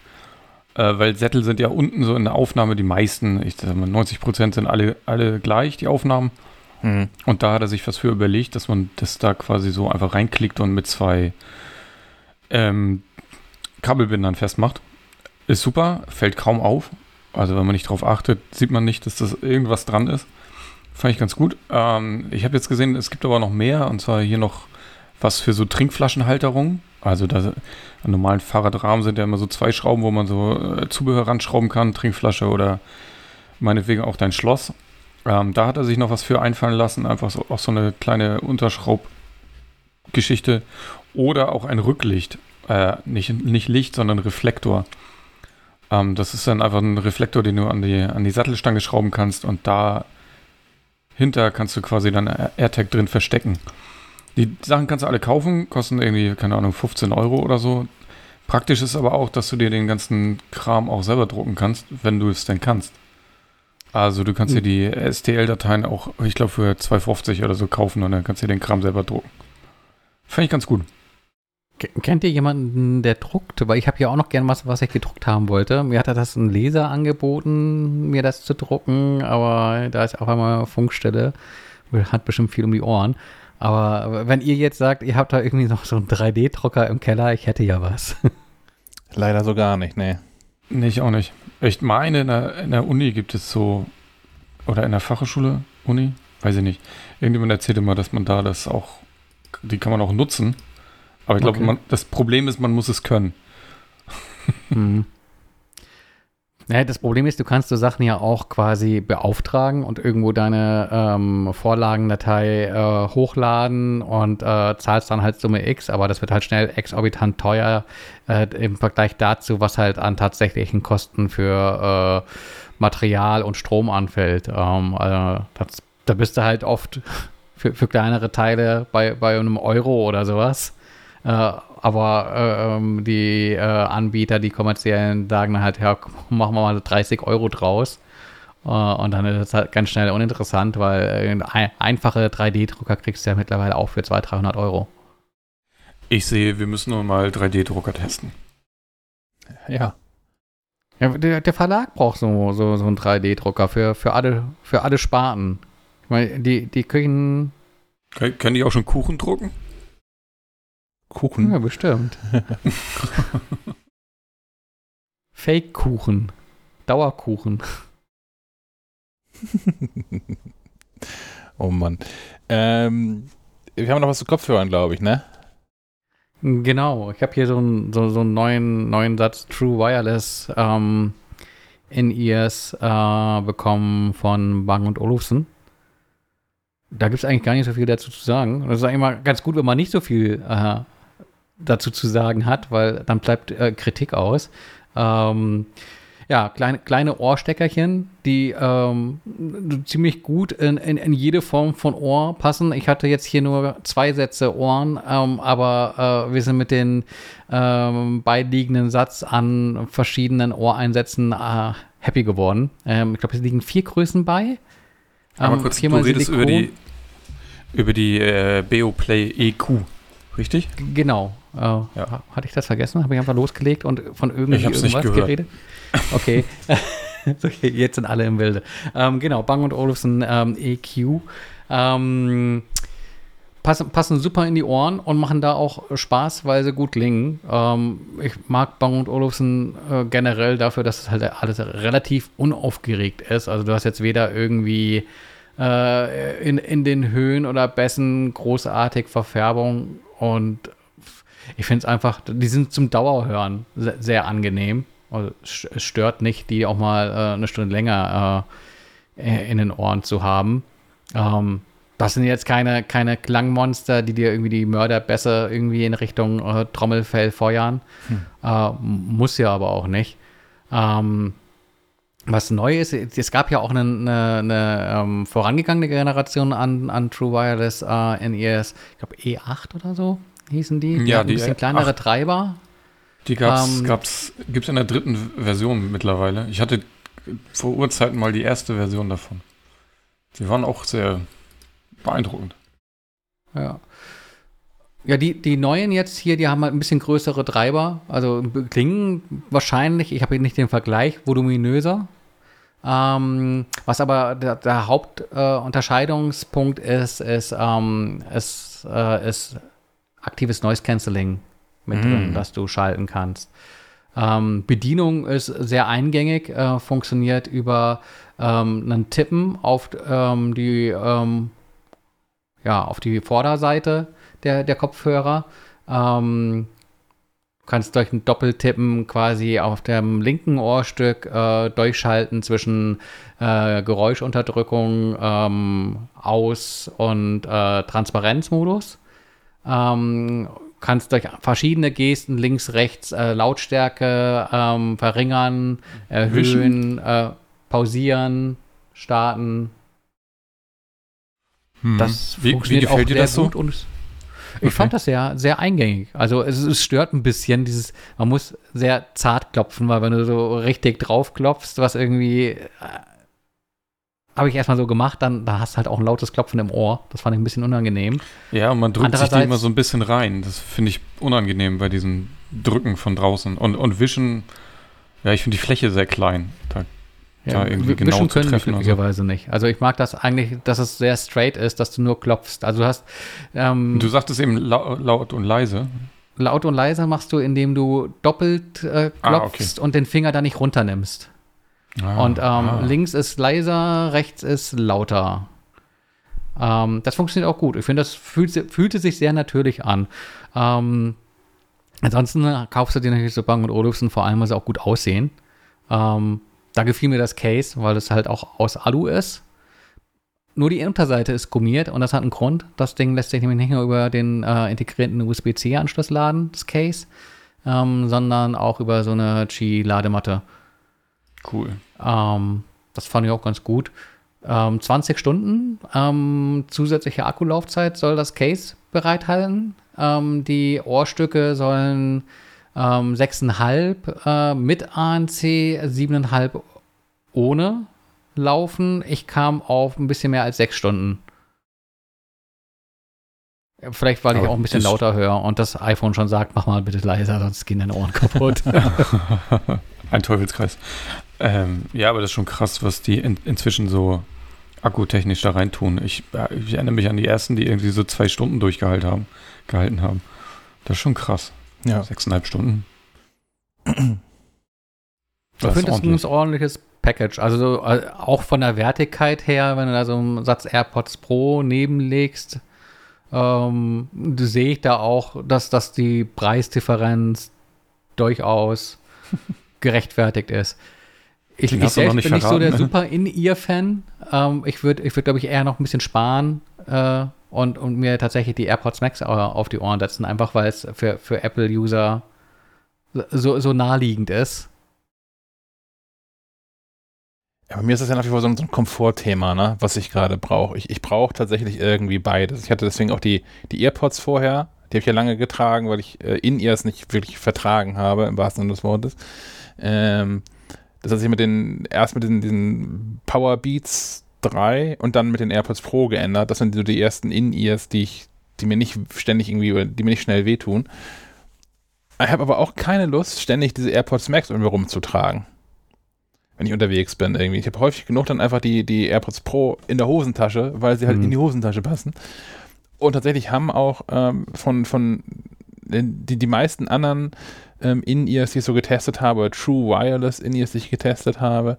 Äh, weil Sättel sind ja unten so in der Aufnahme die meisten, ich sag mal 90 Prozent sind alle, alle gleich, die Aufnahmen. Hm. Und da hat er sich was für überlegt, dass man das da quasi so einfach reinklickt und mit zwei ähm, Kabelbindern festmacht. Ist super, fällt kaum auf. Also wenn man nicht drauf achtet, sieht man nicht, dass das irgendwas dran ist. Fand ich ganz gut. Ähm, ich habe jetzt gesehen, es gibt aber noch mehr, und zwar hier noch was für so Trinkflaschenhalterungen. Also da, an normalen Fahrradrahmen sind ja immer so zwei Schrauben, wo man so äh, Zubehör ranschrauben kann, Trinkflasche oder meinetwegen auch dein Schloss. Ähm, da hat er sich noch was für einfallen lassen, einfach so, auch so eine kleine Unterschraubgeschichte oder auch ein Rücklicht. Äh, nicht, nicht Licht, sondern Reflektor. Ähm, das ist dann einfach ein Reflektor, den du an die, an die Sattelstange schrauben kannst und da hinter kannst du quasi dann AirTag drin verstecken. Die Sachen kannst du alle kaufen, kosten irgendwie, keine Ahnung, 15 Euro oder so. Praktisch ist aber auch, dass du dir den ganzen Kram auch selber drucken kannst, wenn du es denn kannst. Also du kannst dir die STL-Dateien auch, ich glaube, für 2,50 oder so kaufen und dann kannst du dir den Kram selber drucken. Fand ich ganz gut. Kennt ihr jemanden, der druckt? Weil ich habe ja auch noch gern was, was ich gedruckt haben wollte. Mir hat er das ein Leser angeboten, mir das zu drucken, aber da ist auch einmal Funkstelle. Hat bestimmt viel um die Ohren. Aber wenn ihr jetzt sagt, ihr habt da irgendwie noch so einen 3D-Drucker im Keller, ich hätte ja was. Leider so gar nicht, nee. Nee, ich auch nicht. Ich meine, in der, in der Uni gibt es so, oder in der Fachhochschule, Uni, weiß ich nicht. Irgendjemand erzählte mal, dass man da das auch, die kann man auch nutzen. Aber ich glaube, Okay. das Problem ist, man muss es können. Hm. Ja, das Problem ist, du kannst so Sachen ja auch quasi beauftragen und irgendwo deine ähm, Vorlagendatei äh, hochladen und äh, zahlst dann halt Summe X, aber das wird halt schnell exorbitant teuer äh, im Vergleich dazu, was halt an tatsächlichen Kosten für äh, Material und Strom anfällt. Ähm, äh, das, da bist du halt oft für, für kleinere Teile bei, bei einem Euro oder sowas. Äh, aber äh, ähm, die äh, Anbieter, die kommerziellen, sagen dann halt, ja, machen wir mal 30 Euro draus. Äh, und dann ist es halt ganz schnell uninteressant, weil äh, ein, einfache 3D-Drucker kriegst du ja mittlerweile auch für 200, 300 Euro. Ich sehe, wir müssen nur mal 3D-Drucker testen. Ja. Ja, der, der Verlag braucht so, so, so einen 3D-Drucker für, für, alle, für alle Sparten. Ich meine, die, die Küchen, Können können die auch schon Kuchen drucken? Kuchen. ja, bestimmt. Fake-Kuchen. Dauerkuchen. oh Mann. Ähm, wir haben noch was zu Kopfhörern, glaube ich, ne? Genau, ich habe hier so einen so, so einen neuen, neuen Satz True Wireless ähm, in ears äh, bekommen von Bang und Olufsen. Da gibt es eigentlich gar nicht so viel dazu zu sagen. Das ist eigentlich mal ganz gut, wenn man nicht so viel äh, dazu zu sagen hat, weil dann bleibt äh, Kritik aus. Ähm, ja, kleine, kleine Ohrsteckerchen, die ähm, ziemlich gut in, in, in, jede Form von Ohr passen. Ich hatte jetzt hier nur zwei Sätze Ohren, ähm, aber äh, wir sind mit den ähm, beiliegenden Satz an verschiedenen Ohreinsätzen äh, happy geworden. Ähm, ich glaube, es liegen vier Größen bei. Aber ähm, kurz, du redest Silikon. über die, über die äh, Beoplay EQ, richtig? Genau. Äh, ja. Hatte ich das vergessen? Habe ich einfach losgelegt und von irgendwie irgendwas geredet? Okay. okay. Jetzt sind alle im Wilde. Ähm, genau, Bang und Olufsen ähm, EQ. Ähm, passen, passen super in die Ohren und machen da auch Spaß, weil sie gut klingen. Ähm, ich mag Bang und Olufsen äh, generell dafür, dass es halt alles relativ unaufgeregt ist. Also du hast jetzt weder irgendwie äh, in, in den Höhen oder Bässen großartig Verfärbung und ich finde es einfach, die sind zum Dauerhören sehr, sehr angenehm. Also, es stört nicht, die auch mal äh, eine Stunde länger äh, in den Ohren zu haben. Ähm, das sind jetzt keine, keine Klangmonster, die dir irgendwie die Mörderbässe irgendwie in Richtung äh, Trommelfell feuern. Hm. Äh, muss ja aber auch nicht. Ähm, was neu ist, es gab ja auch eine, eine, eine ähm, vorangegangene Generation an, an True Wireless äh, NES, ich glaube E8 oder so hießen die. die ja, die ein bisschen kleinere 8. Treiber. Die gab's, ähm, gab's, gibt's in der dritten Version mittlerweile. Ich hatte vor Urzeiten mal die erste Version davon. Die waren auch sehr beeindruckend. Ja. Ja, die, die neuen jetzt hier, die haben halt ein bisschen größere Treiber. Also klingen wahrscheinlich, ich habe hier nicht den Vergleich, voluminöser. Ähm, was aber der, der Hauptunterscheidungspunkt äh, ist, ist, ähm, ist, äh, ist aktives Noise Cancelling mit mm. drin, das du schalten kannst. Ähm, Bedienung ist sehr eingängig, äh, funktioniert über ähm, einen Tippen auf ähm, die ähm, ja, auf die Vorderseite der, der Kopfhörer. Ähm, du kannst durch ein Doppeltippen quasi auf dem linken Ohrstück äh, durchschalten zwischen äh, Geräuschunterdrückung, ähm, Aus- und äh, Transparenzmodus. Ähm, kannst durch verschiedene Gesten links, rechts äh, Lautstärke ähm, verringern, erhöhen, äh, pausieren, starten. Hm. Das wie, funktioniert wie gefällt dir das so? Und ich okay. fand das sehr, sehr eingängig. Also es, es, stört ein bisschen dieses, man muss sehr zart klopfen, weil wenn du so richtig drauf klopfst, was irgendwie äh, habe ich erstmal so gemacht, dann da hast du halt auch ein lautes Klopfen im Ohr. Das fand ich ein bisschen unangenehm. Ja, und man drückt sich die immer so ein bisschen rein. Das finde ich unangenehm bei diesem Drücken von draußen. Und, und Wischen, ja, ich finde die Fläche sehr klein. Da, ja, da irgendwie genau Wischen können mich glücklicherweise so. nicht. Also ich mag das eigentlich, dass es sehr straight ist, dass du nur klopfst. Also du hast ähm, Du sagtest eben laut und leise. Laut und leise machst du, indem du doppelt äh, klopfst ah, okay. und den Finger da nicht runternimmst. Ah, und ähm, ah. links ist leiser, rechts ist lauter. Ähm, das funktioniert auch gut. Ich finde, das fühlt, fühlte sich sehr natürlich an. Ähm, ansonsten kaufst du dir natürlich so Bang und Olufsen, vor allem, weil sie auch gut aussehen. Ähm, da gefiel mir das Case, weil es halt auch aus Alu ist. Nur die Unterseite ist gummiert und das hat einen Grund. Das Ding lässt sich nämlich nicht nur über den äh, integrierten USB-C-Anschluss laden, das Case, ähm, sondern auch über so eine Qi-Ladematte. Cool. Ähm, das fand ich auch ganz gut. Ähm, 20 Stunden ähm, zusätzliche Akkulaufzeit soll das Case bereithalten. Ähm, die Ohrstücke sollen ähm, 6,5 äh, mit ANC, 7,5 ohne laufen. Ich kam auf ein bisschen mehr als 6 Stunden. Vielleicht, weil Aber ich auch ein bisschen lauter höre und das iPhone schon sagt, mach mal bitte leiser, sonst gehen deine Ohren kaputt. ein Teufelskreis. Ähm, ja, aber das ist schon krass, was die in, inzwischen so akkutechnisch da reintun. Ich, ich, erinnere mich an die ersten, die irgendwie so zwei Stunden durchgehalten haben. Gehalten haben. Das ist schon krass. Ja. Sechseinhalb Stunden. Das ich finde, das ist ein ordentliches Package. Also so, äh, auch von der Wertigkeit her, wenn du da so einen Satz AirPods Pro nebenlegst, ähm, sehe ich da auch, dass, dass die Preisdifferenz durchaus gerechtfertigt ist. Ich, ich selbst bin nicht so der verraten, ne? super In-Ear-Fan. Ähm, ich würde, ich würd, glaube ich, eher noch ein bisschen sparen äh, und, und mir tatsächlich die AirPods Max auf die Ohren setzen, einfach weil es für, für Apple-User so, so naheliegend ist. Ja, bei mir ist das ja nach wie vor so ein, so ein Komfortthema, ne? was ich gerade brauche. Ich, ich brauche tatsächlich irgendwie beides. Ich hatte deswegen auch die, die AirPods vorher, die habe ich ja lange getragen, weil ich äh, In-Ears nicht wirklich vertragen habe, im wahrsten Sinne des Wortes. Ähm, das hat sich mit den, erst mit den, diesen Power Beats 3 und dann mit den AirPods Pro geändert. Das sind so die ersten In-Ears, die ich, die mir nicht ständig irgendwie, die mir nicht schnell wehtun. Ich habe aber auch keine Lust, ständig diese AirPods Max irgendwie rumzutragen wenn ich unterwegs bin irgendwie. Ich habe häufig genug dann einfach die, die AirPods Pro in der Hosentasche, weil sie halt Mhm. in die Hosentasche passen. Und tatsächlich haben auch ähm, von, von die, die meisten anderen ähm, In-Ears, die ich so getestet habe, oder True Wireless In-Ears, die ich getestet habe,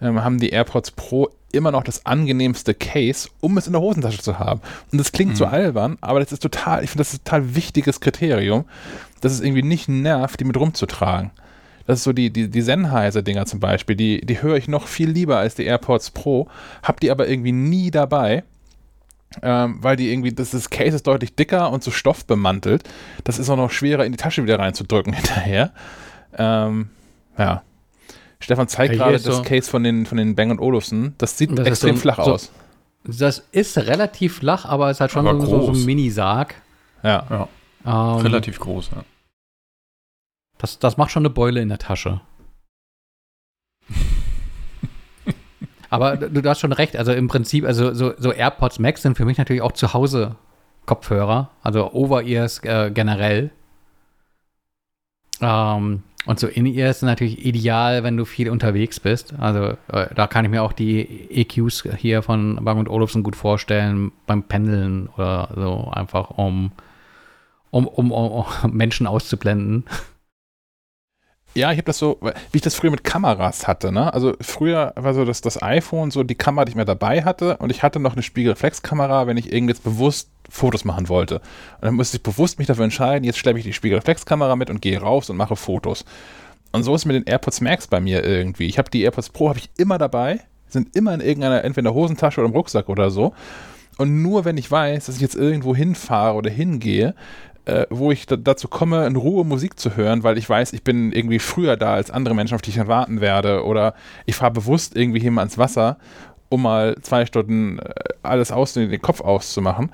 ähm, haben die AirPods Pro immer noch das angenehmste Case, um es in der Hosentasche zu haben. Und das klingt so albern, aber das ist total, ich finde das ist ein total wichtiges Kriterium, dass es irgendwie nicht nervt, die mit rumzutragen. Das ist so die, die, die Sennheiser-Dinger zum Beispiel, die, die höre ich noch viel lieber als die AirPods Pro, hab die aber irgendwie nie dabei, ähm, weil die irgendwie, das, das Case ist deutlich dicker und so stoffbemantelt. Das ist auch noch schwerer in die Tasche wieder reinzudrücken hinterher. Ähm, ja. Stefan zeigt Ja, gerade das so- Case von den, von den Bang Olufsen. Das sieht Das extrem so- flach so- aus. Das ist relativ flach, aber es ist halt schon Aber so, so, so groß. ein Minisarg. Ja. Ähm, Relativ groß, ja. Das, das macht schon eine Beule in der Tasche. Aber du, du hast schon recht. Also im Prinzip, also so, so AirPods Max sind für mich natürlich auch zu Hause Kopfhörer, also Over-Ears äh, generell. Ähm, und so In-Ears sind natürlich ideal, wenn du viel unterwegs bist. Also äh, da kann ich mir auch die EQs hier von Bang Olufsen gut vorstellen, beim Pendeln oder so, einfach um, um, um, um Menschen auszublenden. Ja, ich habe das so, wie ich das früher mit Kameras hatte, ne? Also früher war so das, das iPhone so die Kamera, die ich mir dabei hatte und ich hatte noch eine Spiegelreflexkamera, wenn ich irgendwie jetzt bewusst Fotos machen wollte. Und dann musste ich bewusst mich dafür entscheiden, jetzt schleppe ich die Spiegelreflexkamera mit und gehe raus und mache Fotos. Und so ist mit den AirPods Max bei mir irgendwie. Ich habe die AirPods Pro habe ich immer dabei, sind immer in irgendeiner entweder in der Hosentasche oder im Rucksack oder so. Und nur wenn ich weiß, dass ich jetzt irgendwo hinfahre oder hingehe, äh, wo ich da, dazu komme, in Ruhe Musik zu hören, weil ich weiß, ich bin irgendwie früher da als andere Menschen, auf die ich dann warten werde. Oder ich fahre bewusst irgendwie mal ans Wasser, um mal zwei Stunden äh, alles aus, den Kopf auszumachen.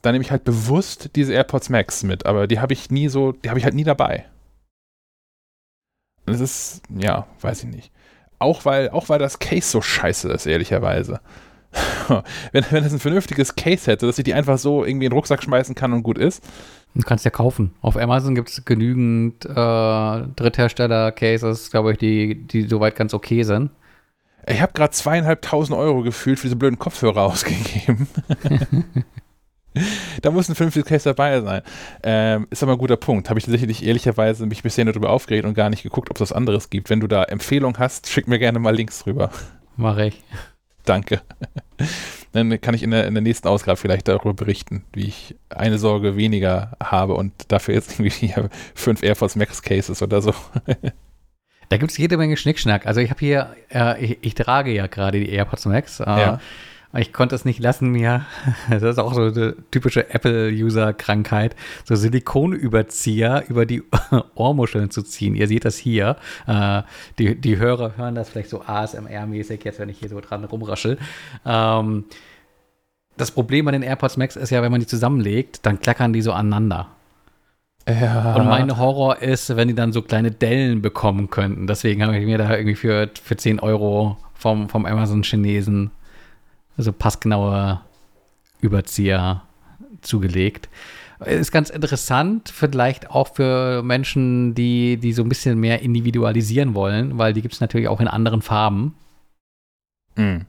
Dann nehme ich halt bewusst diese AirPods Max mit, aber die habe ich nie so, die habe ich halt nie dabei. Das ist, ja, weiß ich nicht. Auch weil, auch weil das Case so scheiße ist, ehrlicherweise. wenn, wenn es ein vernünftiges Case hätte, dass ich die einfach so irgendwie in den Rucksack schmeißen kann und gut ist, Du kannst ja kaufen. Auf Amazon gibt es genügend äh, Dritthersteller-Cases, glaube ich, die, die soweit ganz okay sind. Ich habe gerade zweieinhalbtausend Euro gefühlt für diese blöden Kopfhörer ausgegeben. da muss ein vernünftiges Case dabei sein. Ähm, ist aber ein guter Punkt. Habe ich tatsächlich ehrlicherweise mich bisher nur darüber aufgeregt und gar nicht geguckt, ob es was anderes gibt. Wenn du da Empfehlungen hast, schick mir gerne mal Links rüber. Mache ich. Danke. Dann kann ich in der, in der nächsten Ausgabe vielleicht darüber berichten, wie ich eine Sorge weniger habe und dafür jetzt irgendwie fünf AirPods Max Cases oder so. Da gibt es jede Menge Schnickschnack. Also ich habe hier, äh, ich, ich trage ja gerade die AirPods Max. Äh, Ja. Ich konnte es nicht lassen, mir, das ist auch so eine typische Apple-User-Krankheit, so Silikonüberzieher über die Ohrmuscheln zu ziehen. Ihr seht das hier. Äh, die, die Hörer hören das vielleicht so ASMR-mäßig, jetzt wenn ich hier so dran rumraschel. Ähm, das Problem bei den AirPods Max ist ja, wenn man die zusammenlegt, dann klackern die so aneinander. Ja. Und mein Horror ist, wenn die dann so kleine Dellen bekommen könnten. Deswegen habe ich mir da irgendwie für, für 10 Euro vom, vom Amazon-Chinesen so passgenaue Überzieher zugelegt. Ist ganz interessant, vielleicht auch für Menschen, die, die so ein bisschen mehr individualisieren wollen, weil die gibt es natürlich auch in anderen Farben. Hm.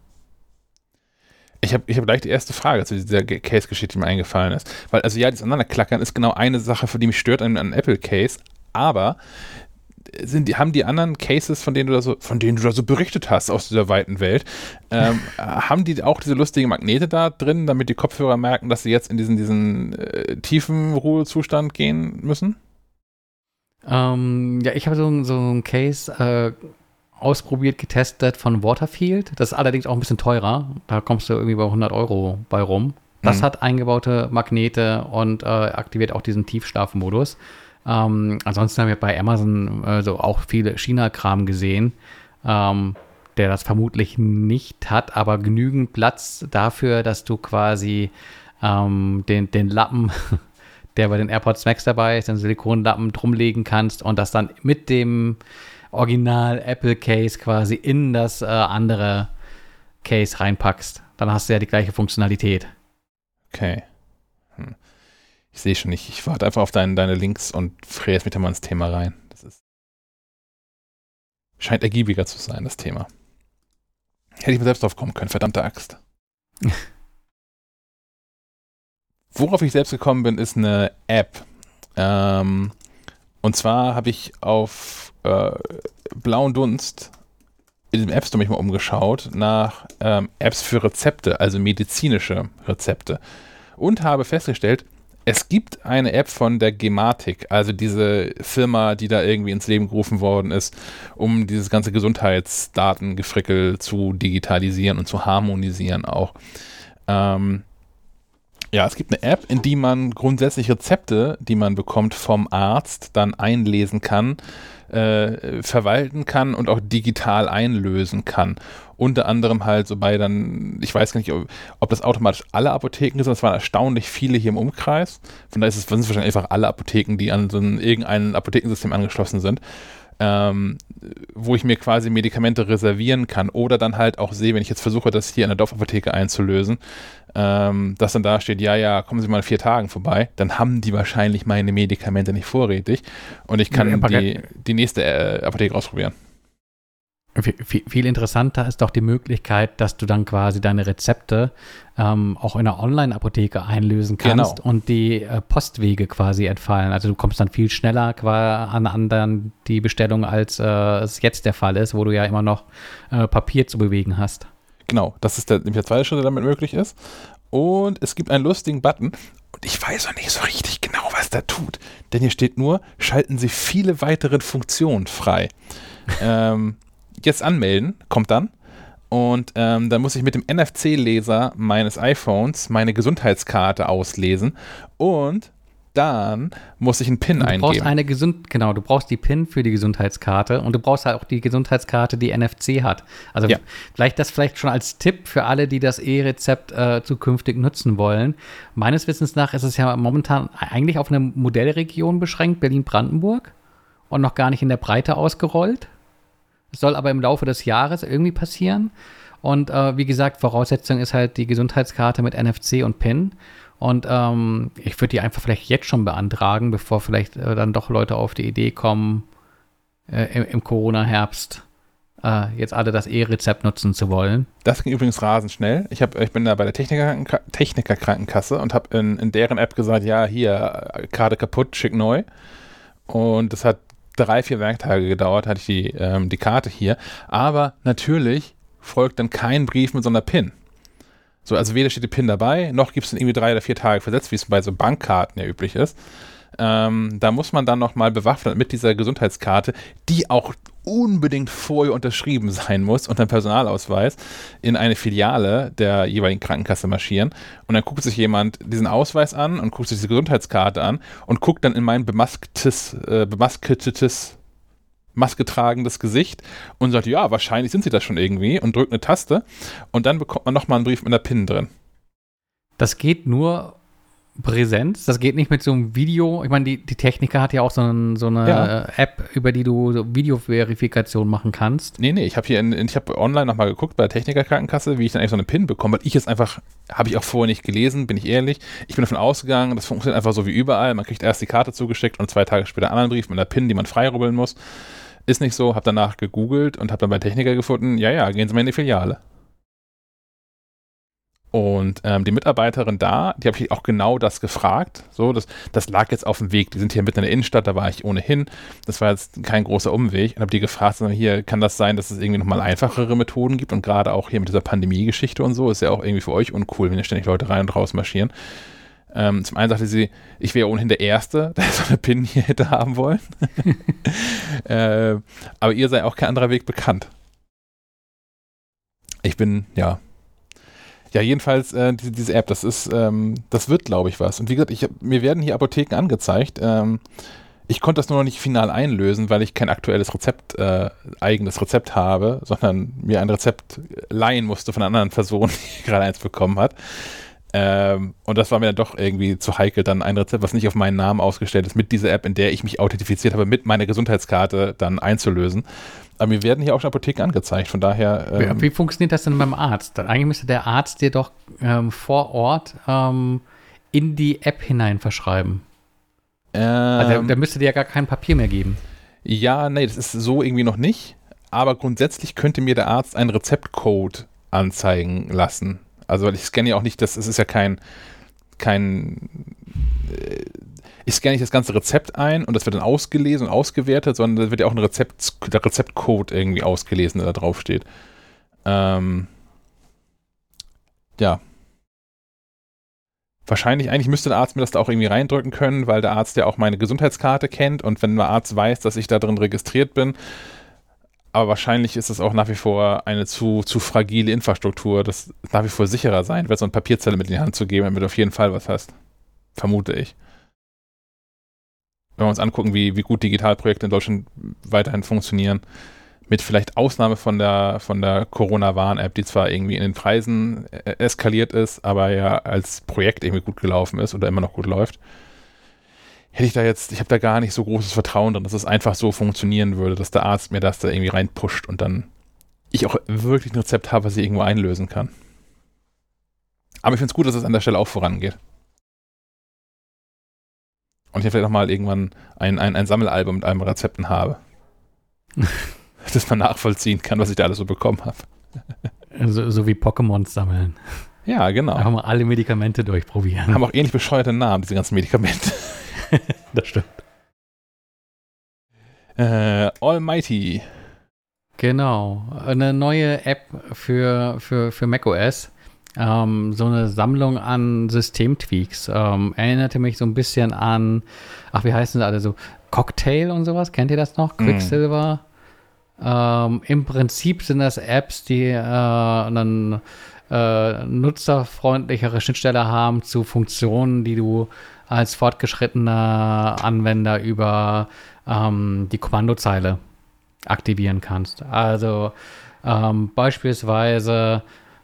Ich habe ich hab gleich die erste Frage zu dieser Ge- Case-Geschichte, die mir eingefallen ist. Weil, also ja, das Aneinanderklackern ist genau eine Sache, für die mich stört an, an Apple Case, aber sind die, haben die anderen Cases, von denen du da so, von denen du da so berichtet hast aus dieser weiten Welt, ähm, haben die auch diese lustigen Magnete da drin, damit die Kopfhörer merken, dass sie jetzt in diesen, diesen äh, tiefen Ruhezustand gehen müssen? Ähm, ja, ich habe so, so einen Case äh, ausprobiert, getestet von Waterfield. Das ist allerdings auch ein bisschen teurer. Da kommst du irgendwie bei 100 Euro bei rum. Das Mhm. hat eingebaute Magnete und äh, aktiviert auch diesen Tiefschlafmodus. Ähm, ansonsten haben wir bei Amazon äh, so auch viele China-Kram gesehen, ähm, der das vermutlich nicht hat, aber genügend Platz dafür, dass du quasi ähm, den, den Lappen, der bei den AirPods Max dabei ist, den Silikonlappen drumlegen kannst und das dann mit dem Original Apple Case quasi in das äh, andere Case reinpackst. Dann hast du ja die gleiche Funktionalität. Okay. Ich sehe schon nicht. Ich warte einfach auf dein, deine Links und fräse mich da mal ins Thema rein. Das ist. Scheint ergiebiger zu sein, das Thema. Hätte ich mir selbst drauf kommen können, verdammte Axt. Worauf ich selbst gekommen bin, ist eine App. Ähm, und zwar habe ich auf äh, blauen Dunst in dem App Store mich mal umgeschaut nach ähm, Apps für Rezepte, also medizinische Rezepte. Und habe festgestellt, es gibt eine App von der Gematik, also diese Firma, die da irgendwie ins Leben gerufen worden ist, um dieses ganze Gesundheitsdatengefrickel zu digitalisieren und zu harmonisieren auch. Ähm, ja, es gibt eine App, in die man grundsätzlich Rezepte, die man bekommt vom Arzt, dann einlesen kann, äh, verwalten kann und auch digital einlösen kann. Unter anderem halt so bei dann, ich weiß gar nicht, ob, ob das automatisch alle Apotheken sind, es waren erstaunlich viele hier im Umkreis. Von daher ist es, sind es wahrscheinlich einfach alle Apotheken, die an so ein, irgendein Apothekensystem angeschlossen sind. Ähm, wo ich mir quasi Medikamente reservieren kann oder dann halt auch sehe, wenn ich jetzt versuche, das hier in der Dorfapotheke einzulösen, ähm, dass dann da steht, ja, ja, kommen Sie mal in vier Tagen vorbei, dann haben die wahrscheinlich meine Medikamente nicht vorrätig und ich kann die, die nächste äh, Apotheke ausprobieren. Viel, interessanter ist doch die Möglichkeit, dass du dann quasi deine Rezepte ähm, auch in einer Online-Apotheke einlösen kannst Genau. und die äh, Postwege quasi entfallen. Also du kommst dann viel schneller an anderen die Bestellung, als äh, es jetzt der Fall ist, wo du ja immer noch äh, Papier zu bewegen hast. Genau, das ist der, der zweite Schritt, der damit möglich ist. Und es gibt einen lustigen Button. Und ich weiß noch nicht so richtig genau, was der tut. Denn hier steht nur, schalten Sie viele weitere Funktionen frei. ähm, jetzt anmelden, kommt dann. Und ähm, dann muss ich mit dem NFC-Leser meines iPhones meine Gesundheitskarte auslesen. Und dann muss ich einen PIN Du brauchst eingeben. eine gesund, genau, du brauchst die PIN für die Gesundheitskarte und du brauchst halt auch die Gesundheitskarte, die NFC hat. Also Ja. vielleicht das vielleicht schon als Tipp für alle, die das E-Rezept äh, zukünftig nutzen wollen. Meines Wissens nach ist es ja momentan eigentlich auf eine Modellregion beschränkt, Berlin-Brandenburg, und noch gar nicht in der Breite ausgerollt. Soll aber im Laufe des Jahres irgendwie passieren. Und äh, wie gesagt, Voraussetzung ist halt die Gesundheitskarte mit NFC und PIN. Und ähm, ich würde die einfach vielleicht jetzt schon beantragen, bevor vielleicht äh, dann doch Leute auf die Idee kommen, äh, im, im Corona-Herbst äh, jetzt alle das E-Rezept nutzen zu wollen. Das ging übrigens rasend schnell. Ich, hab, ich bin da bei der Techniker, Techniker-Krankenkasse und habe in, in deren App gesagt, ja, hier, äh, Karte kaputt, schick neu. Und das hat drei, vier Werktage gedauert, hatte ich die, ähm, die Karte hier. Aber natürlich folgt dann kein Brief mit so einer PIN. So, also weder steht die PIN dabei, noch gibt es dann irgendwie drei oder vier Tage versetzt, wie es bei so Bankkarten ja üblich ist. Ähm, da muss man dann nochmal bewaffnet mit dieser Gesundheitskarte, die auch unbedingt vorher unterschrieben sein muss und ein Personalausweis in eine Filiale der jeweiligen Krankenkasse marschieren. Und dann guckt sich jemand diesen Ausweis an und guckt sich diese Gesundheitskarte an und guckt dann in mein bemasktes, äh, bemasketes, masketragendes Gesicht und sagt, ja, wahrscheinlich sind sie das schon irgendwie und drückt eine Taste und dann bekommt man nochmal einen Brief mit einer PIN drin. Das geht nur Präsenz, das geht nicht mit so einem Video. Ich meine, die, die Techniker hat ja auch so, ein, so eine Ja. App, über die du so Videoverifikation machen kannst. Nee, nee, ich habe hier in, ich habe online nochmal geguckt bei der Technikerkrankenkasse, wie ich dann eigentlich so eine PIN bekomme, weil ich jetzt einfach, habe ich auch vorher nicht gelesen, bin ich ehrlich. Ich bin davon ausgegangen, das funktioniert einfach so wie überall. Man kriegt erst die Karte zugeschickt und zwei Tage später einen anderen Brief mit einer PIN, die man freirubbeln muss. Ist nicht so, habe danach gegoogelt und habe dann bei Techniker gefunden, ja, ja, gehen Sie mal in die Filiale. Und ähm, die Mitarbeiterin da, die habe ich auch genau das gefragt. So, das, das lag jetzt auf dem Weg. Die sind hier mitten in der Innenstadt, da war ich ohnehin. Das war jetzt kein großer Umweg. Und habe die gefragt, sondern hier kann das sein, dass es irgendwie nochmal einfachere Methoden gibt. Und gerade auch hier mit dieser Pandemie-Geschichte und so ist ja auch irgendwie für euch uncool, wenn ihr ständig Leute rein und raus marschieren. Ähm, zum einen sagte sie, ich wäre ohnehin der Erste, der so eine PIN hier hätte haben wollen. äh, aber ihr sei auch kein anderer Weg bekannt. Ich bin, ja, ja, jedenfalls äh, diese, diese, App, das ist, ähm, das wird, glaube ich, was. Und wie gesagt, ich, mir werden hier Apotheken angezeigt. Ähm, ich konnte das nur noch nicht final einlösen, weil ich kein aktuelles Rezept, äh, eigenes Rezept habe, sondern mir ein Rezept leihen musste von einer anderen Person, die gerade eins bekommen hat. Ähm, und das war mir dann doch irgendwie zu heikel, dann ein Rezept, was nicht auf meinen Namen ausgestellt ist, mit dieser App, in der ich mich authentifiziert habe, mit meiner Gesundheitskarte dann einzulösen. Aber mir werden hier auch schon Apotheken angezeigt, von daher. Ähm, wie, wie, funktioniert das denn beim Arzt? Eigentlich müsste der Arzt dir doch ähm, vor Ort ähm, in die App hinein verschreiben. also der, der müsste dir ja gar kein Papier mehr geben. Ja, nee, das ist so irgendwie noch nicht. Aber grundsätzlich könnte mir der Arzt einen Rezeptcode anzeigen lassen. Also, weil ich scanne ja auch nicht, das, das ist ja kein, kein, äh, ich scanne nicht das ganze Rezept ein und das wird dann ausgelesen und ausgewertet, sondern da wird ja auch ein Rezept, der Rezeptcode irgendwie ausgelesen, der da drauf steht. Ähm, ja. Wahrscheinlich, eigentlich müsste der Arzt mir das da auch irgendwie reindrücken können, weil der Arzt ja auch meine Gesundheitskarte kennt und wenn der Arzt weiß, dass ich da drin registriert bin, aber wahrscheinlich ist es auch nach wie vor eine zu, zu fragile Infrastruktur, das nach wie vor sicherer sein wird, so eine Papierzelle mit in die Hand zu geben, damit du auf jeden Fall was hast. Vermute ich. Wenn wir uns angucken, wie, wie gut Digitalprojekte in Deutschland weiterhin funktionieren, mit vielleicht Ausnahme von der, von der Corona-Warn-App, die zwar irgendwie in den Preisen äh, eskaliert ist, aber ja als Projekt irgendwie gut gelaufen ist oder immer noch gut läuft hätte ich da jetzt, ich habe da gar nicht so großes Vertrauen drin, dass es einfach so funktionieren würde, dass der Arzt mir das da irgendwie reinpusht und dann ich auch wirklich ein Rezept habe, was ich irgendwo einlösen kann. Aber ich finde es gut, dass es an der Stelle auch vorangeht. Und ich vielleicht auch mal irgendwann ein, ein, ein Sammelalbum mit allen Rezepten habe. dass man nachvollziehen kann, was ich da alles so bekommen habe. So, so wie Pokémon sammeln. Ja, genau. Da haben wir alle Medikamente durchprobieren. Haben auch ähnlich bescheuerte Namen, diese ganzen Medikamente. das stimmt. Äh, Almighty. Genau. Eine neue App für, für, für macOS. Ähm, so eine Sammlung an Systemtweaks. Ähm, erinnerte mich so ein bisschen an, ach, wie heißen sie alle so? Cocktail und sowas. Kennt ihr das noch? Mhm. Quicksilver. Mm. Ähm, Im Prinzip sind das Apps, die äh, einen äh, nutzerfreundlichere Schnittstelle haben zu Funktionen, die du als fortgeschrittener Anwender über ähm, die Kommandozeile aktivieren kannst. Also ähm, beispielsweise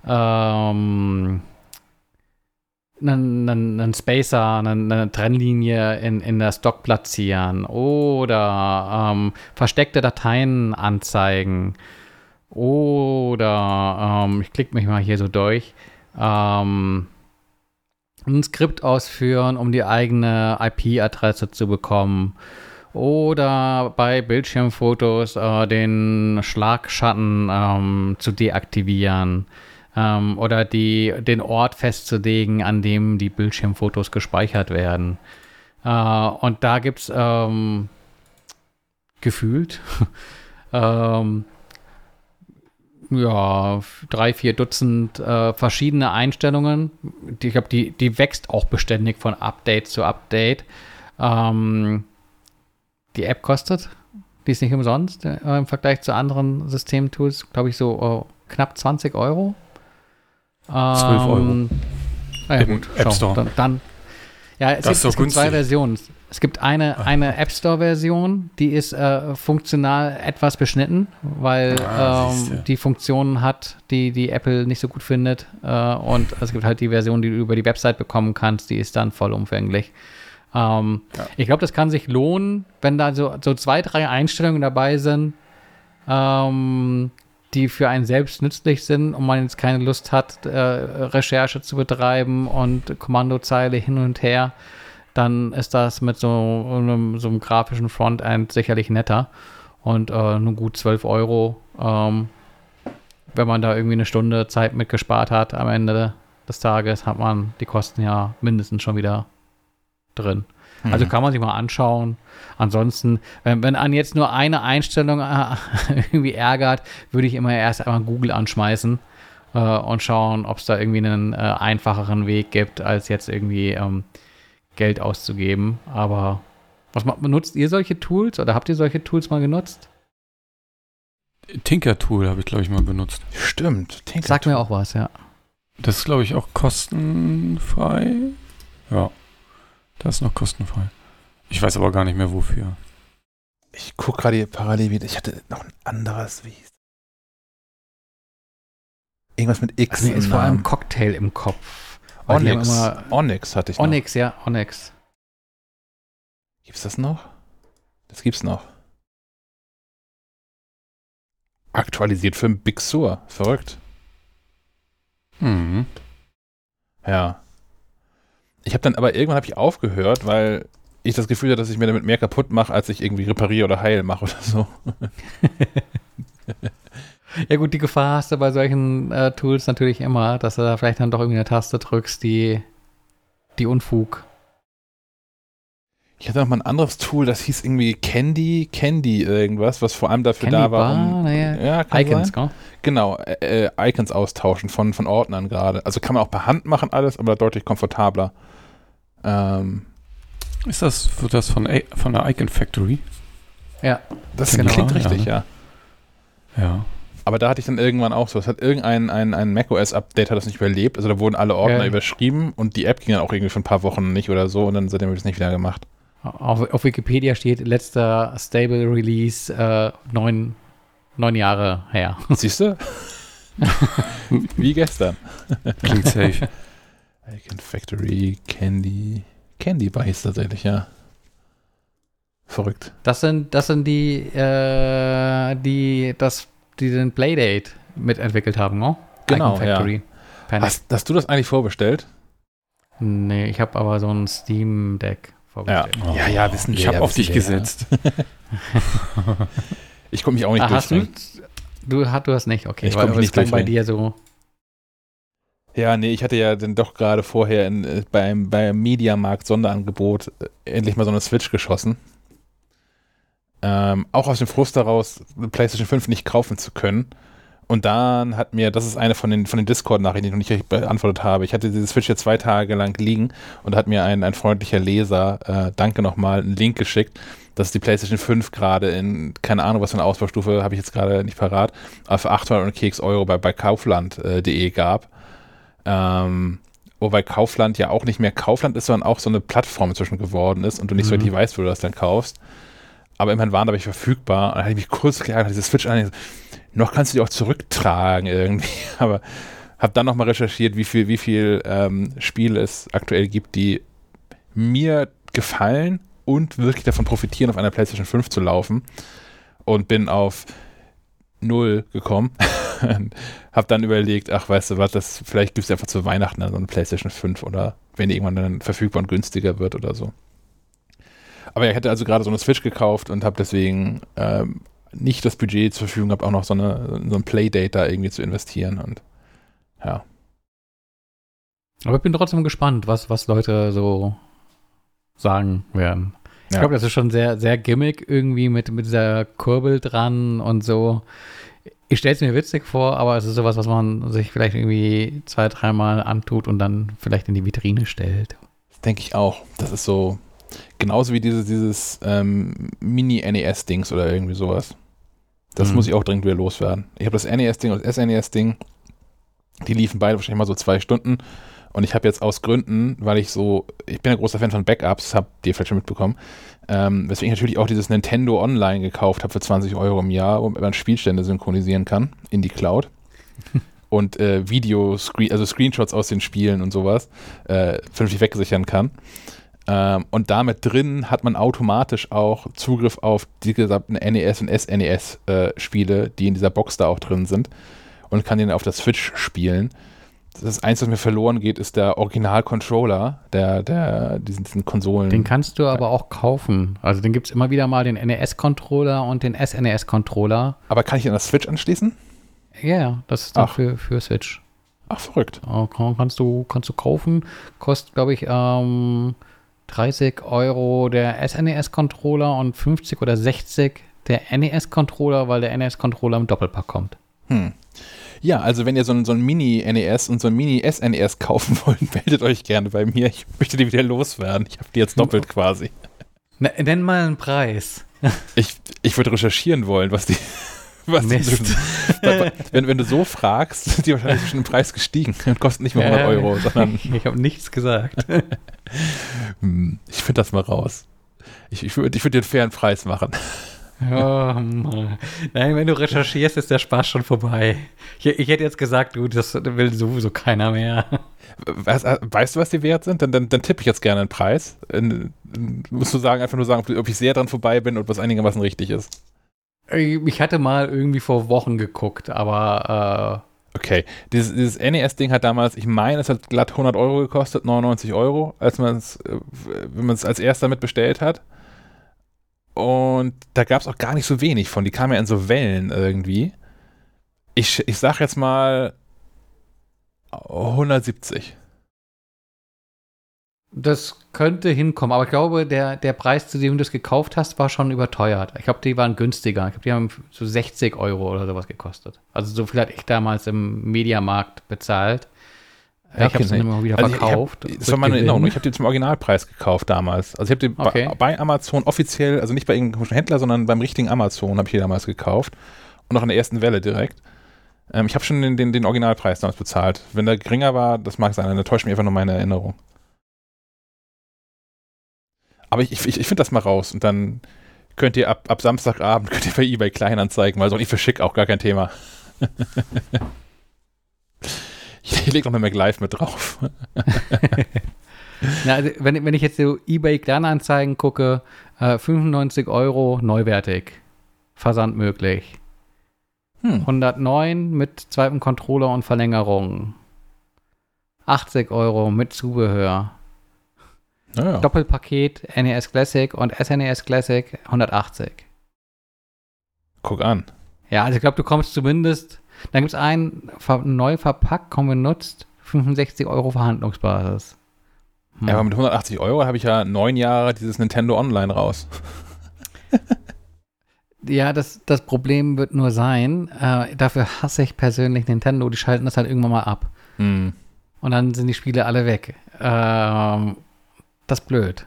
ähm, einen, einen, Spacer, eine, eine Trennlinie in, in der Stock platzieren oder ähm, versteckte Dateien anzeigen oder ähm, ich klicke mich mal hier so durch. Ähm, ein Skript ausführen, um die eigene IP-Adresse zu bekommen. Oder bei Bildschirmfotos äh, den Schlagschatten ähm, zu deaktivieren. Ähm, oder die, den Ort festzulegen, an dem die Bildschirmfotos gespeichert werden. Äh, und da gibt es ähm, gefühlt ähm, ja, drei, vier Dutzend äh, verschiedene Einstellungen. Die, ich glaube, die, die wächst auch beständig von Update zu Update. Ähm, die App kostet, die ist nicht umsonst äh, im Vergleich zu anderen Systemtools, glaube ich, so äh, knapp 20 Euro. Ähm, 12 Euro. Ja, gut, App Store. Dann, dann, ja, es, gibt, es gibt zwei Versionen. Es gibt eine, eine App Store-Version, die ist äh, funktional etwas beschnitten, weil ah, ähm, die Funktionen hat, die die Apple nicht so gut findet. Äh, und es gibt halt die Version, die du über die Website bekommen kannst, die ist dann vollumfänglich. Ähm, ja. Ich glaube, das kann sich lohnen, wenn da so, so zwei, drei Einstellungen dabei sind, ähm, die für einen selbst nützlich sind und man jetzt keine Lust hat, äh, Recherche zu betreiben und Kommandozeile hin und her dann ist das mit so einem, so einem grafischen Frontend sicherlich netter. Und äh, nur gut 12 Euro, ähm, wenn man da irgendwie eine Stunde Zeit mit gespart hat am Ende des Tages hat man die Kosten ja mindestens schon wieder drin. Also Mhm. kann man sich mal anschauen. Ansonsten, wenn, wenn an jetzt nur eine Einstellung äh, irgendwie ärgert, würde ich immer erst einmal Google anschmeißen äh, und schauen, ob es da irgendwie einen äh, einfacheren Weg gibt, als jetzt irgendwie ähm, Geld auszugeben. Aber was benutzt ihr solche Tools oder habt ihr solche Tools mal genutzt? Tinker Tool habe ich, glaube ich, mal benutzt. Stimmt. Tinker Sagt mir auch was, ja. Das ist, glaube ich, auch kostenfrei. Ja, das ist noch kostenfrei. Ich weiß aber gar nicht mehr wofür. Ich gucke gerade hier parallel wieder. Ich hatte noch ein anderes, wie hieß Irgendwas mit X. Also mir ist vor allem. Cocktail im Kopf. Onyx. immer- Onyx hatte ich noch. Onyx, ja, Onyx. Gibt's das noch? Das gibt's noch. Aktualisiert für ein Big Sur. Verrückt. Mhm. Ja. Ich habe dann aber irgendwann habe ich aufgehört, weil ich das Gefühl hatte, dass ich mir damit mehr kaputt mache, als ich irgendwie repariere oder heil mache oder so. Ja gut, die Gefahr hast du bei solchen äh, Tools natürlich immer, dass du da vielleicht dann doch irgendwie eine Taste drückst, die, die Unfug. Ich hatte noch mal ein anderes Tool, das hieß irgendwie Candy, Candy irgendwas, was vor allem dafür Candy da war, Bar, um naja, ja, kann Icons, sein. Genau, äh, äh, Icons austauschen von, von Ordnern gerade. Also kann man auch per Hand machen alles, aber deutlich komfortabler. Ähm, Ist das, wird das von, A von der Icon Factory? Ja, das Genau, klingt ja, richtig, ne? ja. Ja. Aber da hatte ich dann irgendwann auch so, es hat irgendein ein, ein macOS-Update hat das nicht überlebt. Also da wurden alle Ordner Ja. überschrieben und die App ging dann auch irgendwie für ein paar Wochen nicht oder so und dann seitdem habe ich das nicht wieder gemacht. auf, auf Wikipedia steht letzter Stable Release äh, neun, neun Jahre her. Siehst du? Wie gestern. Klingt safe. Icon Factory, Candy. Candy hieß tatsächlich, ja. Verrückt. Das sind, das sind die, äh, die, das, die den Playdate mitentwickelt haben, ne? Genau, Icon Factory. Panic. Hast, hast du das eigentlich vorbestellt? Nee, ich habe aber so ein Steam Deck vorgestellt. Oh, Ja, ja, wissen Ich wir, habe ja, auf dich gesetzt. Ich konnte mich auch nicht Ah, hast du, du, du hast nicht, okay. Ich weil komm mich es nicht klang bei dir so. Ja, nee, ich hatte ja dann doch gerade vorher in, äh, beim, beim Mediamarkt Sonderangebot äh, endlich mal so eine Switch geschossen. Ähm, auch aus dem Frust daraus, eine PlayStation 5 nicht kaufen zu können. Und dann hat mir, das ist eine von den, von den Discord-Nachrichten, die ich noch nicht beantwortet habe. Ich hatte diese Switch hier zwei Tage lang liegen und hat mir ein, ein freundlicher Leser, äh, danke nochmal, einen Link geschickt, dass die PlayStation 5 gerade in, keine Ahnung, was für eine Ausbaustufe, habe ich jetzt gerade nicht parat, aber für 800 und Keks Euro bei, bei Kaufland.de gab. Ähm, wobei Kaufland ja auch nicht mehr Kaufland ist, sondern auch so eine Plattform inzwischen geworden ist und du nicht so Mhm. richtig weißt, wo du das dann kaufst. Aber immerhin waren da ich verfügbar. Und dann hatte ich mich kurz geärgert, diese Switch an. Noch kannst du die auch zurücktragen irgendwie. Aber habe dann nochmal recherchiert, wie viel, wie viel ähm, Spiele es aktuell gibt, die mir gefallen und wirklich davon profitieren, auf einer PlayStation 5 zu laufen. Und bin auf null gekommen. hab dann überlegt, ach, weißt du was, das, vielleicht gibt es einfach zu Weihnachten dann so eine PlayStation 5 oder wenn die irgendwann dann verfügbar und günstiger wird oder so. Aber ich hätte also gerade so eine Switch gekauft und habe deswegen ähm, nicht das Budget zur Verfügung gehabt, auch noch so, eine, so ein Playdate da irgendwie zu investieren. Und ja. Aber ich bin trotzdem gespannt, was, was Leute so sagen werden. Ich glaube, das ist schon sehr, sehr gimmick irgendwie mit, mit dieser Kurbel dran und so. Ich stelle es mir witzig vor, aber es ist sowas, was man sich vielleicht irgendwie zwei, dreimal antut und dann vielleicht in die Vitrine stellt. Das denke ich auch. Das ist so genauso wie dieses, dieses ähm, Mini-NES-Dings oder irgendwie sowas. Das Mhm. muss ich auch dringend wieder loswerden. Ich habe das NES-Ding und das SNES-Ding, die liefen beide wahrscheinlich mal so zwei Stunden. Und ich habe jetzt aus Gründen, weil ich so, ich bin ein großer Fan von Backups, habt ihr vielleicht schon mitbekommen, ähm, weswegen ich natürlich auch dieses Nintendo Online gekauft habe für 20 Euro im Jahr, womit man Spielstände synchronisieren kann in die Cloud. und äh, Video, -Screen also Screenshots aus den Spielen und sowas äh, vernünftig wegsichern kann. Ähm, und damit drin hat man automatisch auch Zugriff auf die gesamten NES und SNES-Spiele, die in dieser Box da auch drin sind und kann den auf der Switch spielen. Das Einzige, was mir verloren geht, ist der Original-Controller, der, der, diesen, diesen Konsolen. Den kannst du aber auch kaufen. Also den gibt es immer wieder mal, den NES-Controller und den SNES-Controller. Aber kann ich an der Switch anschließen? Ja, ja, das ist dann Ach. für, für Switch. Ach, verrückt. Äh, kann, kannst, du, kannst du kaufen. Kostet, glaube ich, ähm, 30 Euro der SNES-Controller und 50 oder 60 der NES-Controller, weil der NES-Controller im Doppelpack kommt. Hm. Ja, also wenn ihr so ein, so ein Mini-NES und so ein Mini-SNES kaufen wollt, meldet euch gerne bei mir. Ich möchte die wieder loswerden. Ich habe die jetzt doppelt quasi. Ne, nenn mal einen Preis. Ich, ich würde recherchieren wollen, was die. Was die wenn, wenn du so fragst, sind die wahrscheinlich schon im Preis gestiegen und kosten nicht mehr 100 Äh, Euro, sondern Ich habe nichts gesagt. hm, ich finde das mal raus. Ich, ich würde ich würd dir einen fairen Preis machen. Oh, Mann. Nein, wenn du recherchierst, ist der Spaß schon vorbei. Ich, ich hätte jetzt gesagt, du, das will sowieso keiner mehr. Was, weißt du, was die wert sind? Dann, dann, dann tippe ich jetzt gerne einen Preis. Äh, musst du sagen, einfach nur sagen, ob ich sehr dran vorbei bin und was einigermaßen richtig ist. Ich hatte mal irgendwie vor Wochen geguckt, aber Okay, dieses, dieses NES-Ding hat damals, ich meine, es hat glatt 100 Euro gekostet, 99 Euro, als man es, äh, wenn man es als erster mit bestellt hat. Und da gab es auch gar nicht so wenig von. Die kamen ja in so Wellen irgendwie. Ich, ich sag jetzt mal 170. äh, das könnte hinkommen. Aber ich glaube, der, der Preis, zu dem du das gekauft hast, war schon überteuert. Ich glaube, die waren günstiger. Ich glaube, die haben so 60 Euro oder sowas gekostet. Also so viel hatte ich damals im Mediamarkt bezahlt. Ja, ich habe es dann immer wieder Also ich- verkauft. Ich hab, das war meine Erinnerung. Ich habe die zum Originalpreis gekauft damals. Also ich habe die Okay. bei, bei Amazon offiziell, also nicht bei irgendeinem Händler, sondern beim richtigen Amazon habe ich die damals gekauft. Und noch in der ersten Welle direkt. Ähm, ich habe schon den, den, den Originalpreis damals bezahlt. Wenn der geringer war, das mag sein, dann täuscht mich einfach nur meine Erinnerung. Aber ich, ich, ich finde das mal raus und dann könnt ihr ab, ab Samstagabend könnt ihr bei eBay Kleinanzeigen, weil so nicht für schick auch gar kein Thema. ich leg noch eine Mac Live mit drauf. Na, also wenn, wenn ich jetzt so eBay Kleinanzeigen gucke, äh, 95 Euro neuwertig. Versand möglich. Hm. 109 mit zweitem Controller und Verlängerung. 80 Euro mit Zubehör. Naja. Doppelpaket NES Classic und SNES Classic 180. Guck an. Ja, also ich glaube, du kommst zumindest, dann gibt es einen neu verpackt, kaum benutzt, 65 Euro Verhandlungsbasis. Hm. Ja, aber mit 180 Euro habe ich ja neun Jahre dieses Nintendo Online raus. Ja, das, das Problem wird nur sein, äh, dafür hasse ich persönlich Nintendo, die schalten das halt irgendwann mal ab. Hm. Und dann sind die Spiele alle weg. Ähm, das ist blöd.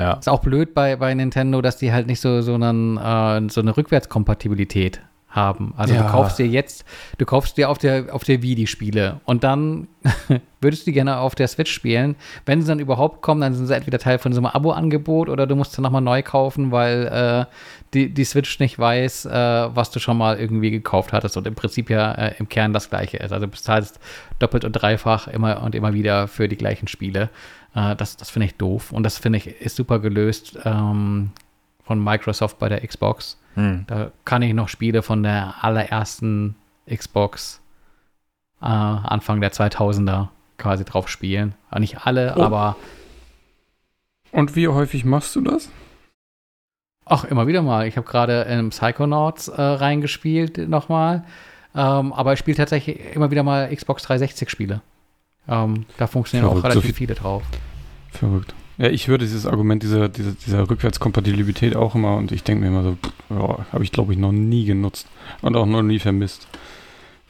Ja. Ist auch blöd bei, bei Nintendo, dass die halt nicht so, so, einen, äh, so eine Rückwärtskompatibilität haben. Also Ja. du kaufst dir jetzt, du kaufst dir auf der, auf der Wii die Spiele und dann würdest du die gerne auf der Switch spielen. Wenn sie dann überhaupt kommen, dann sind sie entweder Teil von so einem Abo-Angebot oder du musst sie nochmal neu kaufen, weil äh, die, die Switch nicht weiß, äh, was du schon mal irgendwie gekauft hattest und im Prinzip ja äh, im Kern das gleiche ist. Also du bezahlst doppelt und dreifach immer und immer wieder für die gleichen Spiele. Äh, das das finde ich doof und das finde ich ist super gelöst ähm, von Microsoft bei der Xbox. Hm. Da kann ich noch Spiele von der allerersten Xbox äh, Anfang der 2000er quasi drauf spielen. Äh, Nicht alle, Oh. aber Und wie häufig machst du das? Ach, immer wieder mal. Ich habe gerade in Psychonauts äh, reingespielt nochmal. Ähm, aber ich spiele tatsächlich immer wieder mal Xbox 360 Spiele. Ähm, da funktionieren Verrückt, auch so relativ viel- viele drauf. Verrückt. Ja, ich höre dieses Argument dieser, dieser, dieser Rückwärtskompatibilität auch immer und ich denke mir immer so, ja, habe ich glaube ich noch nie genutzt und auch noch nie vermisst.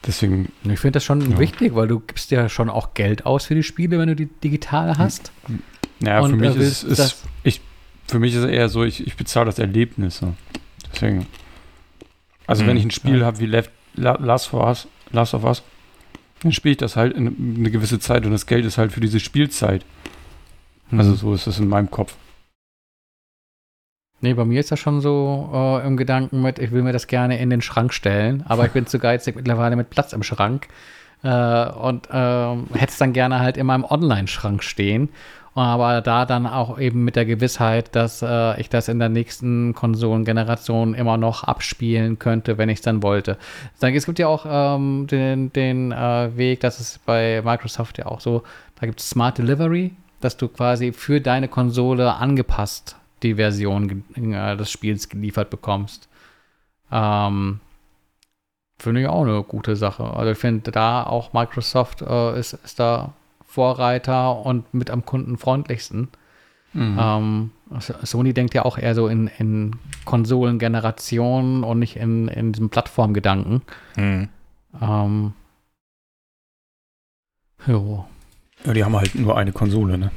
Deswegen, ich finde das schon Ja. wichtig, weil du gibst ja schon auch Geld aus für die Spiele, wenn du die digital hast. naja, Und, für mich äh, ist, willst ist ich, für mich ist es eher so, ich, ich bezahle das Erlebnis. So. Deswegen. Also Hm, wenn ich ein Spiel habe wie Left, La, Last, of Us, Last of Us, dann spiele ich das halt in eine gewisse Zeit und das Geld ist halt für diese Spielzeit. Hm. Also so ist das in meinem Kopf. Nee, bei mir ist das schon so äh, im Gedanken mit, ich will mir das gerne in den Schrank stellen, aber ich bin zu geizig mittlerweile mit Platz im Schrank äh, und ähm, hätte es dann gerne halt in meinem Online-Schrank stehen. Aber da dann auch eben mit der Gewissheit, dass äh, ich das in der nächsten Konsolengeneration immer noch abspielen könnte, wenn ich es dann wollte. Es gibt ja auch ähm, den, den äh, Weg, das ist bei Microsoft ja auch so, da gibt es Smart Delivery, dass du quasi für deine Konsole angepasst die Version äh, des Spiels geliefert bekommst. Ähm, Finde ich auch eine gute Sache. Also ich finde da auch Microsoft äh, ist, ist da Vorreiter und mit am kundenfreundlichsten. Mhm. Ähm, Sony denkt ja auch eher so in, in Konsolengenerationen und nicht in, in diesem Plattformgedanken. Mhm. Ähm, jo. Ja, die haben halt nur eine Konsole, ne?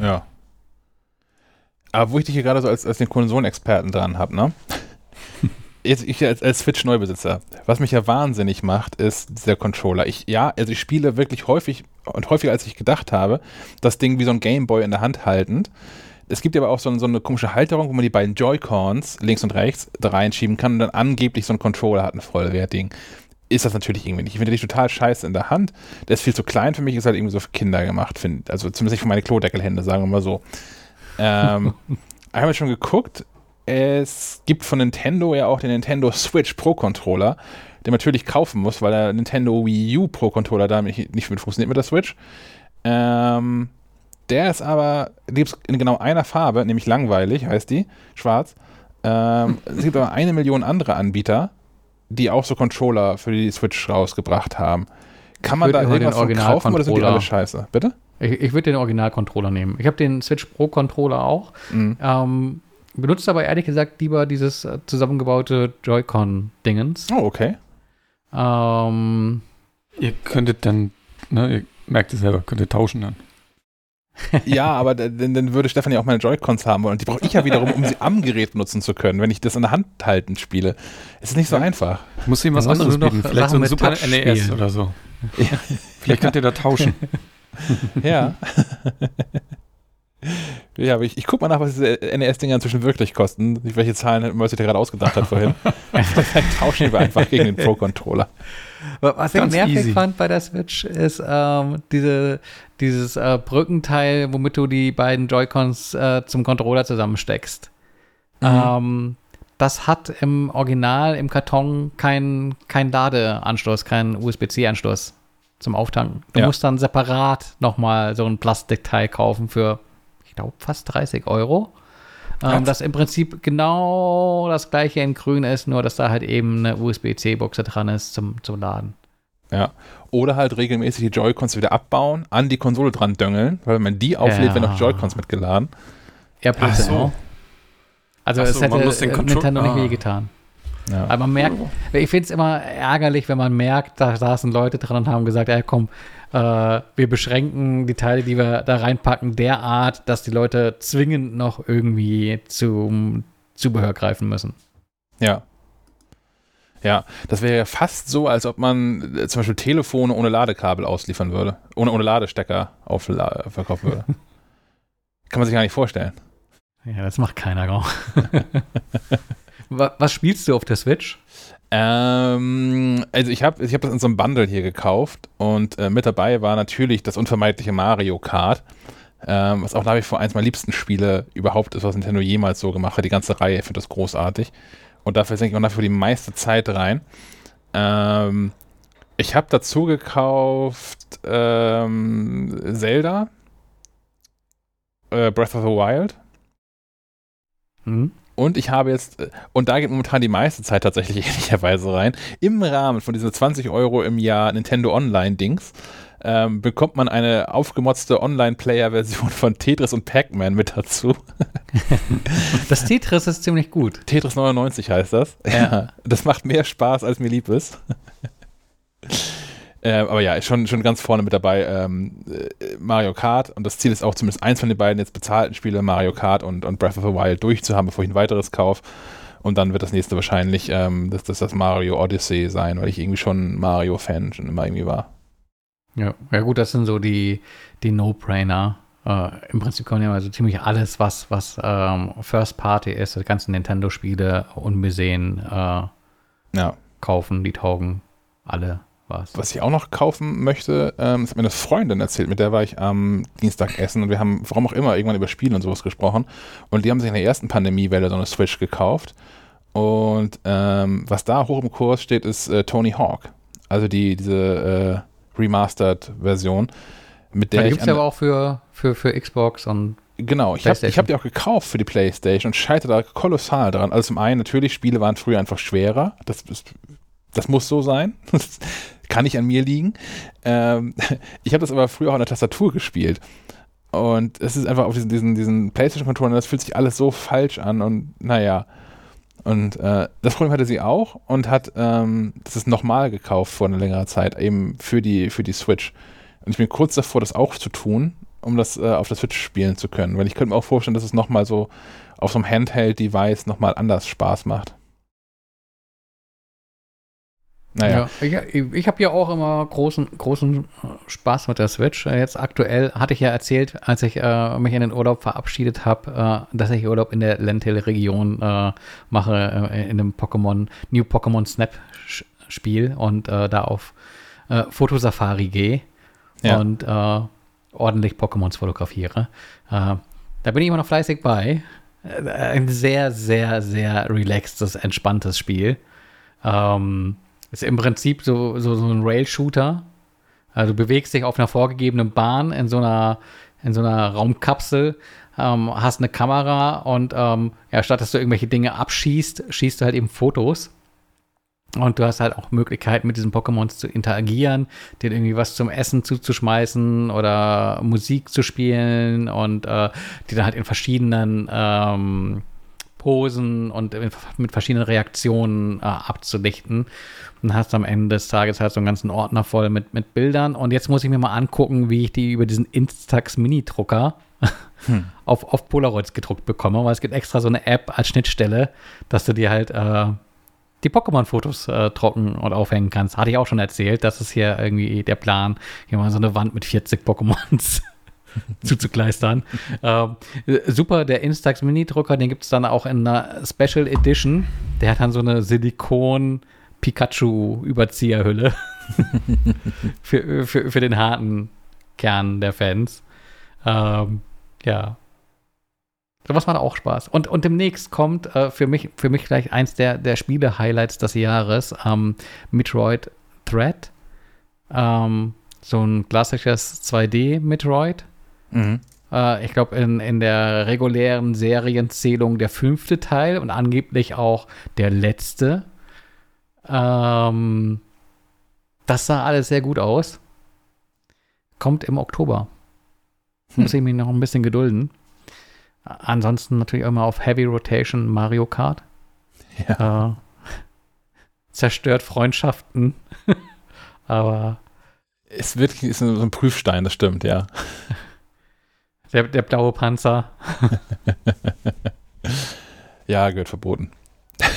Ja. Aber wo ich dich hier gerade so als, als den Konsolenexperten dran habe, ne? Jetzt ich als, als Switch-Neubesitzer, was mich ja wahnsinnig macht, ist dieser Controller. Ich, ja, also ich spiele wirklich häufig und häufiger als ich gedacht habe, das Ding wie so ein Gameboy in der Hand haltend. Es gibt aber auch so, so eine komische Halterung, wo man die beiden Joy-Cons links und rechts reinschieben kann und dann angeblich so ein Controller hat, einen vollwertigen ist das natürlich irgendwie nicht. Ich finde die total scheiße in der Hand. Der ist viel zu klein für mich, ist halt irgendwie so für Kinder gemacht, find, also zumindest nicht für meine Klodeckelhände, sagen wir mal so. Ähm, ich habe schon geguckt, es gibt von Nintendo ja auch den Nintendo Switch Pro Controller, den man natürlich kaufen muss, weil der Nintendo Wii U Pro Controller da nicht, nicht mit funktioniert mit der Switch. Ähm, der ist aber, gibt in genau einer Farbe, nämlich langweilig, heißt die, schwarz. Ähm, es gibt aber eine Million andere Anbieter, die auch so Controller für die Switch rausgebracht haben. Kann man da irgendwas von kaufen oder sind die alle scheiße? Bitte? Ich, ich würde den Original-Controller nehmen. Ich habe den Switch Pro-Controller auch. Mhm. Ähm, benutzt aber ehrlich gesagt lieber dieses äh, zusammengebaute Joy-Con-Dingens. Oh, okay. Ähm, ihr könntet dann, ne, ihr merkt es selber, könnt ihr tauschen dann. Ja, aber dann, dann, würde Stefan ja auch meine Joy-Cons haben wollen. Und die brauche ich ja wiederum, um sie am Gerät benutzen zu können, wenn ich das in der Hand halten spiele. Es ist nicht so ja. einfach. Muss ihm was anderes bieten. Vielleicht so ein Super NES oder so. Ja. Vielleicht könnt ihr da tauschen. ja. Ja, aber ich, ich guck mal nach, was diese NES-Dinger inzwischen wirklich kosten. Welche Zahlen Mercy gerade ausgedacht hat vorhin. Vielleicht tauschen wir einfach gegen den Pro-Controller. Was ich nervig easy. fand bei der Switch ist ähm, diese, dieses äh, Brückenteil, womit du die beiden Joy-Cons äh, zum Controller zusammensteckst. Mhm. Ähm, das hat im Original, im Karton keinen kein Ladeanschluss, keinen USB-C-Anschluss zum Auftanken. Du ja. musst dann separat nochmal so ein Plastikteil kaufen für ich glaube, fast 30 Euro. Ähm, das im Prinzip genau das gleiche in grün ist, nur dass da halt eben eine USB-C-Buchse dran ist zum, zum Laden. Ja. Oder halt regelmäßig die Joy-Cons wieder abbauen, an die Konsole dran döngeln, weil wenn man die auflädt, ja. werden auch Joy-Cons mitgeladen. Ja, plus so. Also es so, hätte Nintendo ah. nicht wehgetan. Ja. Aber man merkt, ich finde es immer ärgerlich, wenn man merkt, da saßen Leute dran und haben gesagt, ja komm, äh, wir beschränken die Teile, die wir da reinpacken, derart, dass die Leute zwingend noch irgendwie zum Zubehör greifen müssen. Ja. Ja, das wäre ja fast so, als ob man äh, zum Beispiel Telefone ohne Ladekabel ausliefern würde. Ohne, ohne Ladestecker auf, verkaufen würde. Kann man sich gar nicht vorstellen. Ja, das macht keiner. Was spielst du auf der Switch? Ähm, also ich habe ich hab das in so einem Bundle hier gekauft und äh, mit dabei war natürlich das unvermeidliche Mario Kart, ähm, was auch nach wie vor eins meiner liebsten Spiele überhaupt ist, was Nintendo jemals so gemacht hat. Die ganze Reihe, ich finde das großartig. Und dafür senke ich auch dafür die meiste Zeit rein. Ähm, ich habe dazu gekauft ähm, Zelda, äh, Breath of the Wild. Mhm. Und ich habe jetzt, äh, und da geht momentan die meiste Zeit tatsächlich ähnlicherweise rein, im Rahmen von diesen 20 Euro im Jahr Nintendo Online-Dings, ähm, bekommt man eine aufgemotzte Online-Player-Version von Tetris und Pac-Man mit dazu. Das Tetris ist ziemlich gut. Tetris 99 heißt das. Ja. Das macht mehr Spaß, als mir lieb ist. Äh, aber ja, schon, schon ganz vorne mit dabei ähm, äh, Mario Kart und das Ziel ist auch zumindest eins von den beiden jetzt bezahlten Spiele, Mario Kart und, und Breath of the Wild durchzuhaben, bevor ich ein weiteres kaufe. Und dann wird das nächste wahrscheinlich ähm, das, das, das Mario Odyssey sein, weil ich irgendwie schon Mario-Fan schon immer irgendwie war. Ja, ja gut, das sind so die, die No-Brainer. Äh, Im Prinzip kommen ja also ziemlich alles, was, was ähm, First Party ist, die ganzen Nintendo-Spiele unbesehen äh, ja. kaufen, die taugen alle was. Was ich auch noch kaufen möchte, ähm, das hat mir eine Freundin erzählt, mit der war ich am Dienstag essen und wir haben, warum auch immer, irgendwann über Spiele und sowas gesprochen. Und die haben sich in der ersten Pandemiewelle so eine Switch gekauft. Und ähm, was da hoch im Kurs steht, ist äh, Tony Hawk. Also die, diese äh, Remastered-Version. Mit der die gibt es ja aber auch für, für, für Xbox und Genau, ich habe hab die auch gekauft für die Playstation und scheitere da kolossal dran. Also zum einen, natürlich, Spiele waren früher einfach schwerer. Das, das, das muss so sein. Das kann nicht an mir liegen. Ähm, ich habe das aber früher auch an der Tastatur gespielt. Und es ist einfach auf diesen, diesen, diesen PlayStation-Controller, das fühlt sich alles so falsch an und naja. Und äh, das Problem hatte sie auch und hat ähm, das ist nochmal gekauft vor einer längeren Zeit, eben für die, für die Switch. Und ich bin kurz davor, das auch zu tun, um das äh, auf der Switch spielen zu können. Weil ich könnte mir auch vorstellen, dass es nochmal so auf so einem Handheld-Device nochmal anders Spaß macht. Naja. Ja, ich, ich habe ja auch immer großen, großen Spaß mit der Switch. Jetzt aktuell hatte ich ja erzählt, als ich äh, mich in den Urlaub verabschiedet habe, äh, dass ich Urlaub in der Lentil-Region äh, mache, äh, in einem Pokémon, New Pokémon Snap-Spiel und äh, da auf äh, Fotosafari gehe ja. und ordentlich Pokémons fotografiere. da bin ich immer noch fleißig bei. Ein sehr, sehr, sehr relaxtes, entspanntes Spiel. Ähm, ist im Prinzip so, so, so ein Rail-Shooter. Also du bewegst dich auf einer vorgegebenen Bahn in so einer, in so einer Raumkapsel, ähm, hast eine Kamera und ähm, ja, statt dass du irgendwelche Dinge abschießt, schießt du halt eben Fotos. Und du hast halt auch Möglichkeiten, mit diesen Pokémons zu interagieren, denen irgendwie was zum Essen zuzuschmeißen oder Musik zu spielen und äh, die dann halt in verschiedenen ähm, Posen und mit verschiedenen Reaktionen äh, abzudichten. Und hast am Ende des Tages halt so einen ganzen Ordner voll mit, mit Bildern. Und jetzt muss ich mir mal angucken, wie ich die über diesen Instax Mini-Drucker hm. auf, auf Polaroids gedruckt bekomme, weil es gibt extra so eine App als Schnittstelle, dass du dir halt äh, die Pokémon-Fotos äh, trocken und aufhängen kannst. Hatte ich auch schon erzählt. Das ist hier irgendwie der Plan. Hier mal so eine Wand mit 40 Pokémons zuzukleistern. ähm, super, der Instax Mini-Drucker, den gibt es dann auch in einer Special Edition. Der hat dann so eine Silikon- Pikachu-Überzieherhülle für, für, für den harten Kern der Fans. Ähm, ja. Sowas macht auch Spaß. Und, und demnächst kommt äh, für, mich, für mich gleich eins der, der Spiele-Highlights des Jahres, ähm, Metroid Thread. Ähm, so ein klassisches 2D-Metroid. Mhm. Äh, ich glaube, in, in der regulären Serienzählung der fünfte Teil und angeblich auch der letzte. Ähm, das sah alles sehr gut aus. Kommt im Oktober. Hm. Muss ich mich noch ein bisschen gedulden. Ansonsten natürlich immer auf Heavy Rotation Mario Kart. Ja. Äh, zerstört Freundschaften. Aber. Es wird ist so ein Prüfstein, das stimmt, ja. Der, der blaue Panzer. ja, gehört verboten.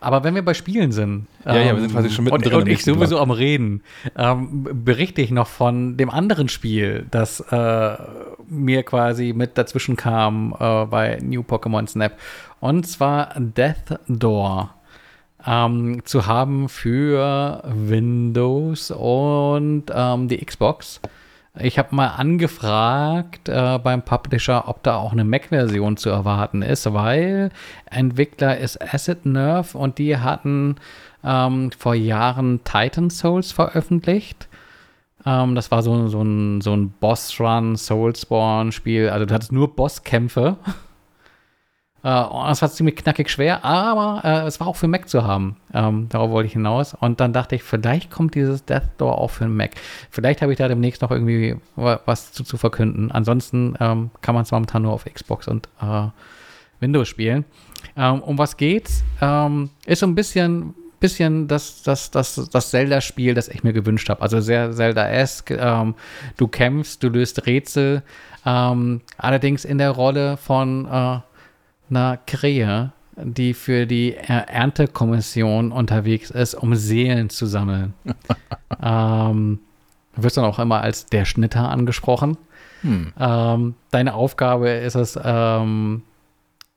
Aber wenn wir bei Spielen sind, ja, ähm, ja, wir sind quasi schon mittendrin. Und, und ich sowieso Block. am Reden, ähm, berichte ich noch von dem anderen Spiel, das äh, mir quasi mit dazwischen kam äh, bei New Pokémon Snap. Und zwar Death Door. Ähm, zu haben für Windows und ähm, die Xbox. Ich habe mal angefragt äh, beim Publisher, ob da auch eine Mac-Version zu erwarten ist, weil Entwickler ist Acid Nerve und die hatten ähm, vor Jahren Titan Souls veröffentlicht. Ähm, das war so, so ein, so ein Boss-Run, Soulspawn-Spiel. Also du hattest nur Bosskämpfe. Äh, das war ziemlich knackig schwer, aber äh, es war auch für Mac zu haben. Ähm, darauf wollte ich hinaus. Und dann dachte ich, vielleicht kommt dieses Death Door auch für Mac. Vielleicht habe ich da demnächst noch irgendwie was zu, zu verkünden. Ansonsten ähm, kann man es momentan nur auf Xbox und äh, Windows spielen. Ähm, um was geht's? Ähm, ist so ein bisschen bisschen das, das, das, das Zelda-Spiel, das ich mir gewünscht habe. Also sehr Zelda-esque. Ähm, du kämpfst, du löst Rätsel. Ähm, allerdings in der Rolle von äh, einer Krähe, die für die Erntekommission unterwegs ist, um Seelen zu sammeln. ähm, wirst dann auch immer als der Schnitter angesprochen. Hm. Ähm, deine Aufgabe ist es, ähm,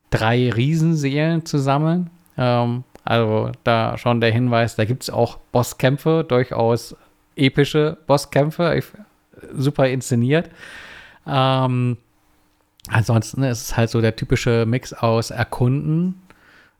drei Riesenseelen zu sammeln. Ähm, also da schon der Hinweis, da gibt es auch Bosskämpfe, durchaus epische Bosskämpfe, super inszeniert. Ähm, Ansonsten ist es halt so der typische Mix aus Erkunden,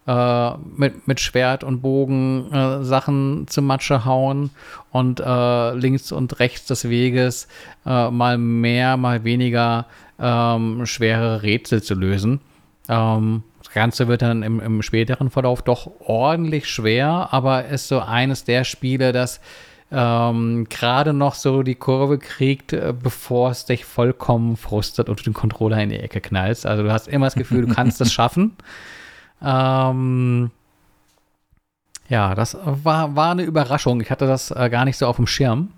äh, mit, mit Schwert und Bogen äh, Sachen zu Matsche hauen und äh, links und rechts des Weges äh, mal mehr, mal weniger ähm, schwere Rätsel zu lösen. Ähm, das Ganze wird dann im, im späteren Verlauf doch ordentlich schwer, aber ist so eines der Spiele, das ähm, gerade noch so die Kurve kriegt, äh, bevor es dich vollkommen frustet und du den Controller in die Ecke knallst. Also du hast immer das Gefühl, du kannst es schaffen. Ähm, ja, das war, war eine Überraschung. Ich hatte das äh, gar nicht so auf dem Schirm.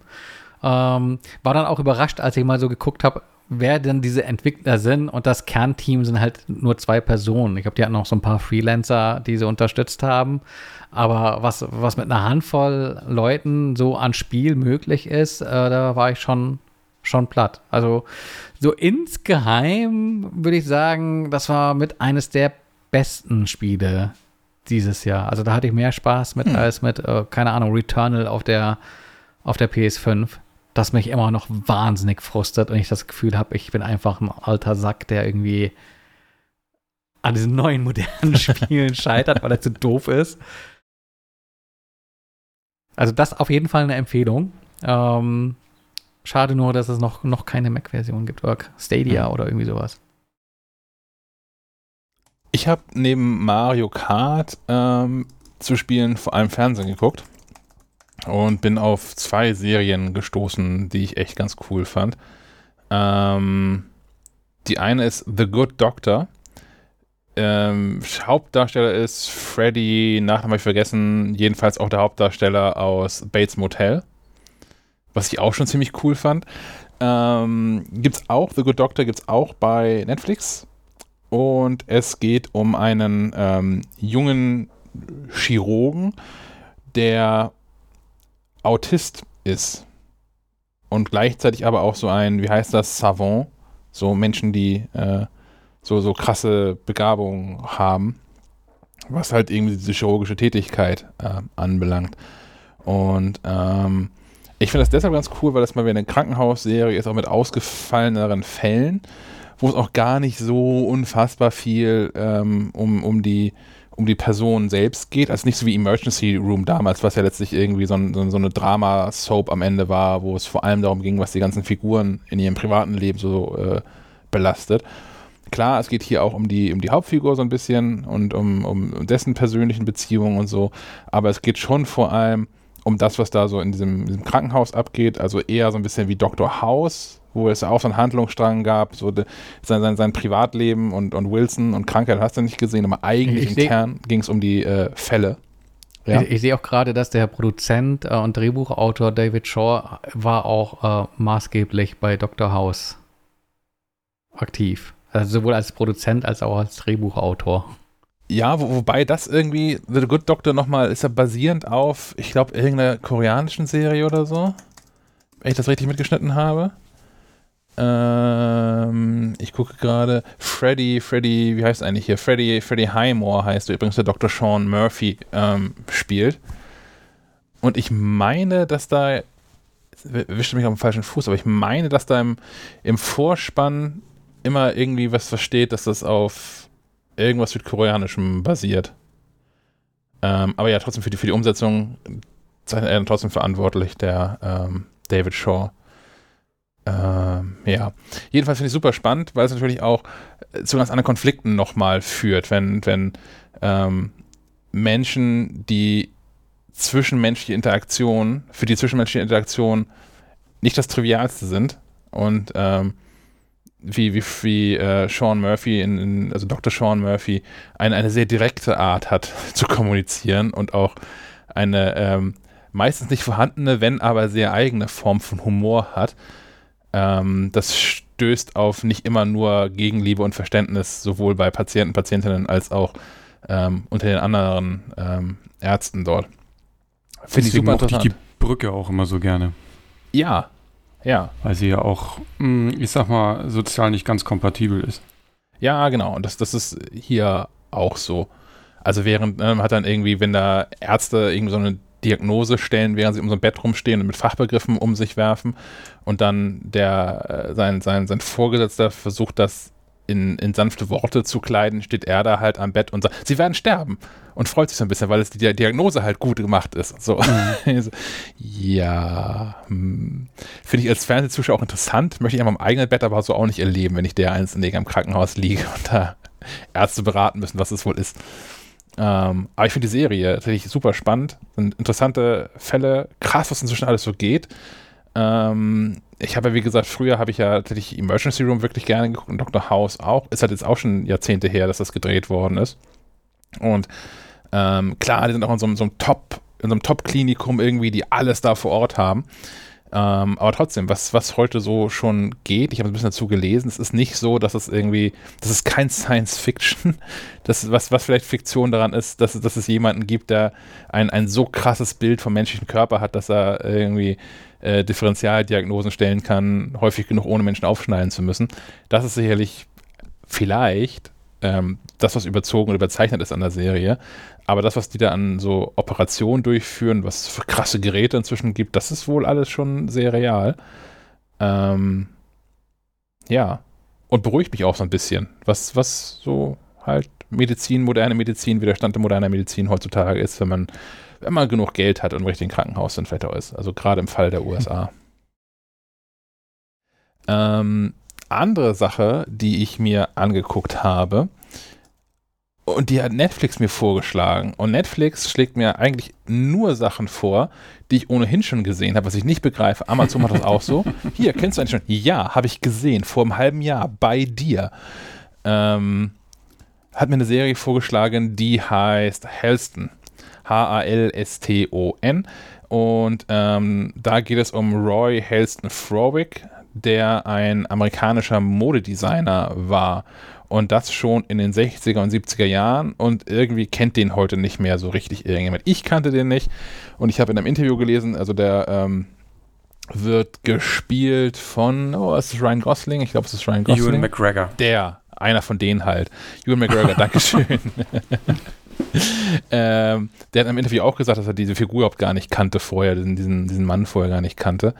Ähm, war dann auch überrascht, als ich mal so geguckt habe, wer denn diese Entwickler sind. Und das Kernteam sind halt nur zwei Personen. Ich glaube, die hatten noch so ein paar Freelancer, die sie unterstützt haben. Aber was, was mit einer Handvoll Leuten so an Spiel möglich ist, äh, da war ich schon, schon platt. Also so insgeheim würde ich sagen, das war mit eines der besten Spiele dieses Jahr. Also da hatte ich mehr Spaß mit hm. als mit, äh, keine Ahnung, Returnal auf der, auf der PS5 das mich immer noch wahnsinnig frustet und ich das Gefühl habe, ich bin einfach ein alter Sack, der irgendwie an diesen neuen modernen Spielen scheitert, weil er zu doof ist. Also das auf jeden Fall eine Empfehlung. Ähm, schade nur, dass es noch, noch keine Mac-Version gibt oder Stadia mhm. oder irgendwie sowas. Ich habe neben Mario Kart ähm, zu spielen vor allem Fernsehen geguckt und bin auf zwei Serien gestoßen, die ich echt ganz cool fand. Ähm, die eine ist The Good Doctor. Ähm, Hauptdarsteller ist Freddy, Nachname habe ich vergessen, jedenfalls auch der Hauptdarsteller aus Bates Motel. Was ich auch schon ziemlich cool fand. Ähm, gibt's auch, The Good Doctor gibt's auch bei Netflix. Und es geht um einen ähm, jungen Chirurgen, der Autist ist und gleichzeitig aber auch so ein, wie heißt das, Savant, so Menschen, die äh, so, so krasse Begabungen haben, was halt irgendwie diese chirurgische Tätigkeit äh, anbelangt. Und ähm, ich finde das deshalb ganz cool, weil das mal wieder eine Krankenhausserie ist, auch mit ausgefalleneren Fällen, wo es auch gar nicht so unfassbar viel ähm, um, um die um die Person selbst geht, also nicht so wie Emergency Room damals, was ja letztlich irgendwie so, ein, so, eine Drama-Soap am Ende war, wo es vor allem darum ging, was die ganzen Figuren in ihrem privaten Leben so äh, belastet. Klar, es geht hier auch um die, um die Hauptfigur so ein bisschen und um, um dessen persönlichen Beziehungen und so, aber es geht schon vor allem um das, was da so in diesem, diesem Krankenhaus abgeht, also eher so ein bisschen wie Dr. House, wo es auch so einen Handlungsstrang gab, so de, sein, sein, sein, Privatleben und, und Wilson und Krankheit hast du nicht gesehen, aber eigentlich ich im Kern ging es um die äh, Fälle. Ja. Ich, ich sehe auch gerade, dass der Produzent äh, und Drehbuchautor David Shaw war auch äh, maßgeblich bei Dr. House aktiv. Also sowohl als Produzent als auch als Drehbuchautor. Ja, wo, wobei das irgendwie, The Good Doctor nochmal, ist ja basierend auf, ich glaube, irgendeiner koreanischen Serie oder so. Wenn ich das richtig mitgeschnitten habe. Ähm, ich gucke gerade, Freddy, Freddy, wie heißt eigentlich hier? Freddy, Freddy Highmore heißt übrigens der Dr. Sean Murphy ähm, spielt. Und ich meine, dass da, wischte mich auf dem falschen Fuß, aber ich meine, dass da im, im Vorspann immer irgendwie was versteht, dass das auf irgendwas Südkoreanischem basiert. Ähm, aber ja, trotzdem für die, für die Umsetzung zeichnet er trotzdem verantwortlich, der ähm, David Shaw. Ähm, ja, jedenfalls finde ich super spannend, weil es natürlich auch zu ganz anderen Konflikten nochmal führt, wenn, wenn ähm, Menschen, die zwischenmenschliche Interaktion, für die zwischenmenschliche Interaktion nicht das Trivialste sind und ähm, wie, wie, wie äh, Sean Murphy, in, in, also Dr. Sean Murphy, eine, eine sehr direkte Art hat zu kommunizieren und auch eine ähm, meistens nicht vorhandene, wenn aber sehr eigene Form von Humor hat, ähm, das stößt auf nicht immer nur Gegenliebe und Verständnis, sowohl bei Patienten, Patientinnen als auch ähm, unter den anderen ähm, Ärzten dort. Finde ich super interessant. Ich die Brücke auch immer so gerne. Ja, ja. Weil sie ja auch, hm, ich sag mal, sozial nicht ganz kompatibel ist. Ja, genau. Und das, das ist hier auch so. Also während ne, man hat dann irgendwie, wenn da Ärzte irgendwie so eine Diagnose stellen, während sie um so ein Bett rumstehen und mit Fachbegriffen um sich werfen und dann der, äh, sein, sein, sein Vorgesetzter versucht das in, in sanfte Worte zu kleiden, steht er da halt am Bett und sagt, sie werden sterben. Und freut sich so ein bisschen, weil es die Diagnose halt gut gemacht ist. So. Mhm. ja, hm. finde ich als Fernsehzuschauer auch interessant. Möchte ich an meinem eigenen Bett aber so auch nicht erleben, wenn ich der eins in im Krankenhaus liege und da Ärzte beraten müssen, was es wohl ist. Ähm, aber ich finde die Serie tatsächlich super spannend. Sind interessante Fälle. Krass, was inzwischen alles so geht. Ähm, ich habe ja, wie gesagt, früher habe ich ja tatsächlich Emergency Room wirklich gerne geguckt und Dr. House auch. Ist halt jetzt auch schon Jahrzehnte her, dass das gedreht worden ist. Und ähm, klar, die sind auch in so, so einem Top, in so einem Top-Klinikum irgendwie, die alles da vor Ort haben. Ähm, aber trotzdem, was, was heute so schon geht, ich habe ein bisschen dazu gelesen, es ist nicht so, dass es irgendwie, das ist kein Science Fiction. Das, was, was vielleicht Fiktion daran ist, dass, dass es jemanden gibt, der ein, ein so krasses Bild vom menschlichen Körper hat, dass er irgendwie äh, Differentialdiagnosen stellen kann, häufig genug ohne Menschen aufschneiden zu müssen. Das ist sicherlich vielleicht ähm, das, was überzogen und überzeichnet ist an der Serie. Aber das, was die da an so Operationen durchführen, was es für krasse Geräte inzwischen gibt, das ist wohl alles schon sehr real. Ähm, ja. Und beruhigt mich auch so ein bisschen, was, was so halt Medizin, moderne Medizin, Widerstand der moderner Medizin heutzutage ist, wenn man, wenn man genug Geld hat und im richtigen Krankenhaus dann vielleicht auch ist. Also gerade im Fall der USA. ähm, andere Sache, die ich mir angeguckt habe, und die hat Netflix mir vorgeschlagen. Und Netflix schlägt mir eigentlich nur Sachen vor, die ich ohnehin schon gesehen habe, was ich nicht begreife. Amazon macht das auch so. Hier, kennst du eigentlich schon? Ja, habe ich gesehen, vor einem halben Jahr, bei dir. Ähm, hat mir eine Serie vorgeschlagen, die heißt Halston. H-A-L-S-T-O-N. Und ähm, da geht es um Roy Halston Frowick, der ein amerikanischer Modedesigner war und das schon in den 60er und 70er Jahren und irgendwie kennt den heute nicht mehr so richtig irgendjemand. Ich kannte den nicht und ich habe in einem Interview gelesen, also der ähm, wird gespielt von, oh, ist es Ryan Gosling? Ich glaube, es ist Ryan Gosling. Ewan McGregor. Der, einer von denen halt. Ewan McGregor, Dankeschön. ähm, der hat im Interview auch gesagt, dass er diese Figur überhaupt gar nicht kannte vorher, diesen, diesen, diesen Mann vorher gar nicht kannte.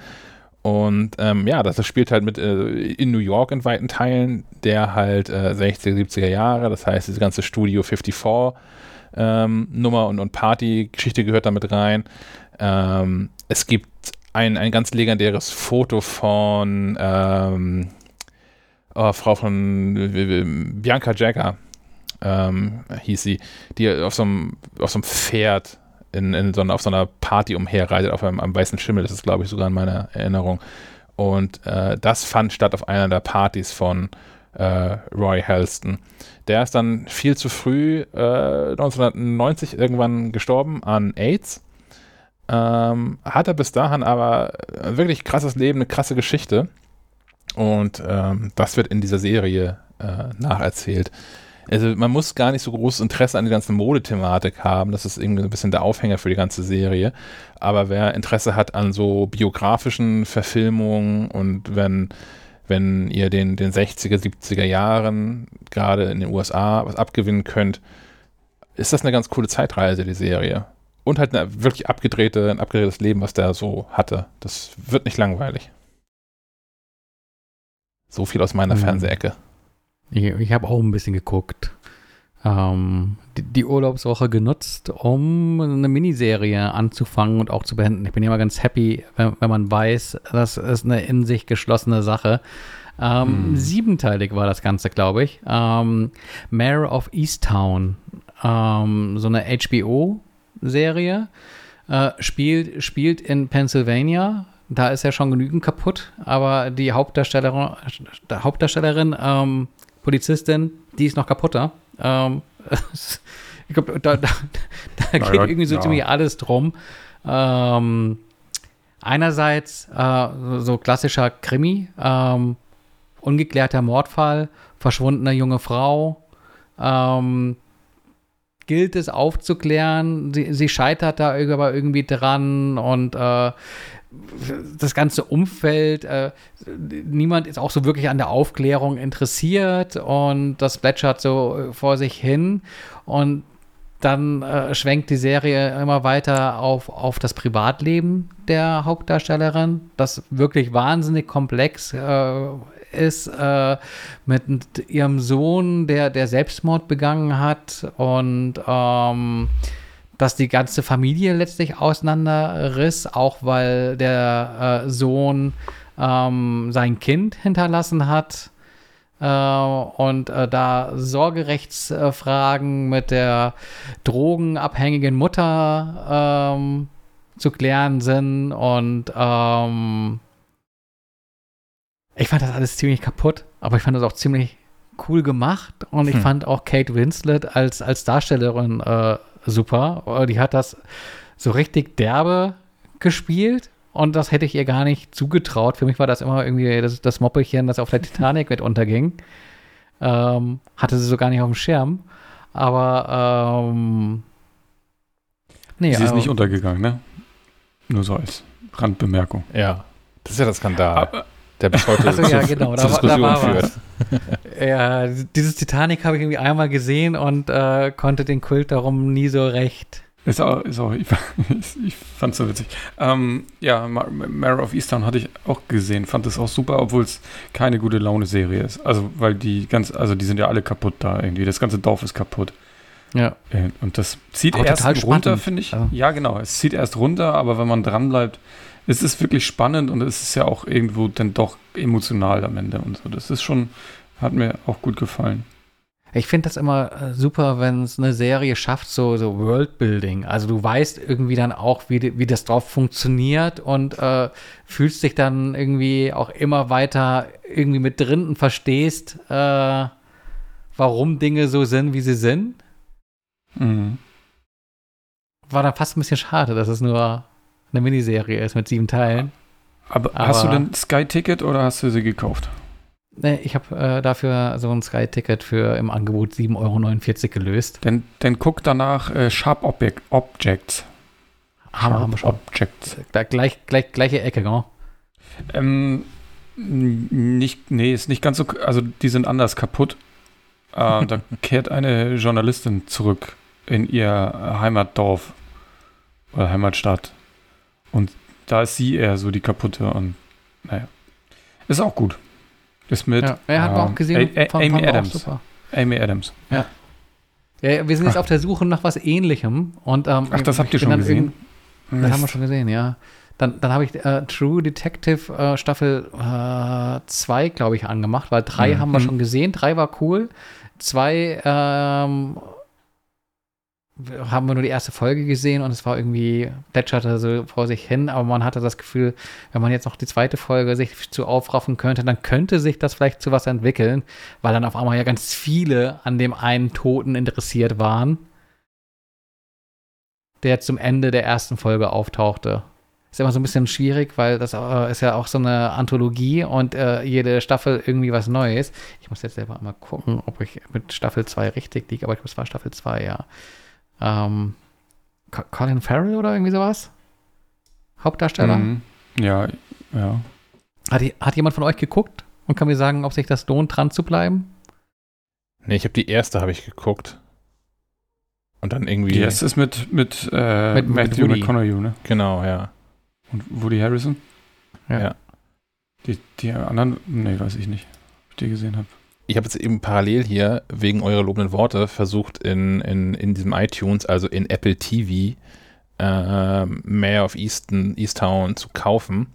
Und ähm, ja, das, spielt halt mit äh, in New York in weiten Teilen, der halt äh, 60er, 70er Jahre, das heißt, diese ganze Studio 54 ähm, Nummer und, und Party-Geschichte gehört damit rein. Ähm, es gibt ein, ein ganz legendäres Foto von oh, Frau von äh, Bianca Jagger, ähm, hieß sie, die auf so einem, auf so einem Pferd in, in so, auf so einer Party umherreitet, auf einem, einem weißen Schimmel, das ist, glaube ich, sogar in meiner Erinnerung. Und äh, das fand statt auf einer der Partys von äh, Roy Halston. Der ist dann viel zu früh, äh, 1990 irgendwann gestorben an AIDS. Ähm, hatte bis dahin aber ein wirklich krasses Leben, eine krasse Geschichte. Und ähm, das wird in dieser Serie äh, nacherzählt also man muss gar nicht so großes Interesse an der ganzen Modethematik haben. Das ist irgendwie ein bisschen der Aufhänger für die ganze Serie. Aber wer Interesse hat an so biografischen Verfilmungen und wenn, wenn ihr den, den 60er, 70er Jahren gerade in den USA was abgewinnen könnt, ist das eine ganz coole Zeitreise, die Serie. Und halt eine wirklich abgedrehte, ein abgedrehtes Leben, was der so hatte. Das wird nicht langweilig. So viel aus meiner mhm. Fernsehecke. Ich, ich habe auch ein bisschen geguckt. Ähm, die, die, Urlaubswoche genutzt, um eine Miniserie anzufangen und auch zu beenden. Ich bin immer ganz happy, wenn, wenn man weiß, das ist eine in sich geschlossene Sache. Ähm, hm. Siebenteilig war das Ganze, glaube ich. Ähm, Mayor of Easttown, ähm, so eine HBO-Serie, äh, spielt, spielt in Pennsylvania. Da ist ja schon genügend kaputt, aber die Hauptdarstellerin, Hauptdarstellerin ähm, Polizistin, die ist noch kaputter. Ähm, ich glaube, da, da, da geht ja, irgendwie so ja. ziemlich alles drum. Ähm, einerseits äh, so klassischer Krimi, ähm, ungeklärter Mordfall, verschwundene junge Frau, ähm, gilt es aufzuklären. Sie, sie, scheitert da aber irgendwie dran und äh, das ganze Umfeld, äh, niemand ist auch so wirklich an der Aufklärung interessiert und das plätschert so äh, vor sich hin und dann äh, schwenkt die Serie immer weiter auf, auf das Privatleben der Hauptdarstellerin, das wirklich wahnsinnig komplex äh, ist äh, mit ihrem Sohn, der, der Selbstmord begangen hat und ähm, dass die ganze Familie letztlich auseinanderriss, auch weil der äh, Sohn ähm, sein Kind hinterlassen hat. Äh, und äh, da Sorgerechtsfragen mit der drogenabhängigen Mutter ähm, zu klären sind und ähm, ich fand das alles ziemlich kaputt, aber ich fand das auch ziemlich cool gemacht und ich hm. fand auch Kate Winslet als, als Darstellerin äh, super. Die hat das so richtig derbe gespielt und das hätte ich ihr gar nicht zugetraut. Für mich war das immer irgendwie das, das Moppelchen, das auf der Titanic mit unterging. Ähm, hatte sie so gar nicht auf dem Schirm. Aber ähm, nee, sie ist also, nicht untergegangen, ne? Nur so als Randbemerkung. Ja, das ist ja der Skandal. Aber, der bis heute also, ja, genau, da, Diskussion da führt. ja, dieses Titanic habe ich irgendwie einmal gesehen und äh, konnte den Kult darum nie so recht ist auch, ist auch ich, ich fand es so witzig. Ähm, ja, Mare of Easttown hatte ich auch gesehen, fand es auch super, obwohl es keine gute Laune-Serie ist. Also, weil die ganz, also die sind ja alle kaputt da irgendwie. Das ganze Dorf ist kaputt. Ja. Äh, und das zieht aber erst runter, finde ich. Also. Ja, genau. Es zieht erst runter, aber wenn man dran bleibt, ist es wirklich spannend und es ist ja auch irgendwo dann doch emotional am Ende und so. Das ist schon, hat mir auch gut gefallen. Ich finde das immer äh, super, wenn es eine Serie schafft, so, so Worldbuilding. Also du weißt irgendwie dann auch, wie, wie das drauf funktioniert und äh, fühlst dich dann irgendwie auch immer weiter irgendwie mit drin und verstehst, äh, warum Dinge so sind, wie sie sind. Mhm. War dann fast ein bisschen schade, dass es nur eine Miniserie ist mit sieben Teilen. Aber, Aber hast du denn Sky-Ticket oder hast du sie gekauft? Nee, ich habe äh, dafür so ein Sky-Ticket für im Angebot 7,49 Euro gelöst. Dann, dann guck danach äh, Sharp Object, Objects. Haben, Sharp haben wir schon. Objects. Da, gleich, gleich, gleiche Ecke, genau. Ähm, nicht, nee, ist nicht ganz so, also die sind anders kaputt. Äh, da kehrt eine Journalistin zurück in ihr Heimatdorf oder Heimatstadt. Und da ist sie eher so die kaputte und naja. Ist auch gut. Ist mit. Ja, er hat ähm, auch gesehen. A A Amy Adams. Amy Adams. Ja. ja. wir sind jetzt Ach. auf der Suche nach was Ähnlichem. Und, ähm, Ach, das habt ihr schon gesehen? Das haben wir schon gesehen, ja. Dann, dann habe ich äh, True Detective äh, Staffel 2, äh, glaube ich, angemacht, weil 3 mhm. haben wir schon gesehen. 3 war cool. 2 ähm, haben wir nur die erste Folge gesehen und es war irgendwie, plätscherte so vor sich hin, aber man hatte das Gefühl, wenn man jetzt noch die zweite Folge sich zu aufraffen könnte, dann könnte sich das vielleicht zu was entwickeln, weil dann auf einmal ja ganz viele an dem einen Toten interessiert waren, der zum Ende der ersten Folge auftauchte. Ist immer so ein bisschen schwierig, weil das äh, ist ja auch so eine Anthologie und äh, jede Staffel irgendwie was Neues. Ich muss jetzt selber mal gucken, ob ich mit Staffel 2 richtig liege, aber ich glaube, es war Staffel 2, ja. Ähm, Colin Farrell oder irgendwie sowas? Hauptdarsteller? Mhm. Ja, ja. Hat, hat jemand von euch geguckt und kann mir sagen, ob sich das lohnt, dran zu bleiben? Nee, ich habe die erste habe ich geguckt. Und dann irgendwie. Die erste ist mit, mit, äh, mit Matthew mit McConaughey, ne? Genau, ja. Und Woody Harrison? Ja. ja. Die, die anderen, nee, weiß ich nicht, ob ich die gesehen habe ich habe jetzt eben parallel hier wegen eurer lobenden Worte versucht, in, in, in diesem iTunes, also in Apple TV, äh, Mayor of Easton, Easttown zu kaufen.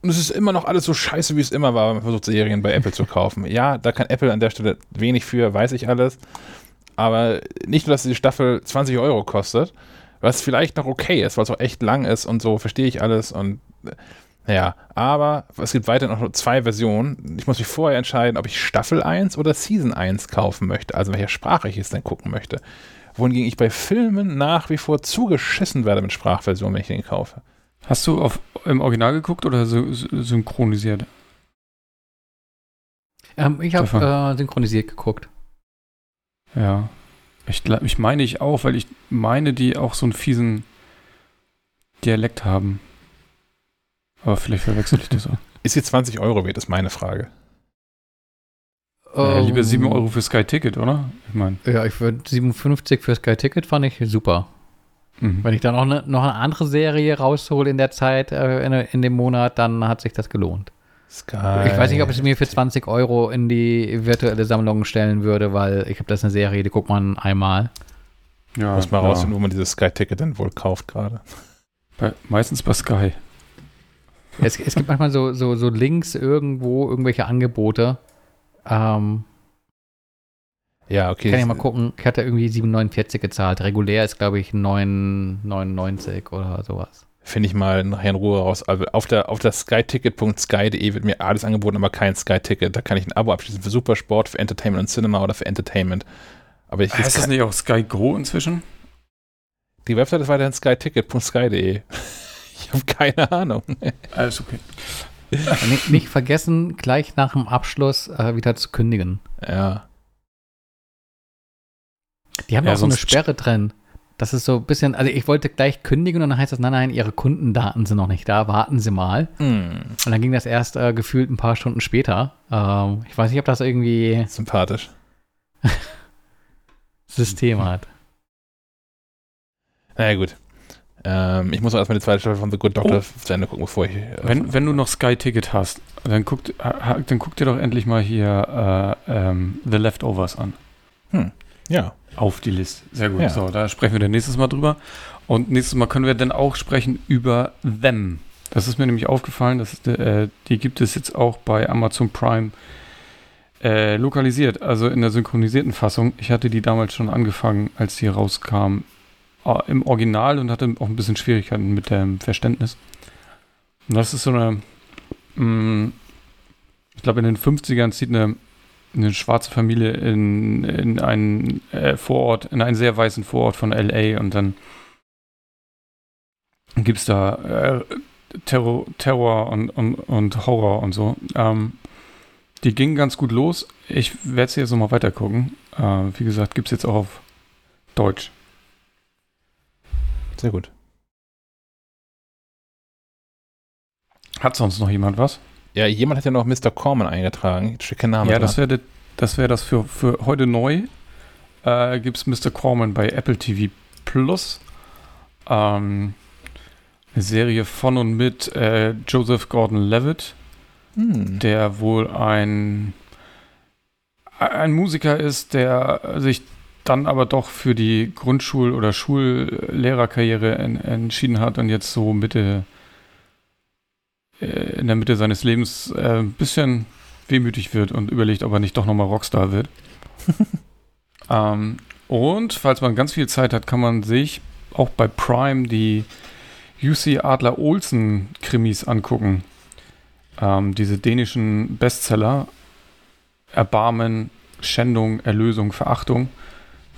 Und es ist immer noch alles so scheiße, wie es immer war, wenn man versucht, Serien bei Apple zu kaufen. Ja, da kann Apple an der Stelle wenig für, weiß ich alles. Aber nicht nur, dass die Staffel 20 Euro kostet, was vielleicht noch okay ist, weil es auch echt lang ist und so, verstehe ich alles und ja, aber es gibt weiterhin noch zwei Versionen. Ich muss mich vorher entscheiden, ob ich Staffel 1 oder Season 1 kaufen möchte, also welcher Sprache ich es denn gucken möchte. Wohingegen ich bei Filmen nach wie vor zugeschissen werde mit Sprachversion, wenn ich den kaufe. Hast du auf, im Original geguckt oder synchronisiert? Ähm, ich habe äh, synchronisiert geguckt. Ja. Ich, ich meine ich auch, weil ich meine, die auch so einen fiesen Dialekt haben. Aber vielleicht verwechsel ich das auch. Ist jetzt 20 Euro wert, ist meine Frage. Ja, lieber 7 Euro für Sky Ticket, oder? Ich meine. Ja, ich würde 57 für Sky Ticket fand ich super. Mhm. Wenn ich dann noch eine, noch eine andere Serie raushole in der Zeit, äh, in, in, dem Monat, dann hat sich das gelohnt. Sky. Ich weiß nicht, ob ich es mir für 20 Euro in die virtuelle Sammlung stellen würde, weil ich habe das eine Serie, die guckt man einmal. Ja, Muss mal ja. raus, wo man dieses Sky-Ticket dann wohl kauft gerade. Meistens bei Sky. Es, es gibt manchmal so, so, so Links irgendwo, irgendwelche Angebote. Ähm, Ja, okay. kann ich mal gucken. Ich hatte irgendwie 7,49 gezahlt. Regulär ist, glaube ich, 9,99 oder sowas. Finde ich mal nachher in Ruhe raus. Also auf der, auf der skyticket.sky.de wird mir alles angeboten, aber kein Sky-Ticket. Da kann ich ein Abo abschließen für Supersport, für Entertainment und Cinema oder für Entertainment. Aber ich Heißt das nicht auch Sky Go inzwischen? die Website ist weiterhin skyticket.sky.de. Ich habe keine Ahnung. Alles okay. nicht, nicht vergessen, gleich nach dem Abschluss äh, wieder zu kündigen. Ja. Die haben Ja, auch so eine Sperre drin. Das ist so ein bisschen, also ich wollte gleich kündigen und dann heißt das, nein, nein, Ihre Kundendaten sind noch nicht da, warten Sie mal. Hm, Und dann ging das erst äh, gefühlt ein paar Stunden später. Ähm, ich weiß nicht, ob das irgendwie sympathisch. System hat. Naja, gut. Ähm, ich muss auch erstmal die zweite Staffel von The Good Doctor Oh. zu Ende gucken, bevor ich. Äh, Wenn, wenn du noch Sky-Ticket hast, dann guck, ha- dann guck dir doch endlich mal hier äh, ähm, The Leftovers an. ja. Auf die Liste. Sehr gut. Ja. So, da sprechen wir dann nächstes Mal drüber. Und nächstes Mal können wir dann auch sprechen über Them. Das ist mir nämlich aufgefallen, dass, äh, die gibt es jetzt auch bei Amazon Prime äh, lokalisiert, also in der synchronisierten Fassung. Ich hatte die damals schon angefangen, als die rauskam, äh, im Original und hatte auch ein bisschen Schwierigkeiten mit dem Verständnis. Und das ist so eine, mh, ich glaube, in den 50ern zieht eine, eine schwarze Familie in, in einen äh, Vorort, in einen sehr weißen Vorort von LA und dann gibt es da äh, Terror, Terror und, und, und Horror und so. Ähm, die ging ganz gut los. Ich werde sie jetzt nochmal weiter gucken. Äh, wie gesagt, gibt es jetzt auch auf Deutsch. Sehr gut. Hat sonst noch jemand was? Ja, jemand hat ja noch Mr. Corman eingetragen. Kein Name ja, das wäre das, wär das für, für heute neu. Äh, Gibt es Mr. Corman bei Apple TV Plus. Ähm, eine Serie von und mit äh, Joseph Gordon-Levitt, Hm. der wohl ein, ein Musiker ist, der sich dann aber doch für die Grundschul- oder Schullehrerkarriere en, entschieden hat und jetzt so Mitte äh, in der Mitte seines Lebens äh, ein bisschen wehmütig wird und überlegt, ob er nicht doch nochmal Rockstar wird. ähm, und falls man ganz viel Zeit hat, kann man sich auch bei Prime die UC Adler Olsen Krimis angucken. Ähm, diese dänischen Bestseller Erbarmen, Schändung, Erlösung, Verachtung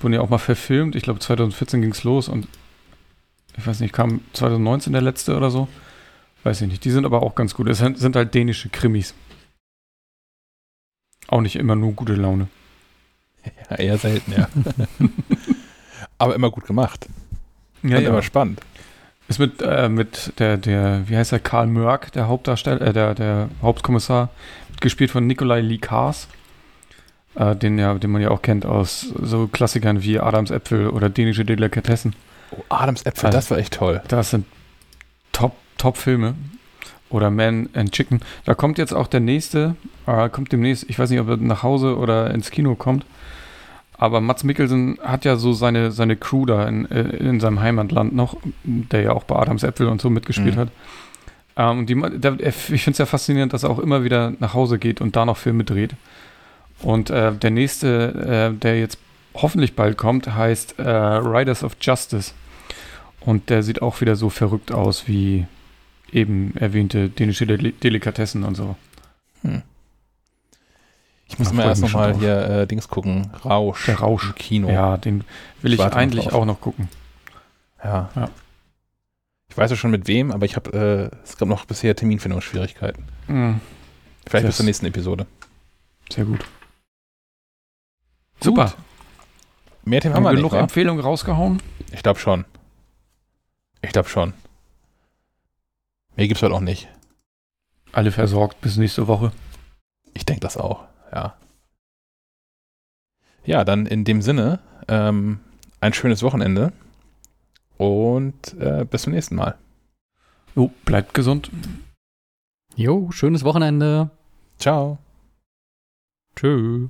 wurden ja auch mal verfilmt. Ich glaube 2014 ging es los und ich weiß nicht, kam 2019 der letzte oder so. Weiß ich nicht. Die sind aber auch ganz gut. Es sind halt dänische Krimis. Auch nicht immer nur gute Laune. Ja, eher selten, ja. Aber immer gut gemacht. Ja, Und immer spannend. Ist mit, äh, mit der, der, wie heißt der, Karl Mörk, der Hauptdarsteller, äh, der, der Hauptkommissar, gespielt von Nikolai Lee Kars, äh, den, ja, den man ja auch kennt aus so Klassikern wie Adams Äpfel oder dänische Delikatessen. Oh, Adams Äpfel, Also- das war echt toll. Das sind Top, Top-Filme. Oder Man and Chicken. Da kommt jetzt auch der nächste, äh, kommt demnächst, ich weiß nicht, ob er nach Hause oder ins Kino kommt. Aber Mats Mikkelsen hat ja so seine, seine Crew da in, äh, in seinem Heimatland noch, der ja auch bei Adams Äpfel und so mitgespielt Mhm. hat. Ähm, die, der, er- ich finde es ja faszinierend, dass er auch immer wieder nach Hause geht und da noch Filme dreht. Und äh, der nächste, äh, der jetzt hoffentlich bald kommt, heißt äh, Riders of Justice. Und der sieht auch wieder so verrückt aus wie eben erwähnte dänische Deli Delikatessen und so. Ich muss ich erst nochmal hier äh, Dings gucken. Rausch. Der Rausch. Kino. Ja, den will ich noch eigentlich auch noch gucken. Ja. Ja. Ich weiß ja schon mit wem, aber ich habe, äh, es gab noch bisher Terminfindungsschwierigkeiten. Mhm, Vielleicht bis Das- zur nächsten Episode. sehr gut. Super. Gut. Mehr Themen Haben haben wir genug nicht? Empfehlungen rausgehauen? Ich glaube schon. Ich glaube schon. Mehr gibt's heute auch nicht. Alle versorgt bis nächste Woche. Ich denke das auch, ja. Ja, dann in dem Sinne, ähm, ein schönes Wochenende und äh, bis zum nächsten Mal. Jo, bleibt gesund. Jo, schönes Wochenende. Ciao. Tschö.